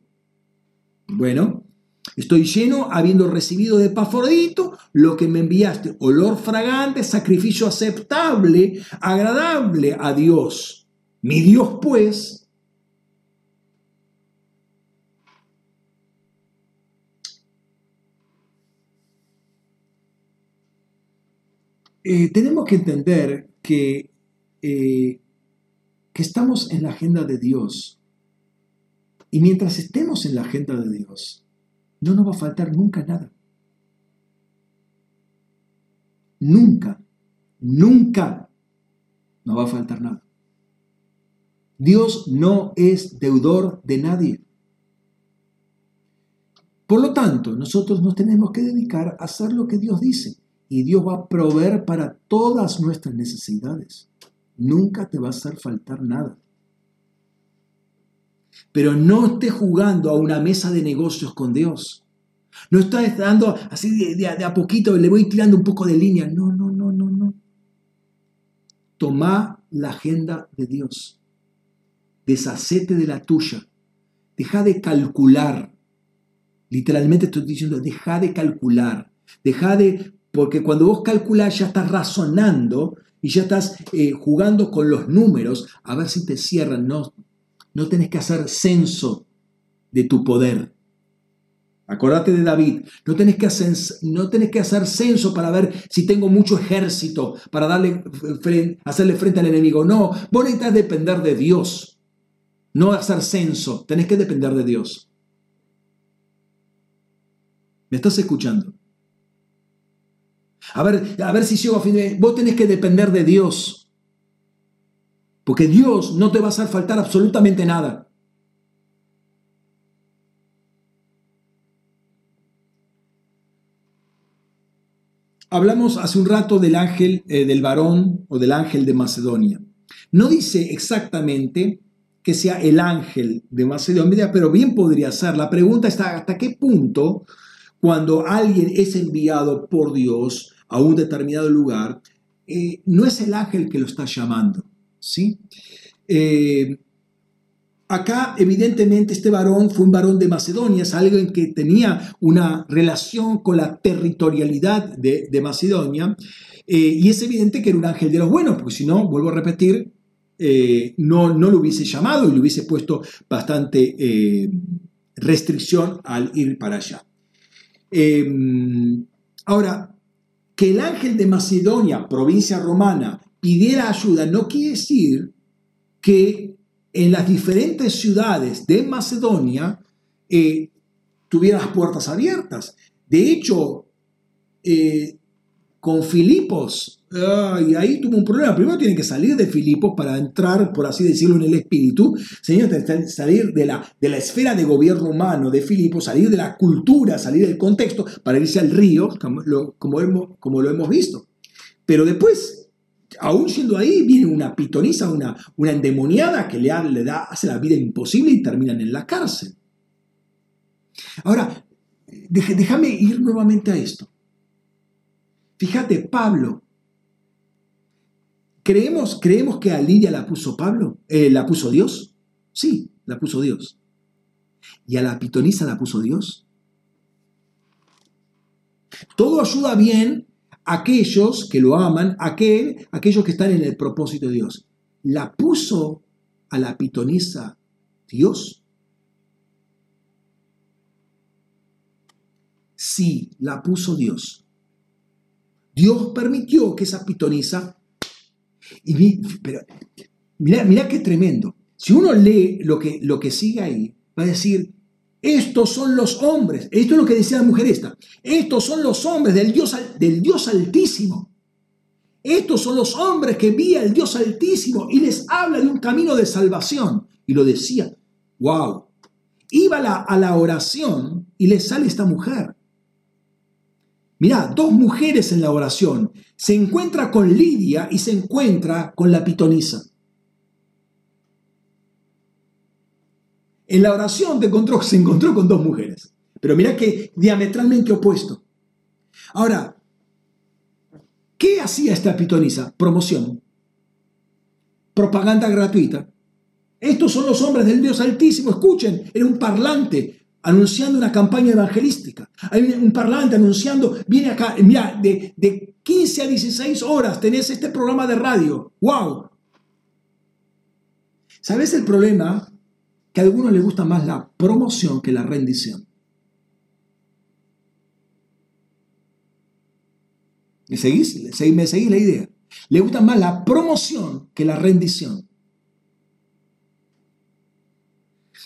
Bueno, Estoy lleno habiendo recibido de Pafrodito lo que me enviaste, olor fragante, sacrificio aceptable, agradable a Dios. Mi Dios pues eh, tenemos que entender que, eh, que estamos en la agenda de Dios. Y mientras estemos en la agenda de Dios, no nos va a faltar nunca nada. Nunca, nunca nos va a faltar nada. Dios no es deudor de nadie. Por lo tanto, nosotros nos tenemos que dedicar a hacer lo que Dios dice y Dios va a proveer para todas nuestras necesidades. Nunca te va a hacer faltar nada. Pero no estés jugando a una mesa de negocios con Dios. No estás dando así de, a poquito, le voy tirando un poco de línea. No, no, no, no, no. toma la agenda de Dios. Deshacete de la tuya. Deja de calcular. Literalmente estoy diciendo, deja de calcular. Deja de, porque cuando vos calculás ya estás razonando y ya estás eh, jugando con los números a ver si te cierran. No, no tenés que hacer censo de tu poder. Acordate de David, no tenés, que hacer, no que hacer censo para ver si tengo mucho ejército, para darle, hacerle frente al enemigo. No, vos necesitas depender de Dios, no hacer censo, tenés que depender de Dios. ¿Me estás escuchando? A ver, a ver si llego a fin de... Vos tenés que depender de Dios. Porque Dios no te va a hacer faltar absolutamente nada. Hablamos hace un rato del ángel eh, del varón o del ángel de Macedonia. No dice exactamente que sea el ángel de Macedonia, pero bien podría ser. La pregunta está hasta qué punto cuando alguien es enviado por Dios a un determinado lugar, eh, no es el ángel que lo está llamando. ¿Sí? Eh, Acá, evidentemente, este varón fue un varón de Macedonia, es alguien que tenía una relación con la territorialidad de, Macedonia, eh, y es evidente que era un ángel de los buenos, porque si no, vuelvo a repetir, eh, no, no lo hubiese llamado y le hubiese puesto bastante restricción al ir para allá. ahora, que el ángel de Macedonia, provincia romana, pidiera ayuda, no quiere decir que en las diferentes ciudades de Macedonia eh, tuviera las puertas abiertas. De hecho, eh, con Filipos, y ahí tuvo un problema. Primero tiene que salir de Filipos para entrar, por así decirlo, en el espíritu. Señor, salir de la, de la esfera de gobierno humano de Filipos, salir de la cultura, salir del contexto, para irse al río, como como como lo hemos visto. Pero después aún siendo ahí, viene una pitonisa, una, una endemoniada que le, le da, hace la vida imposible y terminan en la cárcel. Ahora, déjame ir nuevamente a esto. Fíjate, Pablo. ¿Creemos, ¿Creemos que a Lidia la puso Pablo? Eh, ¿La puso Dios? Sí, la puso Dios. ¿Y a la pitonisa la puso Dios? Todo ayuda bien aquellos que lo aman, aquel, aquellos que están en el propósito de Dios. ¿La puso a la pitonisa Dios? Sí, la puso Dios. Dios permitió que esa pitonisa... Y, pero mira, mira qué tremendo. Si uno lee lo que, lo que sigue ahí, va a decir, estos son los hombres. Esto es lo que decía la mujer esta. Estos son los hombres del Dios, del Dios Altísimo. Estos son los hombres que vía el Dios Altísimo y les habla de un camino de salvación. Y lo decía. ¡Wow! Iba a la oración y le sale esta mujer. Mirá, dos mujeres en la oración. Se encuentra con Lidia y se encuentra con la pitonisa. En la oración te encontró, se encontró con dos mujeres. Pero mira que diametralmente opuesto. Ahora, ¿qué hacía esta pitonisa? Promoción. Propaganda gratuita. Estos son los hombres del Dios Altísimo. Escuchen, era un parlante anunciando una campaña evangelística. Hay un parlante anunciando, viene acá, mira, de, de 15 a 16 horas tenés este programa de radio. ¡Wow! ¿Sabes el problema? Que a algunos les gusta más la promoción que la rendición. ¿Me seguís? ¿Me seguís la idea? Le gusta más la promoción que la rendición.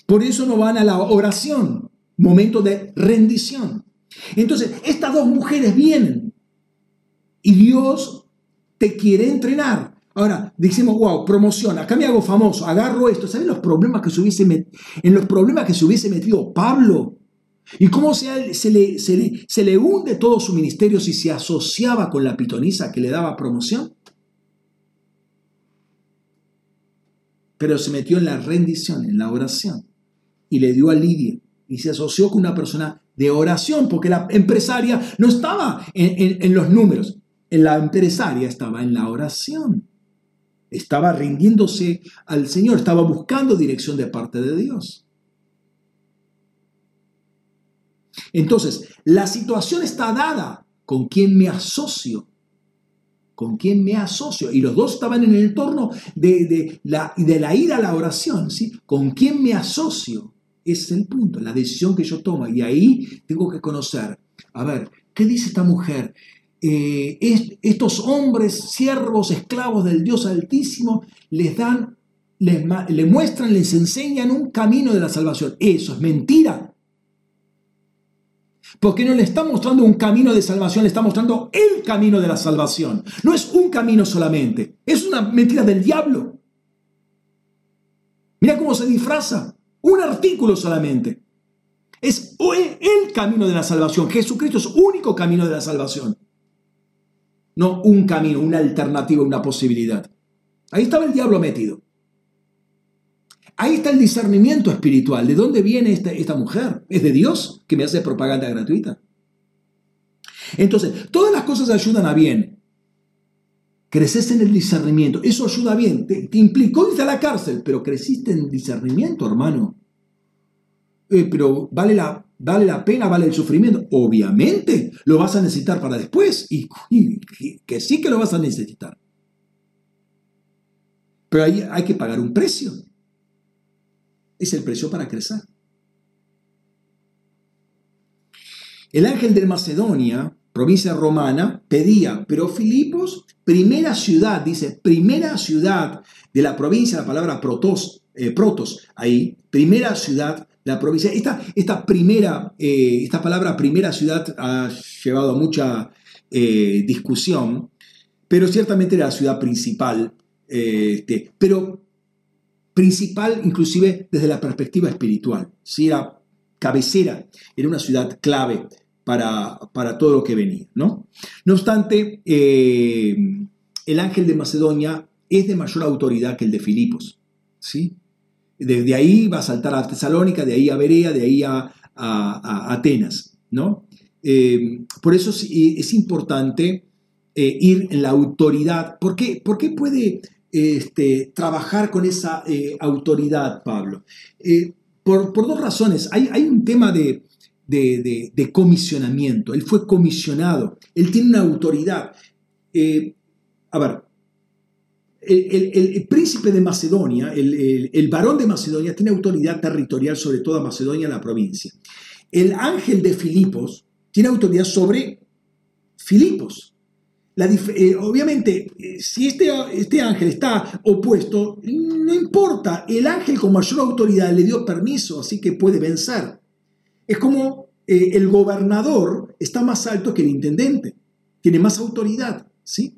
Por eso no van a la oración, momento de rendición. Entonces, estas dos mujeres vienen y Dios te quiere entrenar. Ahora, decimos, wow, promoción, acá me hago famoso, agarro esto. ¿Saben los problemas que se hubiese en los problemas que se hubiese metido Pablo? ¿Y cómo se, se, le, se, le, hunde todo su ministerio si se asociaba con la pitonisa que le daba promoción? Pero se metió en la rendición, en la oración, y le dio a Lidia, y se asoció con una persona de oración, porque la empresaria no estaba en los números, la empresaria estaba en la oración. Estaba rindiéndose al Señor, estaba buscando dirección de parte de Dios. Entonces, la situación está dada. ¿Con quién me asocio? ¿Con quién me asocio? Y los dos estaban en el entorno de, la, de la ida a la oración. ¿sí? ¿Con quién me asocio? Es el punto, la decisión que yo tomo. Y ahí tengo que conocer, a ver, ¿qué dice esta mujer? Eh, estos hombres, siervos, esclavos del Dios Altísimo, les dan, les, muestran, les enseñan un camino de la salvación. Eso es mentira. Porque no le está mostrando un camino de salvación, le está mostrando el camino de la salvación. No es un camino solamente, es una mentira del diablo. Mira cómo se disfraza, un artículo solamente. Es el camino de la salvación. Jesucristo es único camino de la salvación. No un camino, una alternativa, una posibilidad. Ahí estaba el diablo metido. Ahí está el discernimiento espiritual. ¿De dónde viene esta, esta mujer? ¿Es de Dios que me hace propaganda gratuita? Entonces, todas las cosas ayudan a bien. Creces en el discernimiento. Eso ayuda bien. Te, implicó irte a la cárcel, pero creciste en discernimiento, hermano. Eh, pero vale la, vale la pena, vale el sufrimiento. Obviamente lo vas a necesitar para después. y que sí que lo vas a necesitar. Pero ahí hay que pagar un precio es el precio para crecer. El ángel de Macedonia, provincia romana, pedía, pero Filipos, primera ciudad, dice, primera ciudad de la provincia, la palabra protos, eh, protos, ahí, primera ciudad la provincia. Esta, primera, eh, esta palabra primera ciudad ha llevado a mucha eh, discusión, pero ciertamente era la ciudad principal. Este, pero principal inclusive desde la perspectiva espiritual. si Era cabecera, era una ciudad clave para, para todo lo que venía. ¿no? no obstante, eh, el ángel de Macedonia es de mayor autoridad que el de Filipos. ¿sí? Desde ahí va a saltar a Tesalónica, de ahí a Berea, de ahí a, Atenas. ¿no? Eh, por eso es, importante eh, ir en la autoridad. ¿Por qué, ¿Por qué puede este, trabajar con esa eh, autoridad, Pablo? Por, dos razones. Hay, un tema de, de, comisionamiento. Él fue comisionado. Él tiene una autoridad. A ver, el, príncipe de Macedonia, el, varón de Macedonia, tiene autoridad territorial sobre toda Macedonia, la provincia. El ángel de Filipos tiene autoridad sobre Filipos. Eh, obviamente, eh, si este, este ángel está opuesto, no importa, el ángel con mayor autoridad le dio permiso, así que puede vencer. Es como eh, el gobernador está más alto que el intendente, tiene más autoridad, ¿sí?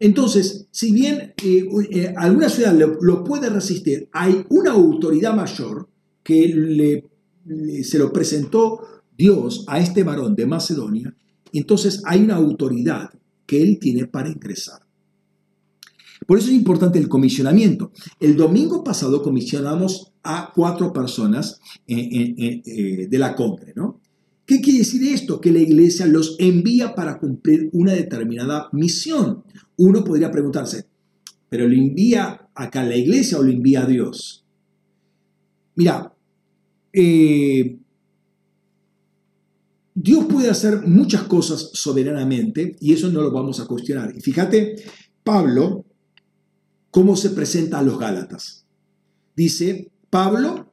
Entonces, si bien alguna ciudad lo, puede resistir, hay una autoridad mayor que le, se lo presentó Dios a este varón de Macedonia, entonces hay una autoridad que él tiene para ingresar. Por eso es importante el comisionamiento. El domingo pasado comisionamos a cuatro personas eh, eh, eh, de la Congre, ¿no? ¿Qué quiere decir esto? Que la iglesia los envía para cumplir una determinada misión. Uno podría preguntarse, ¿pero lo envía acá la iglesia o lo envía a Dios? Mira, Dios puede hacer muchas cosas soberanamente y eso no lo vamos a cuestionar. Y fíjate, Pablo, cómo se presenta a los Gálatas. Dice, Pablo,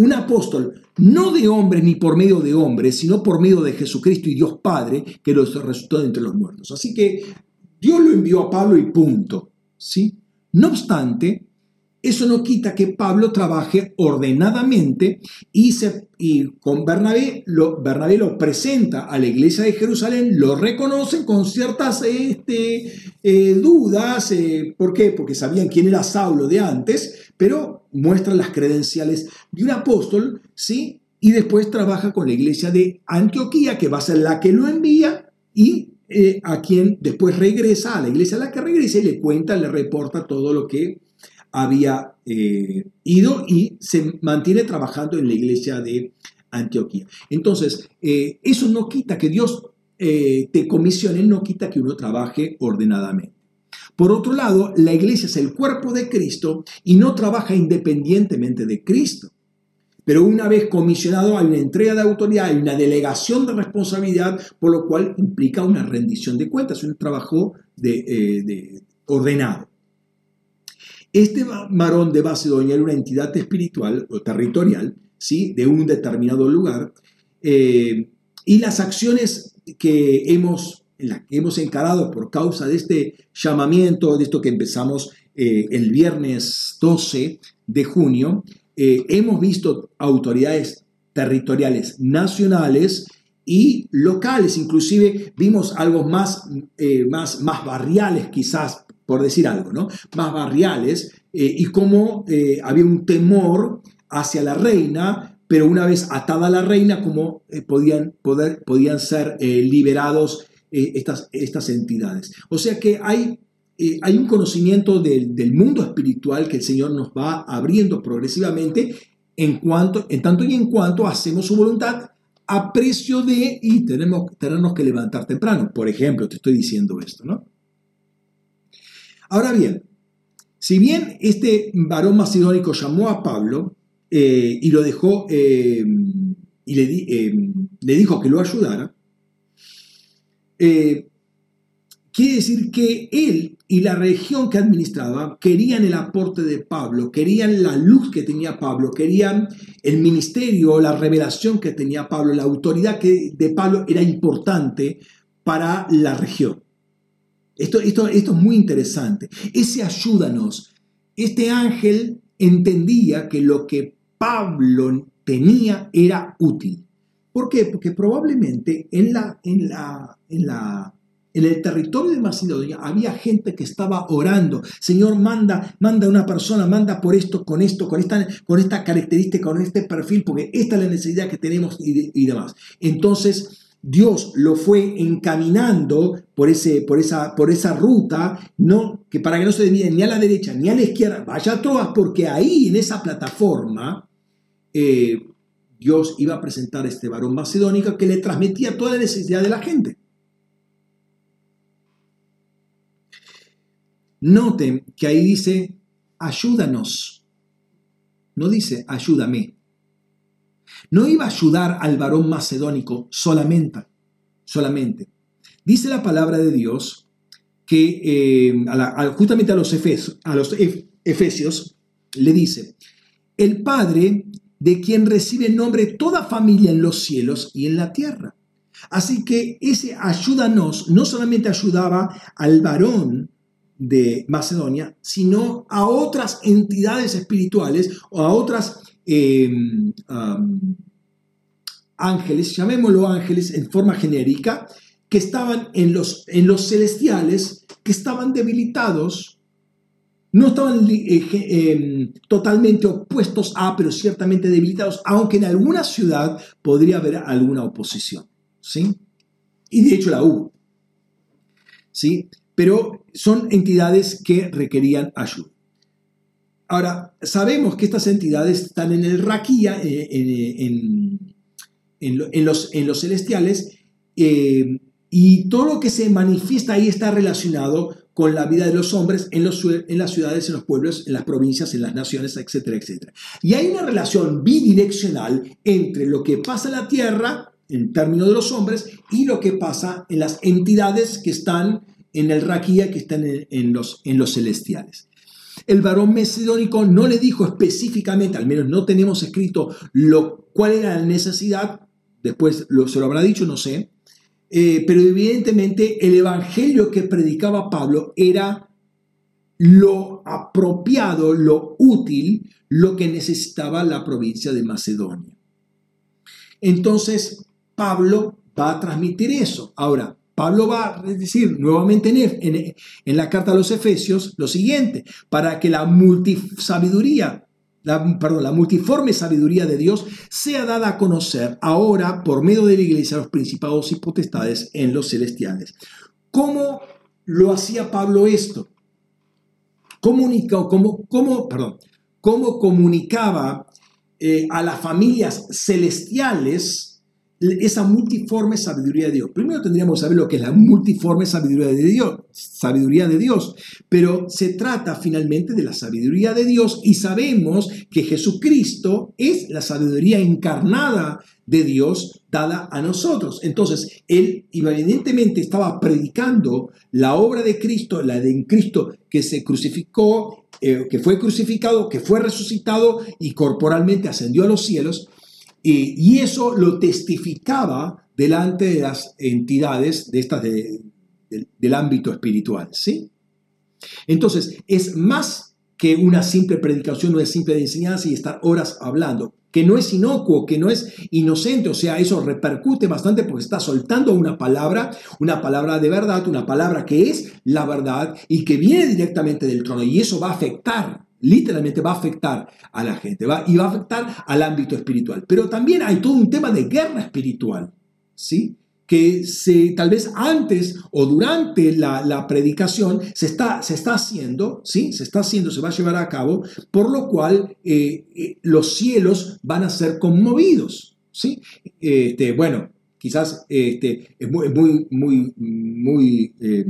un apóstol, no de hombres ni por medio de hombres, sino por medio de Jesucristo y Dios Padre, que los resucitó entre los muertos. Así que Dios lo envió a Pablo y punto. ¿sí? No obstante, eso no quita que Pablo trabaje ordenadamente y, se, y con Bernabé lo, Bernabé lo presenta a la iglesia de Jerusalén, lo reconocen con ciertas este, eh, dudas. Eh, ¿Por qué? Porque sabían quién era Saulo de antes, pero muestran las credenciales de un apóstol, ¿sí? Y después trabaja con la iglesia de Antioquía, que va a ser la que lo envía y eh, a quien después regresa a la iglesia a la que regresa y le cuenta, le reporta todo lo que había eh, ido y se mantiene trabajando en la iglesia de Antioquía. Entonces, eh, eso no quita que Dios te comisione, no quita que uno trabaje ordenadamente. Por otro lado, la iglesia es el cuerpo de Cristo y no trabaja independientemente de Cristo. Pero una vez comisionado hay una entrega de autoridad, hay una delegación de responsabilidad, por lo cual implica una rendición de cuentas, un trabajo de, eh, ordenado. Este varón de Macedonia era una entidad espiritual o territorial, ¿sí? de un determinado lugar, eh, y las acciones que hemos, que hemos encarado por causa de este llamamiento, de esto que empezamos eh, el viernes 12 de junio, eh, hemos visto autoridades territoriales nacionales y locales, inclusive vimos algo más, eh, más, más barriales quizás, por decir algo, ¿no? Más barriales, y cómo había un temor hacia la reina, pero una vez atada la reina, cómo podían, poder, podían ser liberados estas, estas entidades. O sea que hay eh, hay un conocimiento del, mundo espiritual que el Señor nos va abriendo progresivamente en, cuanto, en tanto y en cuanto hacemos su voluntad a precio de y tenemos, tenemos que levantar temprano. Por ejemplo, te estoy diciendo esto, ¿no? Ahora bien, si bien este varón macedónico llamó a Pablo eh, y lo dejó eh, y le, dijo que lo ayudara, quiere decir que él y la región que administraba querían el aporte de Pablo, querían la luz que tenía Pablo, querían el ministerio, la revelación que tenía Pablo, la autoridad que de Pablo era importante para la región. Esto, esto, esto es muy interesante. Ese ayúdanos. Este ángel entendía que lo que Pablo tenía era útil. ¿Por qué? Porque probablemente en la, en la, en la en el territorio de Macedonia había gente que estaba orando. Señor, manda, manda una persona, manda por esto, con esto, con esta, con esta característica, con este perfil, porque esta es la necesidad que tenemos y, demás. Entonces, Dios lo fue encaminando por, ese, por, esa, por esa ruta, no, que para que no se desvíen ni a la derecha ni a la izquierda, vaya a Troas, porque ahí en esa plataforma eh, Dios iba a presentar a este varón macedónico que le transmitía toda la necesidad de la gente. Noten que ahí dice, ayúdanos. No dice, ayúdame. No iba a ayudar al varón macedónico solamente. solamente. Dice la palabra de Dios que eh, justamente a los, efesios, a los efesios le dice, el Padre de quien recibe nombre toda familia en los cielos y en la tierra. Así que ese ayúdanos no solamente ayudaba al varón de Macedonia, sino a otras entidades espirituales o a otras em, ángeles, llamémoslo ángeles en forma genérica, que estaban en los, en los celestiales, que estaban debilitados, no estaban eh, em, totalmente opuestos a, pero ciertamente debilitados, aunque en alguna ciudad podría haber alguna oposición. ¿sí? Y de hecho la hubo. ¿sí? pero son entidades que requerían ayuda. Ahora, sabemos que estas entidades están en el raquía, eh, en, los, en, los, celestiales, eh, y todo lo que se manifiesta ahí está relacionado con la vida de los hombres en, los, en las ciudades, en los pueblos, en las provincias, en las naciones, etcétera, etcétera. Y hay una relación bidireccional entre lo que pasa en la tierra, en términos de los hombres, y lo que pasa en las entidades que están en el raquía que está en, los, en los celestiales. El varón macedónico no le dijo específicamente, al menos no tenemos escrito lo, cuál era la necesidad, después lo, se lo habrá dicho, no sé, eh, pero evidentemente el evangelio que predicaba Pablo era lo apropiado, lo útil, lo que necesitaba la provincia de Macedonia. И Pablo va a transmitir eso. Ahora, Pablo va a decir nuevamente en, en, la carta a los Efesios lo siguiente, para que la multisabiduría, la, perdón, la multiforme sabiduría de Dios sea dada a conocer ahora por medio de la iglesia a los principados y potestades en los celestiales. ¿Cómo lo hacía Pablo esto? cómo, cómo, perdón, ¿Cómo comunicaba eh, a las familias celestiales esa multiforme sabiduría de Dios. Primero tendríamos que saber lo que es la multiforme sabiduría de Dios, sabiduría de Dios, pero se trata finalmente de la sabiduría de Dios y sabemos que Jesucristo es la sabiduría encarnada de Dios dada a nosotros. Entonces, él evidentemente estaba predicando la obra de Cristo, la de Cristo que se crucificó, eh, que fue crucificado, que fue resucitado y corporalmente ascendió a los cielos y eso lo testificaba delante de las entidades de estas del ámbito espiritual, ¿sí? Entonces, es más que una simple predicación, una simple enseñanza y estar horas hablando, que no es inocuo, que no es inocente, o sea, eso repercute bastante porque está soltando una palabra, una palabra de verdad, una palabra que es la verdad y que viene directamente del trono y eso va a afectar literalmente va a afectar a la gente va, y va a afectar al ámbito espiritual. Pero también hay todo un tema de guerra espiritual, ¿sí? que se, tal vez antes o durante la, predicación se está, se está haciendo, ¿sí? Se está haciendo, se va a llevar a cabo, por lo cual eh, eh, los cielos van a ser conmovidos, ¿sí? Este, bueno, quizás este, es muy, muy, muy, muy eh,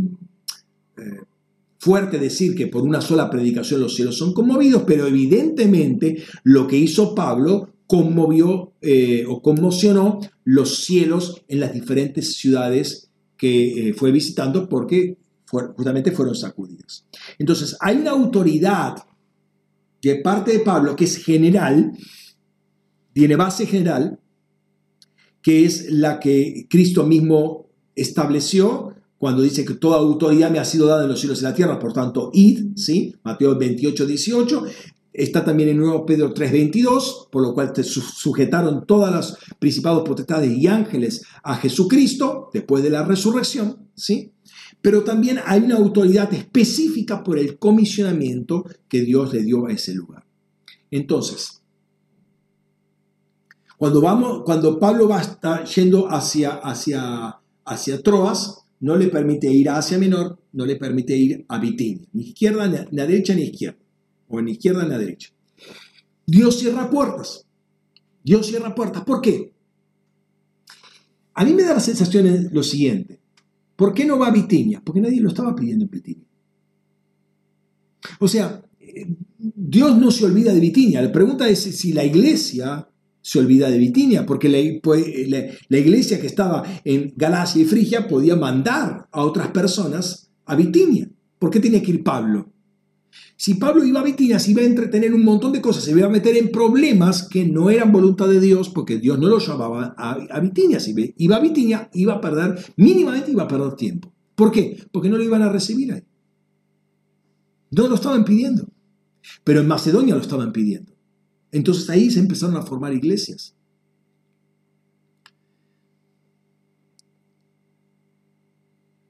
fuerte decir que por una sola predicación los cielos son conmovidos, pero evidentemente lo que hizo Pablo conmovió eh, o conmocionó los cielos en las diferentes ciudades que eh, fue visitando porque justamente fueron sacudidos. Entonces, hay una autoridad de parte de Pablo que es general, tiene base general, que es la que Cristo mismo estableció cuando dice que toda autoridad me ha sido dada en los cielos y la tierra, por tanto, id, ¿sí? Mateo 28, 18. Está también en 1 Pedro 3, 22, por lo cual te sujetaron todas las principados, potestades y ángeles a Jesucristo después de la resurrección, ¿sí? Pero también hay una autoridad específica por el comisionamiento que Dios le dio a ese lugar. Entonces, cuando, vamos, cuando Pablo va a yendo hacia, hacia, hacia Troas, no le permite ir a Asia Menor, no le permite ir a Bitinia, ni izquierda, ni derecha, ni izquierda, o ni izquierda ni a derecha. Dios cierra puertas. Dios cierra puertas. ¿Por qué? A mí me da la sensación lo siguiente. ¿Por qué no va a Bitinia? Porque nadie lo estaba pidiendo en Bitinia. O sea, eh, Dios no se olvida de Bitinia. La pregunta es si la iglesia se olvida de Bitinia, porque la, iglesia que estaba en Galacia y Frigia podía mandar a otras personas a Bitinia. ¿Por qué tenía que ir Pablo? Si Pablo iba a Bitinia, se iba a entretener un montón de cosas, se iba a meter en problemas que no eran voluntad de Dios, porque Dios no lo llamaba a, a Bitinia. Si iba a Bitinia, iba a perder, mínimamente iba a perder tiempo. ¿Por qué? Porque no lo iban a recibir ahí. No lo estaban pidiendo, pero en Macedonia lo estaban pidiendo. Entonces ahí se empezaron a formar iglesias.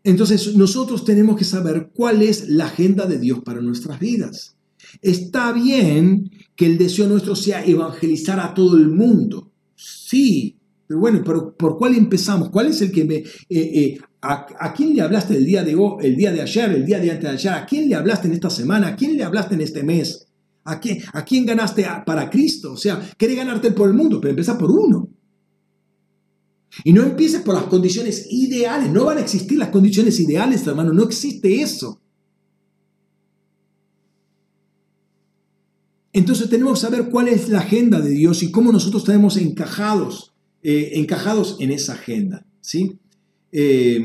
Entonces nosotros tenemos que saber cuál es la agenda de Dios para nuestras vidas. Está bien que el deseo nuestro sea evangelizar a todo el mundo. Sí, pero bueno, pero ¿por cuál empezamos? ¿Cuál es el que me... Eh, eh, a, quién le hablaste el día, de, el día de ayer, el día de antes de ayer? ¿A quién le hablaste en esta semana? ¿A quién le hablaste en este mes? ¿A quién, ganaste para Cristo? O sea, quiere ganarte por el mundo, pero empieza por uno. Y no empieces por las condiciones ideales. No van a existir las condiciones ideales, hermano. No existe eso. Entonces tenemos que saber cuál es la agenda de Dios y cómo nosotros tenemos encajados, eh, encajados en esa agenda. ¿sí? Eh,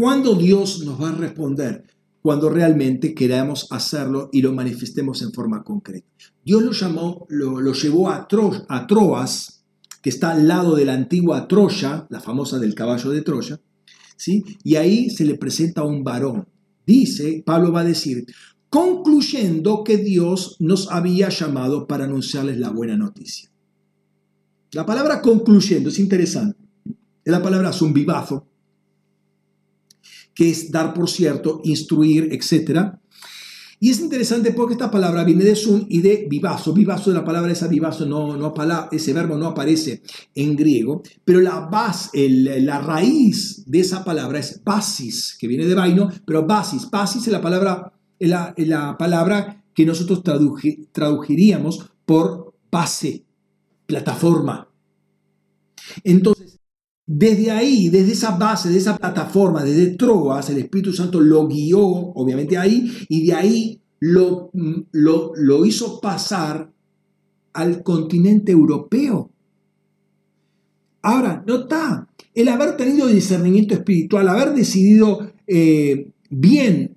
¿Cuándo Dios nos va a responder? Cuando realmente queramos hacerlo y lo manifestemos en forma concreta. Dios lo llamó, lo, llevó a, a Troas, que está al lado de la antigua Troya, la famosa del caballo de Troya, ¿sí? y ahí se le presenta a un varón. Dice, Pablo va a decir, concluyendo que Dios nos había llamado para anunciarles la buena noticia. La palabra concluyendo es interesante. Es la palabra zumbibazo, que es dar por cierto, instruir, etc. Y es interesante porque esta palabra viene de sun y de vivazo. Vivazo, la palabra esa vivazo, no, no, ese verbo no aparece en griego, pero la, base, la raíz de esa palabra es basis, que viene de vaino, pero basis, basis es la palabra, la, la palabra que nosotros traduciríamos por base, plataforma. Entonces, desde ahí, desde esa base, de esa plataforma, desde Troas, el Espíritu Santo lo guió, obviamente ahí, y de ahí lo, lo, lo hizo pasar al continente europeo. Ahora, nota, el haber tenido discernimiento espiritual, haber decidido eh, bien,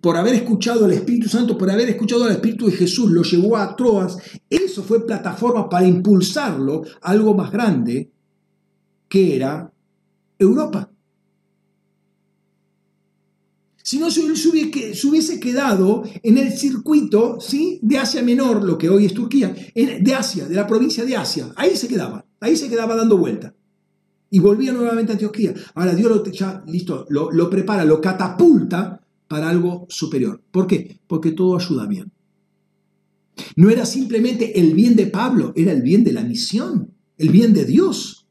por haber escuchado al Espíritu Santo, por haber escuchado al Espíritu de Jesús, lo llevó a Troas, eso fue plataforma para impulsarlo a algo más grande, que era Europa. Si no, se hubiese quedado en el circuito ¿sí? de Asia Menor, lo que hoy es Turquía, de Asia, de la provincia de Asia. Ahí se quedaba, ahí se quedaba dando vuelta. Y volvía nuevamente a Antioquía. Ahora Dios lo, ya, lo prepara, lo catapulta para algo superior. ¿Por qué? Porque todo ayuda bien. No era simplemente el bien de Pablo, era el bien de la misión, el bien de Dios.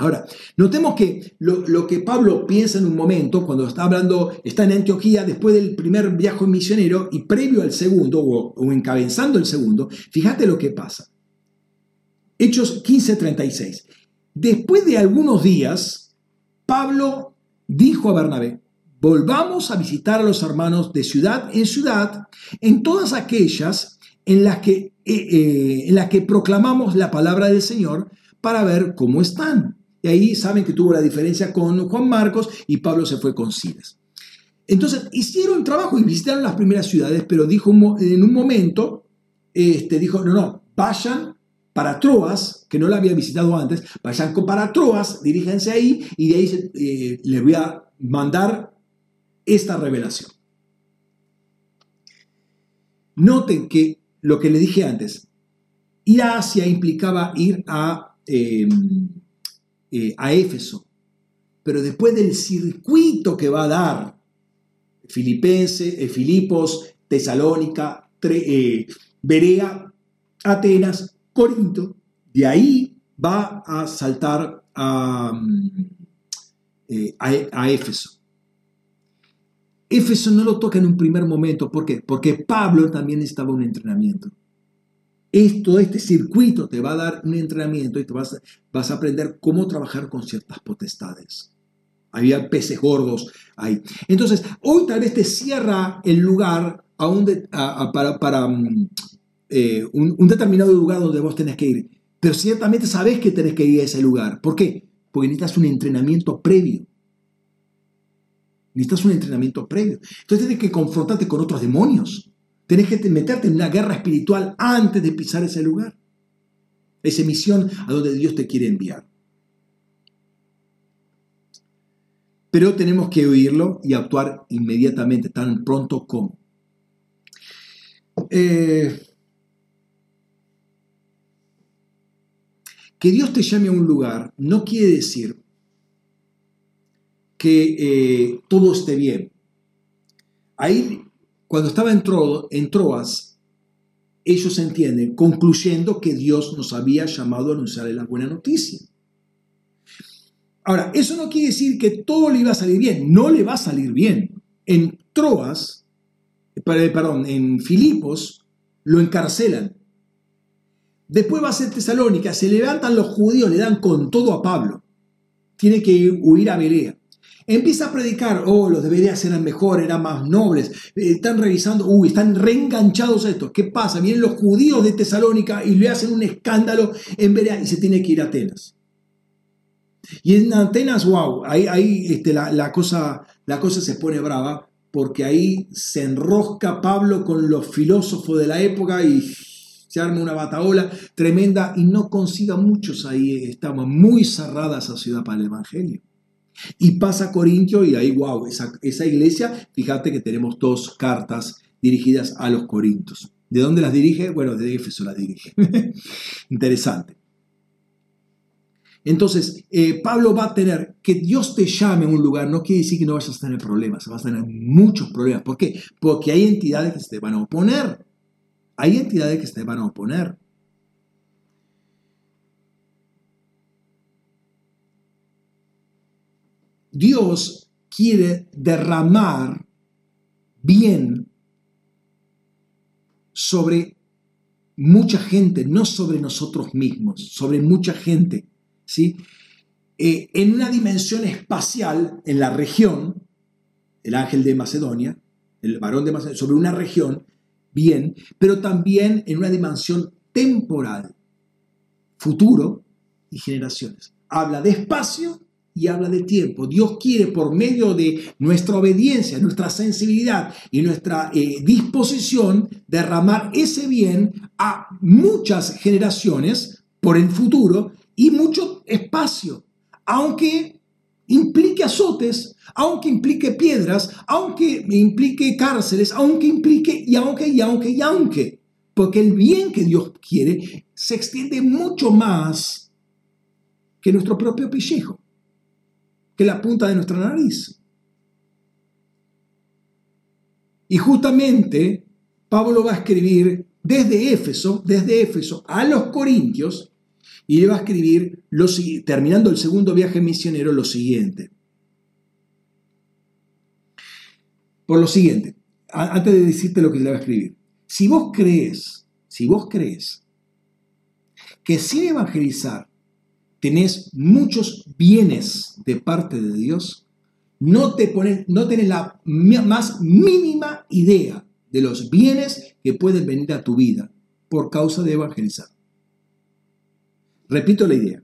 Ahora, notemos que lo, que Pablo piensa en un momento, cuando está hablando, está en Antioquía, después del primer viaje misionero y previo al segundo, o, encabezando el segundo, fíjate lo que pasa. Hechos 15:36. Después de algunos días, Pablo dijo a Bernabé, volvamos a visitar a los hermanos de ciudad en ciudad, en todas aquellas en las que, eh, eh, en las que proclamamos la palabra del Señor, para ver cómo están y ahí saben que tuvo la diferencia con Juan Marcos y Pablo se fue con Silas. Entonces hicieron trabajo y visitaron las primeras ciudades, pero dijo en un momento, este, dijo, no, no, vayan para Troas, que no la había visitado antes, vayan para Troas, diríjense ahí y de ahí eh, les voy a mandar esta revelación. Noten que lo que le dije antes, ir a Asia implicaba ir a... Em, eh, a Éfeso. Pero después del circuito que va a dar Filipense, eh, Filipos, Tesalónica, eh, Berea, Atenas, Corinto, de ahí va a saltar a, mm, a, Éfeso. Éfeso no lo toca en un primer momento. ¿Por qué? Porque Pablo también estaba en un entrenamiento. Esto, este circuito te va a dar un entrenamiento y te vas, vas a aprender cómo trabajar con ciertas potestades. Había peces gordos ahí. Entonces, hoy tal vez te cierra el lugar a para, para mm, eh, un, un, determinado lugar donde vos tenés que ir. Pero ciertamente sabes que tenés que ir a ese lugar. ¿Por qué? Porque necesitas un entrenamiento previo. Necesitas un entrenamiento previo. Entonces tienes que confrontarte con otros demonios. Tenés que meterte en una guerra espiritual antes de pisar ese lugar. Esa misión a donde Dios te quiere enviar. Pero tenemos que oírlo y actuar inmediatamente, tan pronto como. Eh, que Dios te llame a un lugar no quiere decir que eh, todo esté bien. Ahí cuando estaba en, Troas, ellos entienden, concluyendo que Dios nos había llamado a anunciarle la buena noticia. Ahora, eso no quiere decir que todo le iba a salir bien, no le va a salir bien. En Troas, perdón, en Filipos, lo encarcelan. Después va a ser Tesalónica, se levantan los judíos, le dan con todo a Pablo. Tiene que huir a Berea. Empieza a predicar, oh, los deberías eran mejor, eran más nobles. Eh, están revisando, uy, están reenganchados a esto. ¿Qué pasa? Vienen los judíos de Tesalónica y le hacen un escándalo en Berea y se tiene que ir a Atenas. Y en Atenas, wow, ahí, ahí este, la, cosa, la cosa se pone brava porque ahí se enrosca Pablo con los filósofos de la época y se arma una bataola tremenda y no consiga muchos ahí. Estaba muy cerrada esa ciudad para el Evangelio. Y pasa a Corintio y ahí, wow, esa, esa iglesia, fíjate que tenemos dos cartas dirigidas a los corintios. ¿De dónde las dirige? Bueno, de Éfeso las dirige. Interesante. Entonces, eh, Pablo va a tener que Dios te llame a un lugar, no quiere decir que no vayas a tener problemas, vas a tener muchos problemas. ¿Por qué? Porque hay entidades que se te van a oponer. Hay entidades que se te van a oponer. Dios quiere derramar bien sobre mucha gente, no sobre nosotros mismos, sobre mucha gente, ¿sí? Eh, en una dimensión espacial, en la región, el ángel de Macedonia, el varón de Macedonia, sobre una región, bien, pero también en una dimensión temporal, futuro y generaciones. Habla de espacio y habla de tiempo. Dios quiere por medio de nuestra obediencia, nuestra sensibilidad y nuestra eh, disposición derramar ese bien a muchas generaciones por el futuro y mucho espacio, aunque implique azotes, aunque implique piedras, aunque implique cárceles, aunque implique y aunque y aunque y aunque, porque el bien que Dios quiere se extiende mucho más que nuestro propio pellejo que la punta de nuestra nariz. Y justamente Pablo va a escribir desde Éfeso, desde Éfeso a los Corintios, y le va a escribir, terminando el segundo viaje misionero, lo siguiente. Por lo siguiente, antes de decirte lo que le va a escribir, si vos crees, si vos crees que sin evangelizar tenés muchos bienes de parte de Dios, no, te pones, no tenés la más mínima idea de los bienes que pueden venir a tu vida por causa de evangelizar. Repito la idea.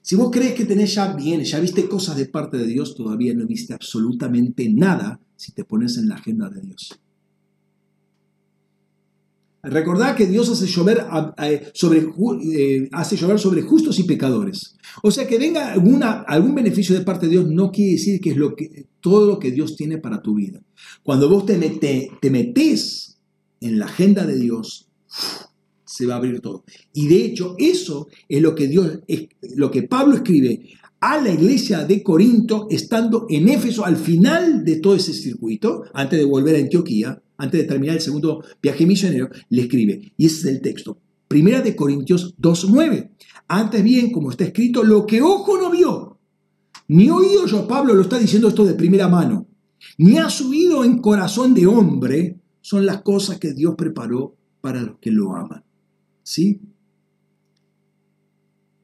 Si vos crees que tenés ya bienes, ya viste cosas de parte de Dios, todavía no viste absolutamente nada si te pones en la agenda de Dios. Recordad que Dios hace llover, sobre, eh, hace llover sobre justos y pecadores. O sea, que venga alguna, algún beneficio de parte de Dios no quiere decir que es lo que, todo lo que Dios tiene para tu vida. Cuando vos te, te metes en la agenda de Dios, se va a abrir todo. Y de hecho, eso es lo que Dios, es lo que Pablo escribe a la iglesia de Corinto, estando en Éfeso al final de todo ese circuito, antes de volver a Antioquía antes de terminar el segundo viaje misionero, le escribe, y ese es el texto, Primera de Corintios 2.9. Antes bien, como está escrito, lo que ojo no vio, ni oído yo, Pablo lo está diciendo esto de primera mano, ni ha subido en corazón de hombre, son las cosas que Dios preparó para los que lo aman. ¿Sí?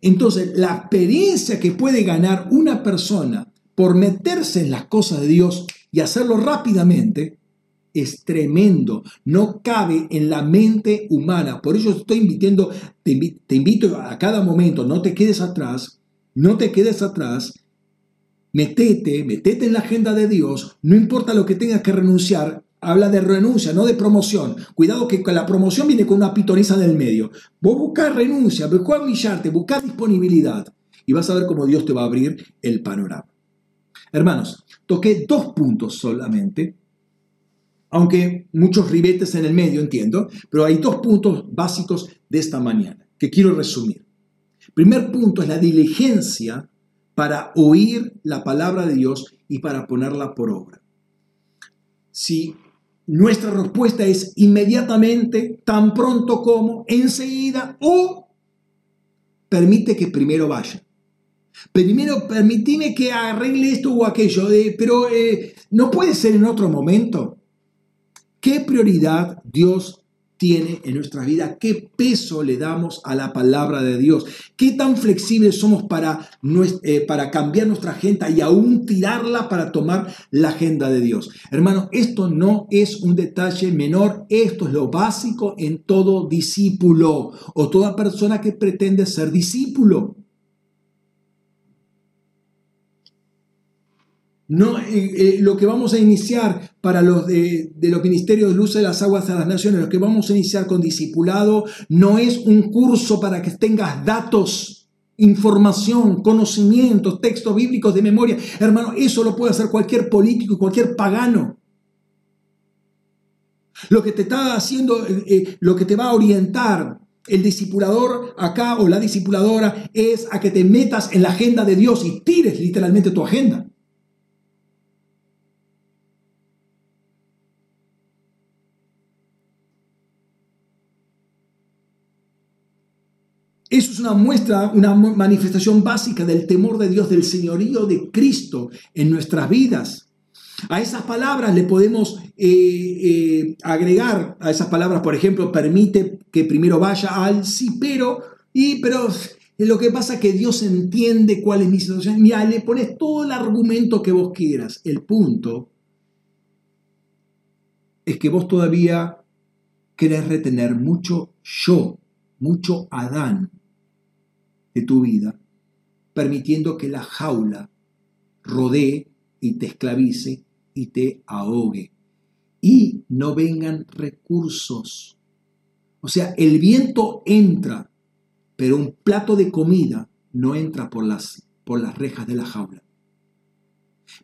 Entonces, la experiencia que puede ganar una persona por meterse en las cosas de Dios y hacerlo rápidamente, es tremendo, no cabe en la mente humana. Por eso estoy invitando, te, invito a cada momento, no te quedes atrás, no te quedes atrás, metete, metete en la agenda de Dios, no importa lo que tengas que renunciar, habla de renuncia, no de promoción. Cuidado que la promoción viene con una pitoniza del medio. Vos buscás renuncia, buscás humillarte, buscás disponibilidad y vas a ver cómo Dios te va a abrir el panorama. Hermanos, toqué dos puntos solamente aunque muchos ribetes en el medio, entiendo, pero hay dos puntos básicos de esta mañana que quiero resumir. Primer punto es la diligencia para oír la palabra de Dios y para ponerla por obra. Si nuestra respuesta es inmediatamente, tan pronto como, enseguida, o permite que primero vaya. Primero, permitime que arregle esto o aquello, eh, pero eh, no puede ser en otro momento. ¿Qué prioridad Dios tiene en nuestra vida? ¿Qué peso le damos a la palabra de Dios? ¿Qué tan flexibles somos para, eh, para cambiar nuestra agenda y aún tirarla para tomar la agenda de Dios? Hermano, esto no es un detalle menor, esto es lo básico en todo discípulo o toda persona que pretende ser discípulo. No, eh, eh, lo que vamos a iniciar para los de, los ministerios de luz de las aguas de las naciones, lo que vamos a iniciar con discipulado, no es un curso para que tengas datos, información, conocimientos, textos bíblicos de memoria. Hermano, eso lo puede hacer cualquier político y cualquier pagano. Lo que te está haciendo, eh, lo que te va a orientar el discipulador acá o la discipuladora es a que te metas en la agenda de Dios y tires literalmente tu agenda. Eso es una muestra, una manifestación básica del temor de Dios, del señorío de Cristo en nuestras vidas. A esas palabras le podemos eh, eh, agregar, a esas palabras, por ejemplo, permite que primero vaya al sí, pero, y pero lo que pasa es que Dios entiende cuál es mi situación. Mira, le pones todo el argumento que vos quieras. El punto es que vos todavía querés retener mucho yo, mucho Adán de tu vida, permitiendo que la jaula rodee y te esclavice y te ahogue. Y no vengan recursos. O sea, el viento entra, pero un plato de comida no entra por las, por las rejas de la jaula.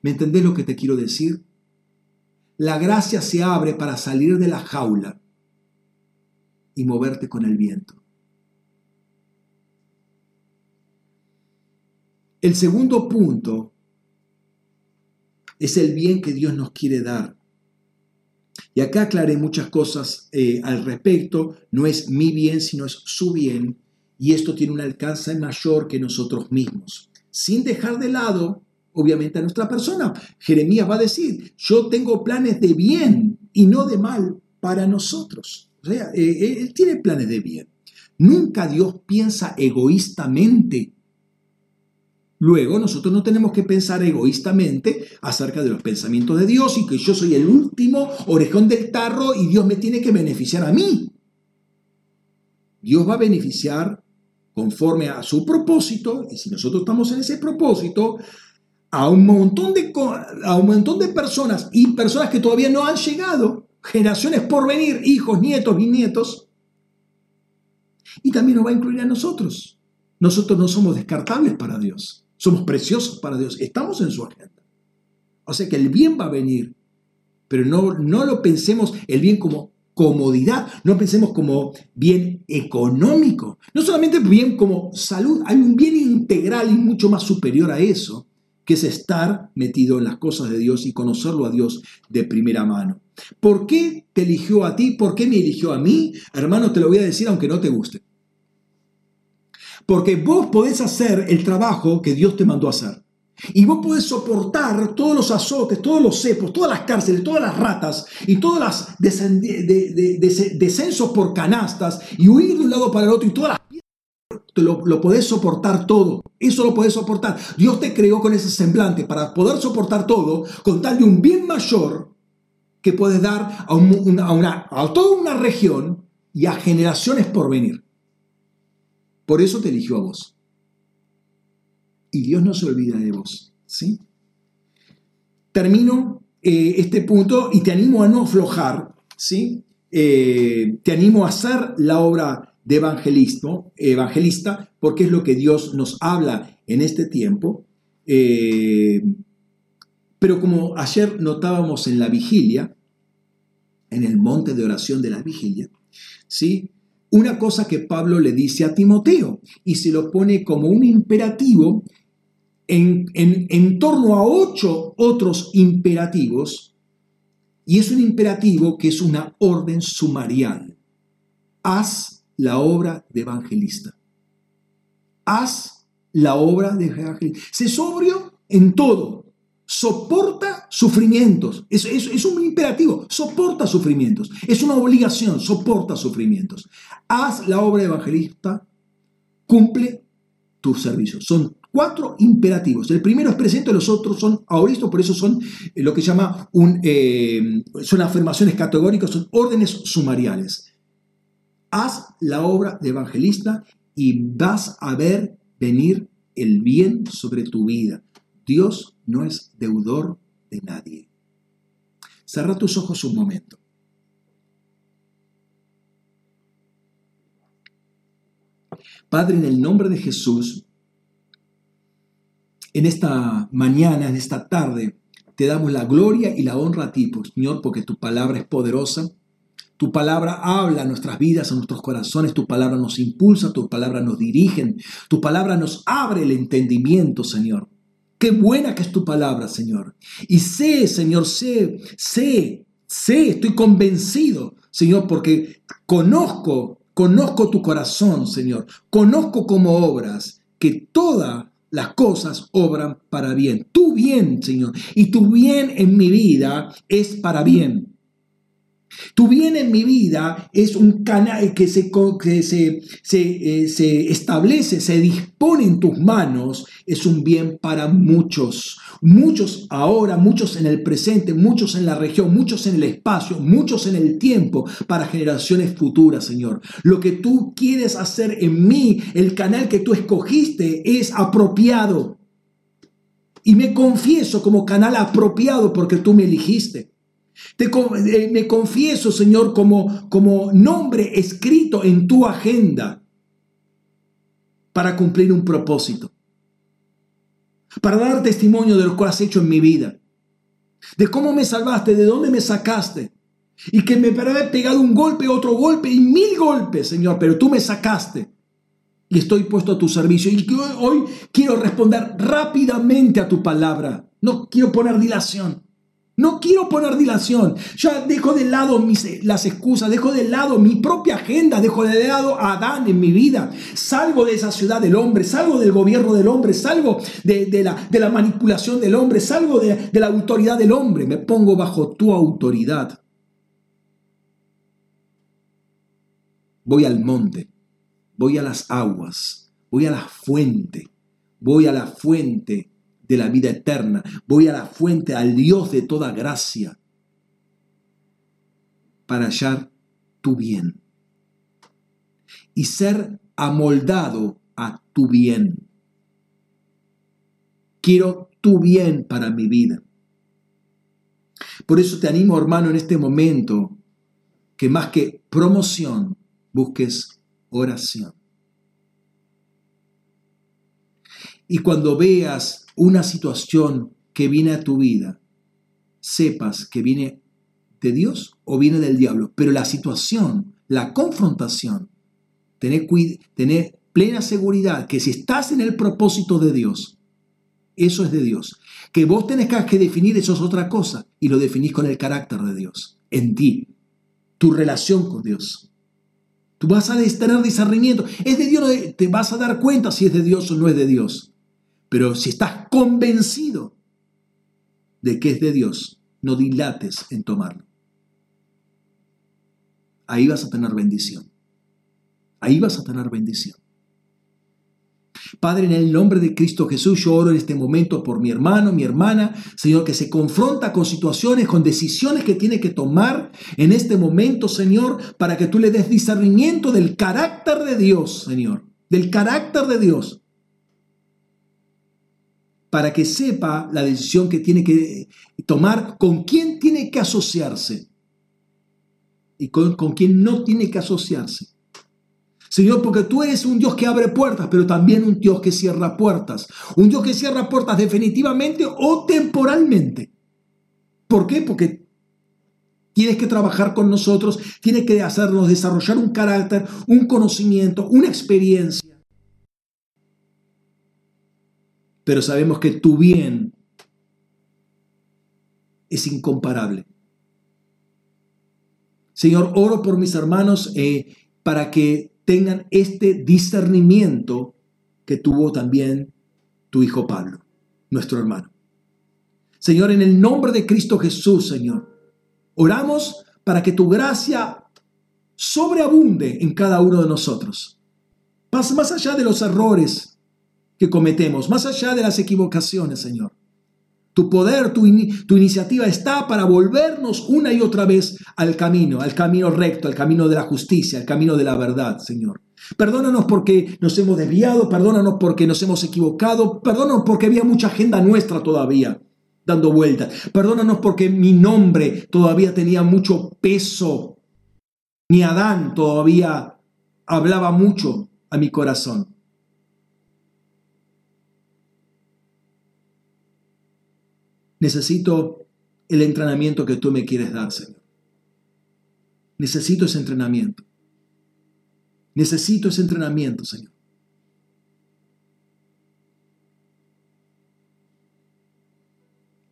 ¿Me entendés lo que te quiero decir? La gracia se abre para salir de la jaula y moverte con el viento. El segundo punto es el bien que Dios nos quiere dar. Y acá aclaré muchas cosas eh, al respecto. No es mi bien, sino es su bien. Y esto tiene un alcance mayor que nosotros mismos. Sin dejar de lado, obviamente, a nuestra persona. Jeremías va a decir, yo tengo planes de bien y no de mal para nosotros. O sea, eh, eh, Él tiene planes de bien. Nunca Dios piensa egoístamente Luego, nosotros no tenemos que pensar egoístamente acerca de los pensamientos de Dios y que yo soy el último orejón del tarro y Dios me tiene que beneficiar a mí. Dios va a beneficiar conforme a su propósito, y si nosotros estamos en ese propósito, a un montón de, a un montón de personas y personas que todavía no han llegado, generaciones por venir, hijos, nietos, bisnietos, y también nos va a incluir a nosotros. Nosotros no somos descartables para Dios. Somos preciosos para Dios. Estamos en su agenda. O sea que el bien va a venir. Pero no, no lo pensemos el bien como comodidad, no pensemos como bien económico, no solamente bien como salud, hay un bien integral y mucho más superior a eso, que es estar metido en las cosas de Dios y conocerlo a Dios de primera mano. ¿Por qué te eligió a ti? ¿Por qué me eligió a mí? Hermano, te lo voy a decir aunque no te guste. Porque vos podés hacer el trabajo que Dios te mandó hacer. Y vos podés soportar todos los azotes, todos los cepos, todas las cárceles, todas las ratas y todos los descensos por canastas y huir de un lado para el otro y todas las lo, lo podés soportar todo. Eso lo podés soportar. Dios te creó con ese semblante para poder soportar todo con tal de un bien mayor que puedes dar a, una, a toda una región y a generaciones por venir. Por eso te eligió a vos. Y Dios no se olvida de vos. ¿sí? Termino eh, este punto y te animo a no aflojar. ¿sí? Eh, te animo a hacer la obra de evangelismo, evangelista porque es lo que Dios nos habla en este tiempo. Eh, pero como ayer notábamos en la vigilia, en el monte de oración de la vigilia, ¿sí? Una cosa que Pablo le dice a Timoteo y se lo pone como un imperativo en, en, torno a ocho otros imperativos y es un imperativo que es una orden sumarial. Haz la obra de evangelista. Haz la obra de evangelista. Sé sobrio en todo soporta sufrimientos. Es, es, un imperativo, soporta sufrimientos. Es una obligación, soporta sufrimientos. Haz la obra evangelista, cumple tu servicio. Son cuatro imperativos. El primero es presente, los otros son ahoristo, por eso son eh, lo que llama un, eh, son afirmaciones categóricas, son órdenes sumariales. Haz la obra de evangelista y vas a ver venir el bien sobre tu vida. Dios no es deudor de nadie. Cerra tus ojos un momento. Padre, en el nombre de Jesús, en esta mañana, en esta tarde, te damos la gloria y la honra a ti, pues, Señor, porque tu palabra es poderosa. Tu palabra habla a nuestras vidas, a nuestros corazones, tu palabra nos impulsa, tu palabra nos dirige, tu palabra nos abre el entendimiento, Señor. Qué buena que es tu palabra, Señor. Y sé, Señor, sé, sé, sé, estoy convencido, Señor, porque conozco, conozco tu corazón, Señor. Conozco como obras que toda las cosas obran para bien. Tu bien, Señor. Y tu bien en mi vida es para bien. Tu bien en mi vida es un canal que, se, que se, eh, se, establece, se dispone en tus manos, es un bien para muchos. Muchos ahora, muchos en el presente, muchos en la región, muchos en el espacio, muchos en el tiempo, para generaciones futuras, Señor. Lo que tú quieres hacer en mí, el canal que tú escogiste, es apropiado. Y me confieso como canal apropiado porque tú me eligiste. Te, eh, me confieso, Señor, como, como nombre escrito en tu agenda para cumplir un propósito, para dar testimonio de lo que has hecho en mi vida, de cómo me salvaste, de dónde me sacaste, y que me haber pegado un golpe, otro golpe y mil golpes, Señor, pero tú me sacaste y estoy puesto a tu servicio. Y hoy quiero responder rápidamente a tu palabra. No quiero poner dilación. No quiero poner dilación. Ya dejo de lado mis, las excusas, dejo de lado mi propia agenda, dejo de lado a Adán en mi vida. Salgo de esa ciudad del hombre, salgo del gobierno del hombre, salgo de, la, de la, manipulación del hombre, salgo de, de la autoridad del hombre. Me pongo bajo tu autoridad. Voy al monte, voy a las aguas, voy a la fuente, voy a la fuente de la vida eterna. Voy a la fuente, al Dios de toda gracia, para hallar tu bien y ser amoldado a tu bien. Quiero tu bien para mi vida. Por eso te animo, hermano, en este momento, que más que promoción, busques oración. Y cuando veas una situación que viene a tu vida, sepas que viene de Dios o viene del diablo, pero la situación, la confrontación, tener, tener plena seguridad que si estás en el propósito de Dios, eso es de Dios. Que vos tenés que definir, eso es otra cosa, y lo definís con el carácter de Dios, en ti, tu relación con Dios. Tú vas a tener discernimiento. Es de Dios, te vas a dar cuenta si es de Dios o no es de Dios. Pero si estás convencido de que es de Dios, no dilates en tomarlo. Ahí vas a tener bendición. Ahí vas a tener bendición. Padre, en el nombre de Cristo Jesús, yo oro en este momento por mi hermano, mi hermana, Señor, que se confronta con situaciones, con decisiones que tiene que tomar en este momento, Señor, para que tú le des discernimiento del carácter de Dios, Señor, del carácter de Dios para que sepa la decisión que tiene que tomar, con quién tiene que asociarse y con, con quién no tiene que asociarse. Señor, porque tú eres un Dios que abre puertas, pero también un Dios que cierra puertas. Un Dios que cierra puertas definitivamente o temporalmente. ¿Por qué? Porque tienes que trabajar con nosotros, tienes que hacernos desarrollar un carácter, un conocimiento, una experiencia pero sabemos que tu bien es incomparable. Señor, oro por mis hermanos eh, para que tengan este discernimiento que tuvo también tu hijo Pablo, nuestro hermano. Señor, en el nombre de Cristo Jesús, Señor, oramos para que tu gracia sobreabunde en cada uno de nosotros. Más, más allá de los errores, cometemos, más allá de las equivocaciones, Señor. Tu poder, tu, tu, iniciativa está para volvernos una y otra vez al camino, al camino recto, al camino de la justicia, al camino de la verdad, Señor. Perdónanos porque nos hemos desviado, perdónanos porque nos hemos equivocado, perdónanos porque había mucha agenda nuestra todavía dando vueltas, perdónanos porque mi nombre todavía tenía mucho peso, mi Adán todavía hablaba mucho a mi corazón. Necesito el entrenamiento que tú me quieres dar, Señor. Necesito ese entrenamiento. Necesito ese entrenamiento, Señor.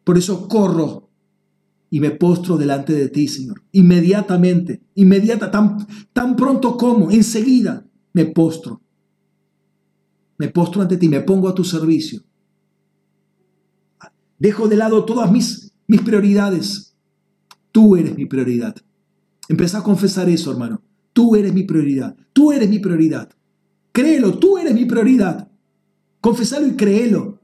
Por eso corro y me postro delante de ti, Señor. Inmediatamente, inmediata, tan, tan pronto como, enseguida me postro Me postro ante ti, me pongo a tu servicio. Dejo de lado todas mis, mis prioridades. Tú eres mi prioridad. Empezá a confesar eso, hermano. Tú eres mi prioridad. Tú eres mi prioridad. Créelo, tú eres mi prioridad. Confesalo y créelo.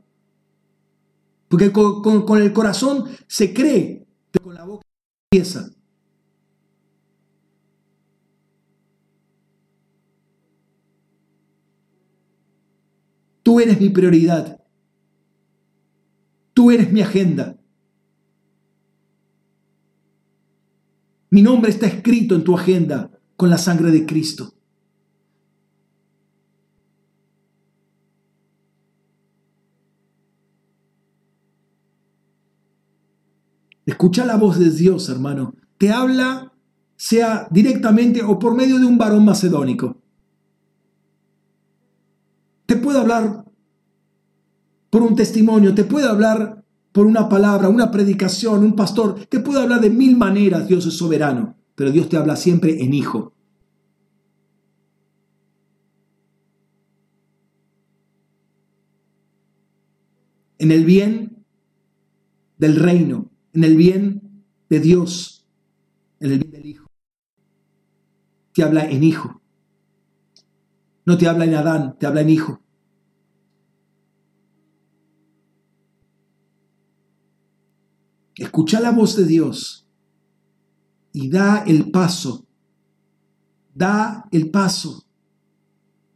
Porque con, el corazón se cree, pero con la boca empieza. Tú eres mi prioridad. Tú eres mi agenda. Mi nombre está escrito en tu agenda con la sangre de Cristo. Escucha la voz de Dios, hermano. Te habla, sea directamente o por medio de un varón macedónico. Te puede hablar por un testimonio, te puede hablar por una palabra, una predicación, un pastor, te puede hablar de mil maneras, Dios es soberano, pero Dios te habla siempre en hijo. En el bien del reino, en el bien de Dios, en el bien del Hijo. Te habla en Hijo. No te habla en Adán, te habla en Hijo. Escucha la voz de Dios y da el paso. Da el paso.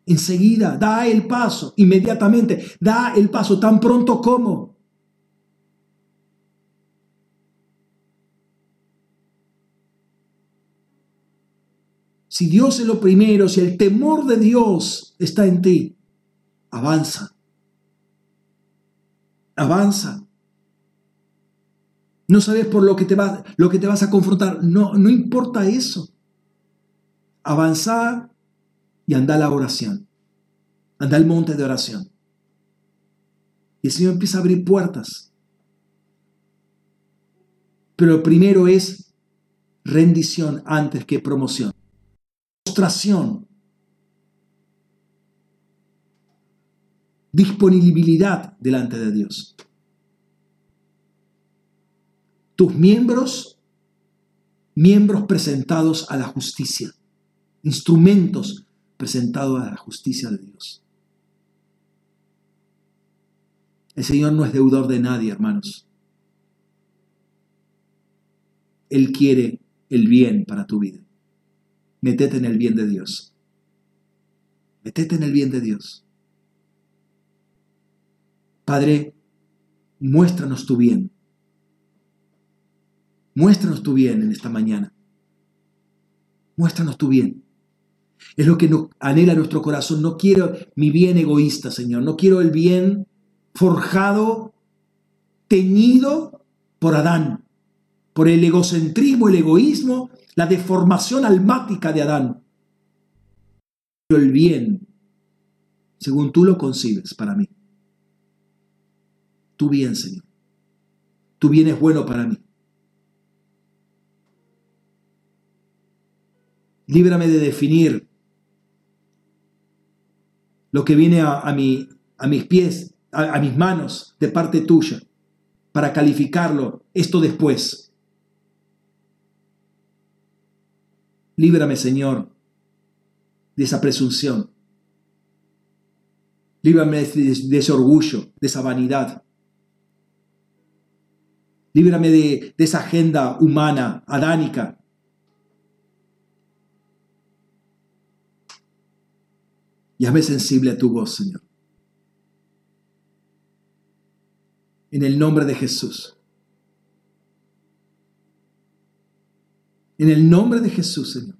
Enseguida, da el paso. Inmediatamente, da el paso tan pronto como. Si Dios es lo primero, si el temor de Dios está en ti, avanza. Avanza. No sabes por lo que te, va, lo que te vas a confrontar. No, no importa eso. Avanza y anda a la oración. Anda al monte de oración. Y el Señor empieza a abrir puertas. Pero lo primero es rendición antes que promoción disponibilidad delante de Dios. Tus miembros, miembros presentados a la justicia, instrumentos presentados a la justicia de Dios. El Señor no es deudor de nadie, hermanos. Él quiere el bien para tu vida metete en el bien de Dios. Metete en el bien de Dios. Padre, muéstranos tu bien. Muéstranos tu bien en esta mañana. Muéstranos tu bien. Es lo que anhela nuestro corazón. No quiero mi bien egoísta, Señor. No quiero el bien forjado, teñido por Adán, por el egocentrismo, el egoísmo la deformación almática de Adán. Pero el bien, según tú lo concibes para mí. Tu bien, Señor. Tu bien es bueno para mí. Líbrame de definir lo que viene a, a, a mis pies, a mis manos, de parte tuya, para calificarlo esto después. Líbrame, Señor, de esa presunción. Líbrame de, ese orgullo, de esa vanidad. Líbrame de, de esa agenda humana, adánica. Y hazme sensible a tu voz, Señor. En el nombre de Jesús. En el nombre de Jesús, Señor.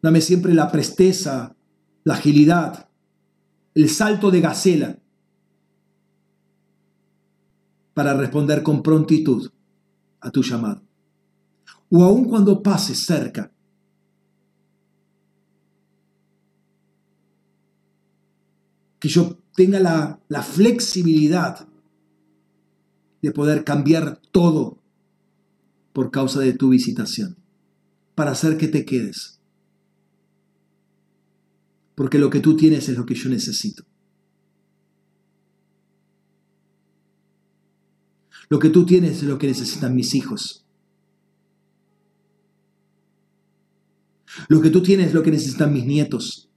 Dame siempre la presteza, la agilidad, el salto de gacela para responder con prontitud a tu llamado. O aun cuando pases cerca, que yo tenga la, la flexibilidad de poder cambiar todo por causa de tu visitación, para hacer que te quedes. porque lo que tú tienes es lo que yo necesito. Lo que tú tienes es lo que necesitan mis hijos. Lo que tú tienes es lo que necesitan mis nietos.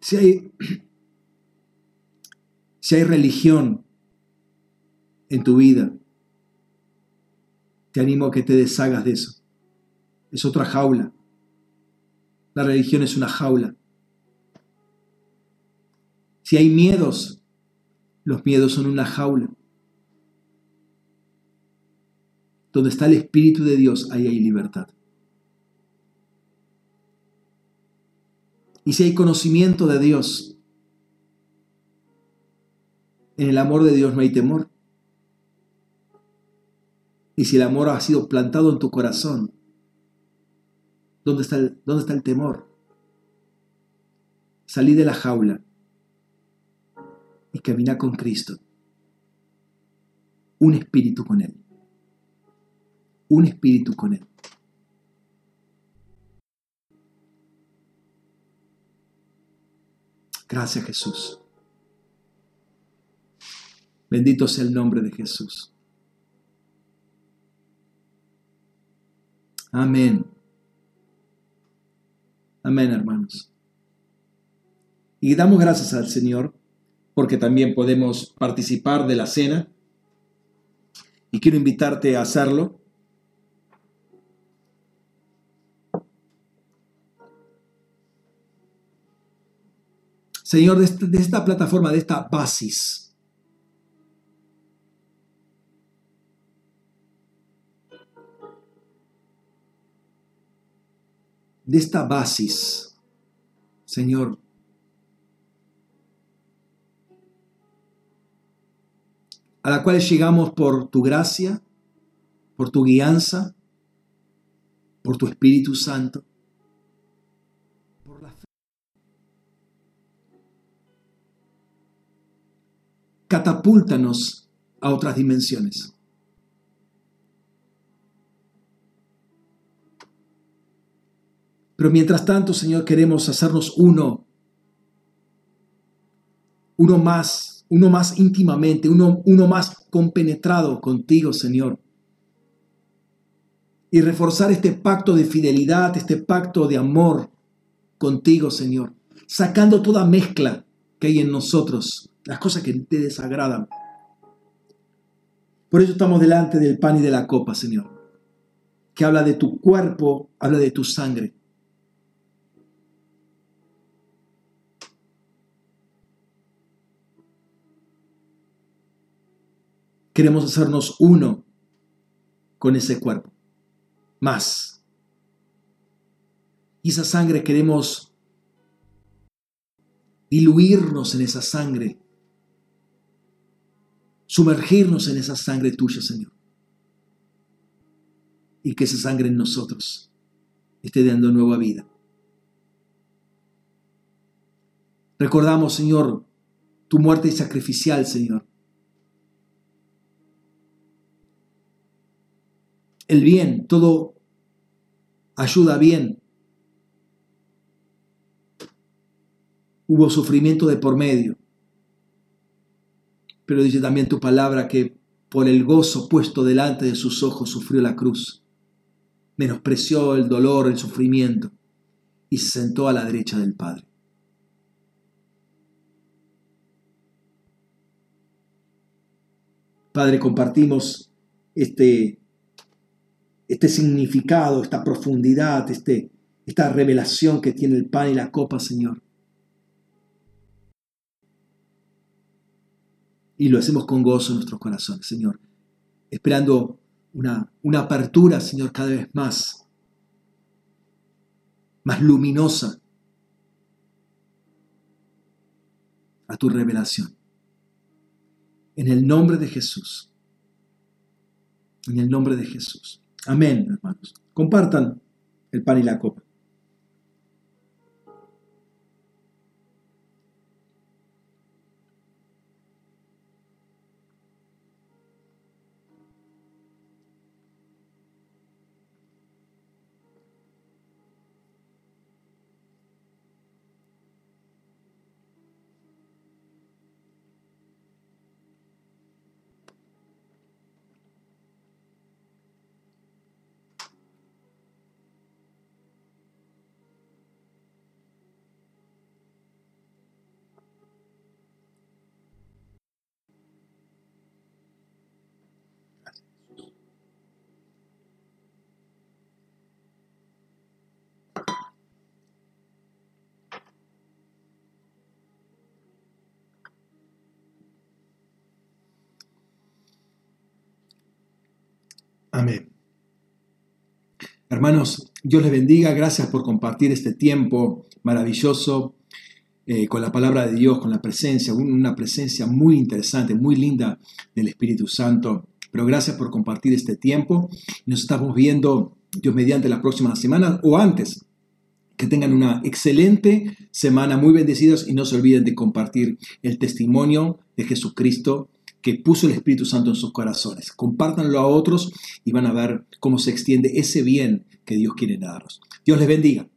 Si hay, si hay religión en tu vida, te animo a que te deshagas de eso. Es otra jaula. La religión es una jaula. Si hay miedos, los miedos son una jaula. Donde está el Espíritu de Dios, ahí hay libertad. Y si hay conocimiento de Dios, en el amor de Dios no hay temor. Y si el amor ha sido plantado en tu corazón, ¿dónde está el, dónde está el temor? Salí de la jaula y camina con Cristo. Un espíritu con Él. Un espíritu con Él. Gracias Jesús. Bendito sea el nombre de Jesús. Amén. Amén, hermanos. Y damos gracias al Señor porque también podemos participar de la cena. Y quiero invitarte a hacerlo. Señor, de esta, plataforma, de esta basis. De esta basis, Señor, a la cual llegamos por tu gracia, por tu guianza, por tu Espíritu Santo. catapúltanos a otras dimensiones. Pero mientras tanto, Señor, queremos hacernos uno, uno más, uno más íntimamente, uno, uno más compenetrado contigo, Señor. Y reforzar este pacto de fidelidad, este pacto de amor contigo, Señor. Sacando toda mezcla que hay en nosotros las cosas que te desagradan. Por eso estamos delante del pan y de la copa, Señor, que habla de tu cuerpo, habla de tu sangre. Queremos hacernos uno con ese cuerpo, más. Y esa sangre queremos diluirnos en esa sangre sumergirnos en esa sangre tuya, Señor. Y que esa sangre en nosotros esté dando nueva vida. Recordamos, Señor, tu muerte sacrificial, Señor. El bien, todo ayuda bien. Hubo sufrimiento de por medio pero dice también tu palabra que por el gozo puesto delante de sus ojos sufrió la cruz, menospreció el dolor, el sufrimiento y se sentó a la derecha del Padre. Padre, compartimos este, este significado, esta profundidad, este, esta revelación que tiene el pan y la copa, Señor. y lo hacemos con gozo en nuestros corazones, Señor, esperando una, una apertura, Señor, cada vez más, más luminosa a tu revelación. En el nombre de Jesús. En el nombre de Jesús. Amén, hermanos. Compartan el pan y la copa. Amén. Hermanos, Dios les bendiga. Gracias por compartir este tiempo maravilloso eh, con la palabra de Dios, con la presencia, una presencia muy interesante, muy linda del Espíritu Santo. Pero gracias por compartir este tiempo. Nos estamos viendo, Dios mediante, la próxima semana o antes. Que tengan una excelente semana, muy bendecidos y no se olviden de compartir el testimonio de Jesucristo que puso el Espíritu Santo en sus corazones. Compártanlo a otros y van a ver cómo se extiende ese bien que Dios quiere darnos. Dios les bendiga.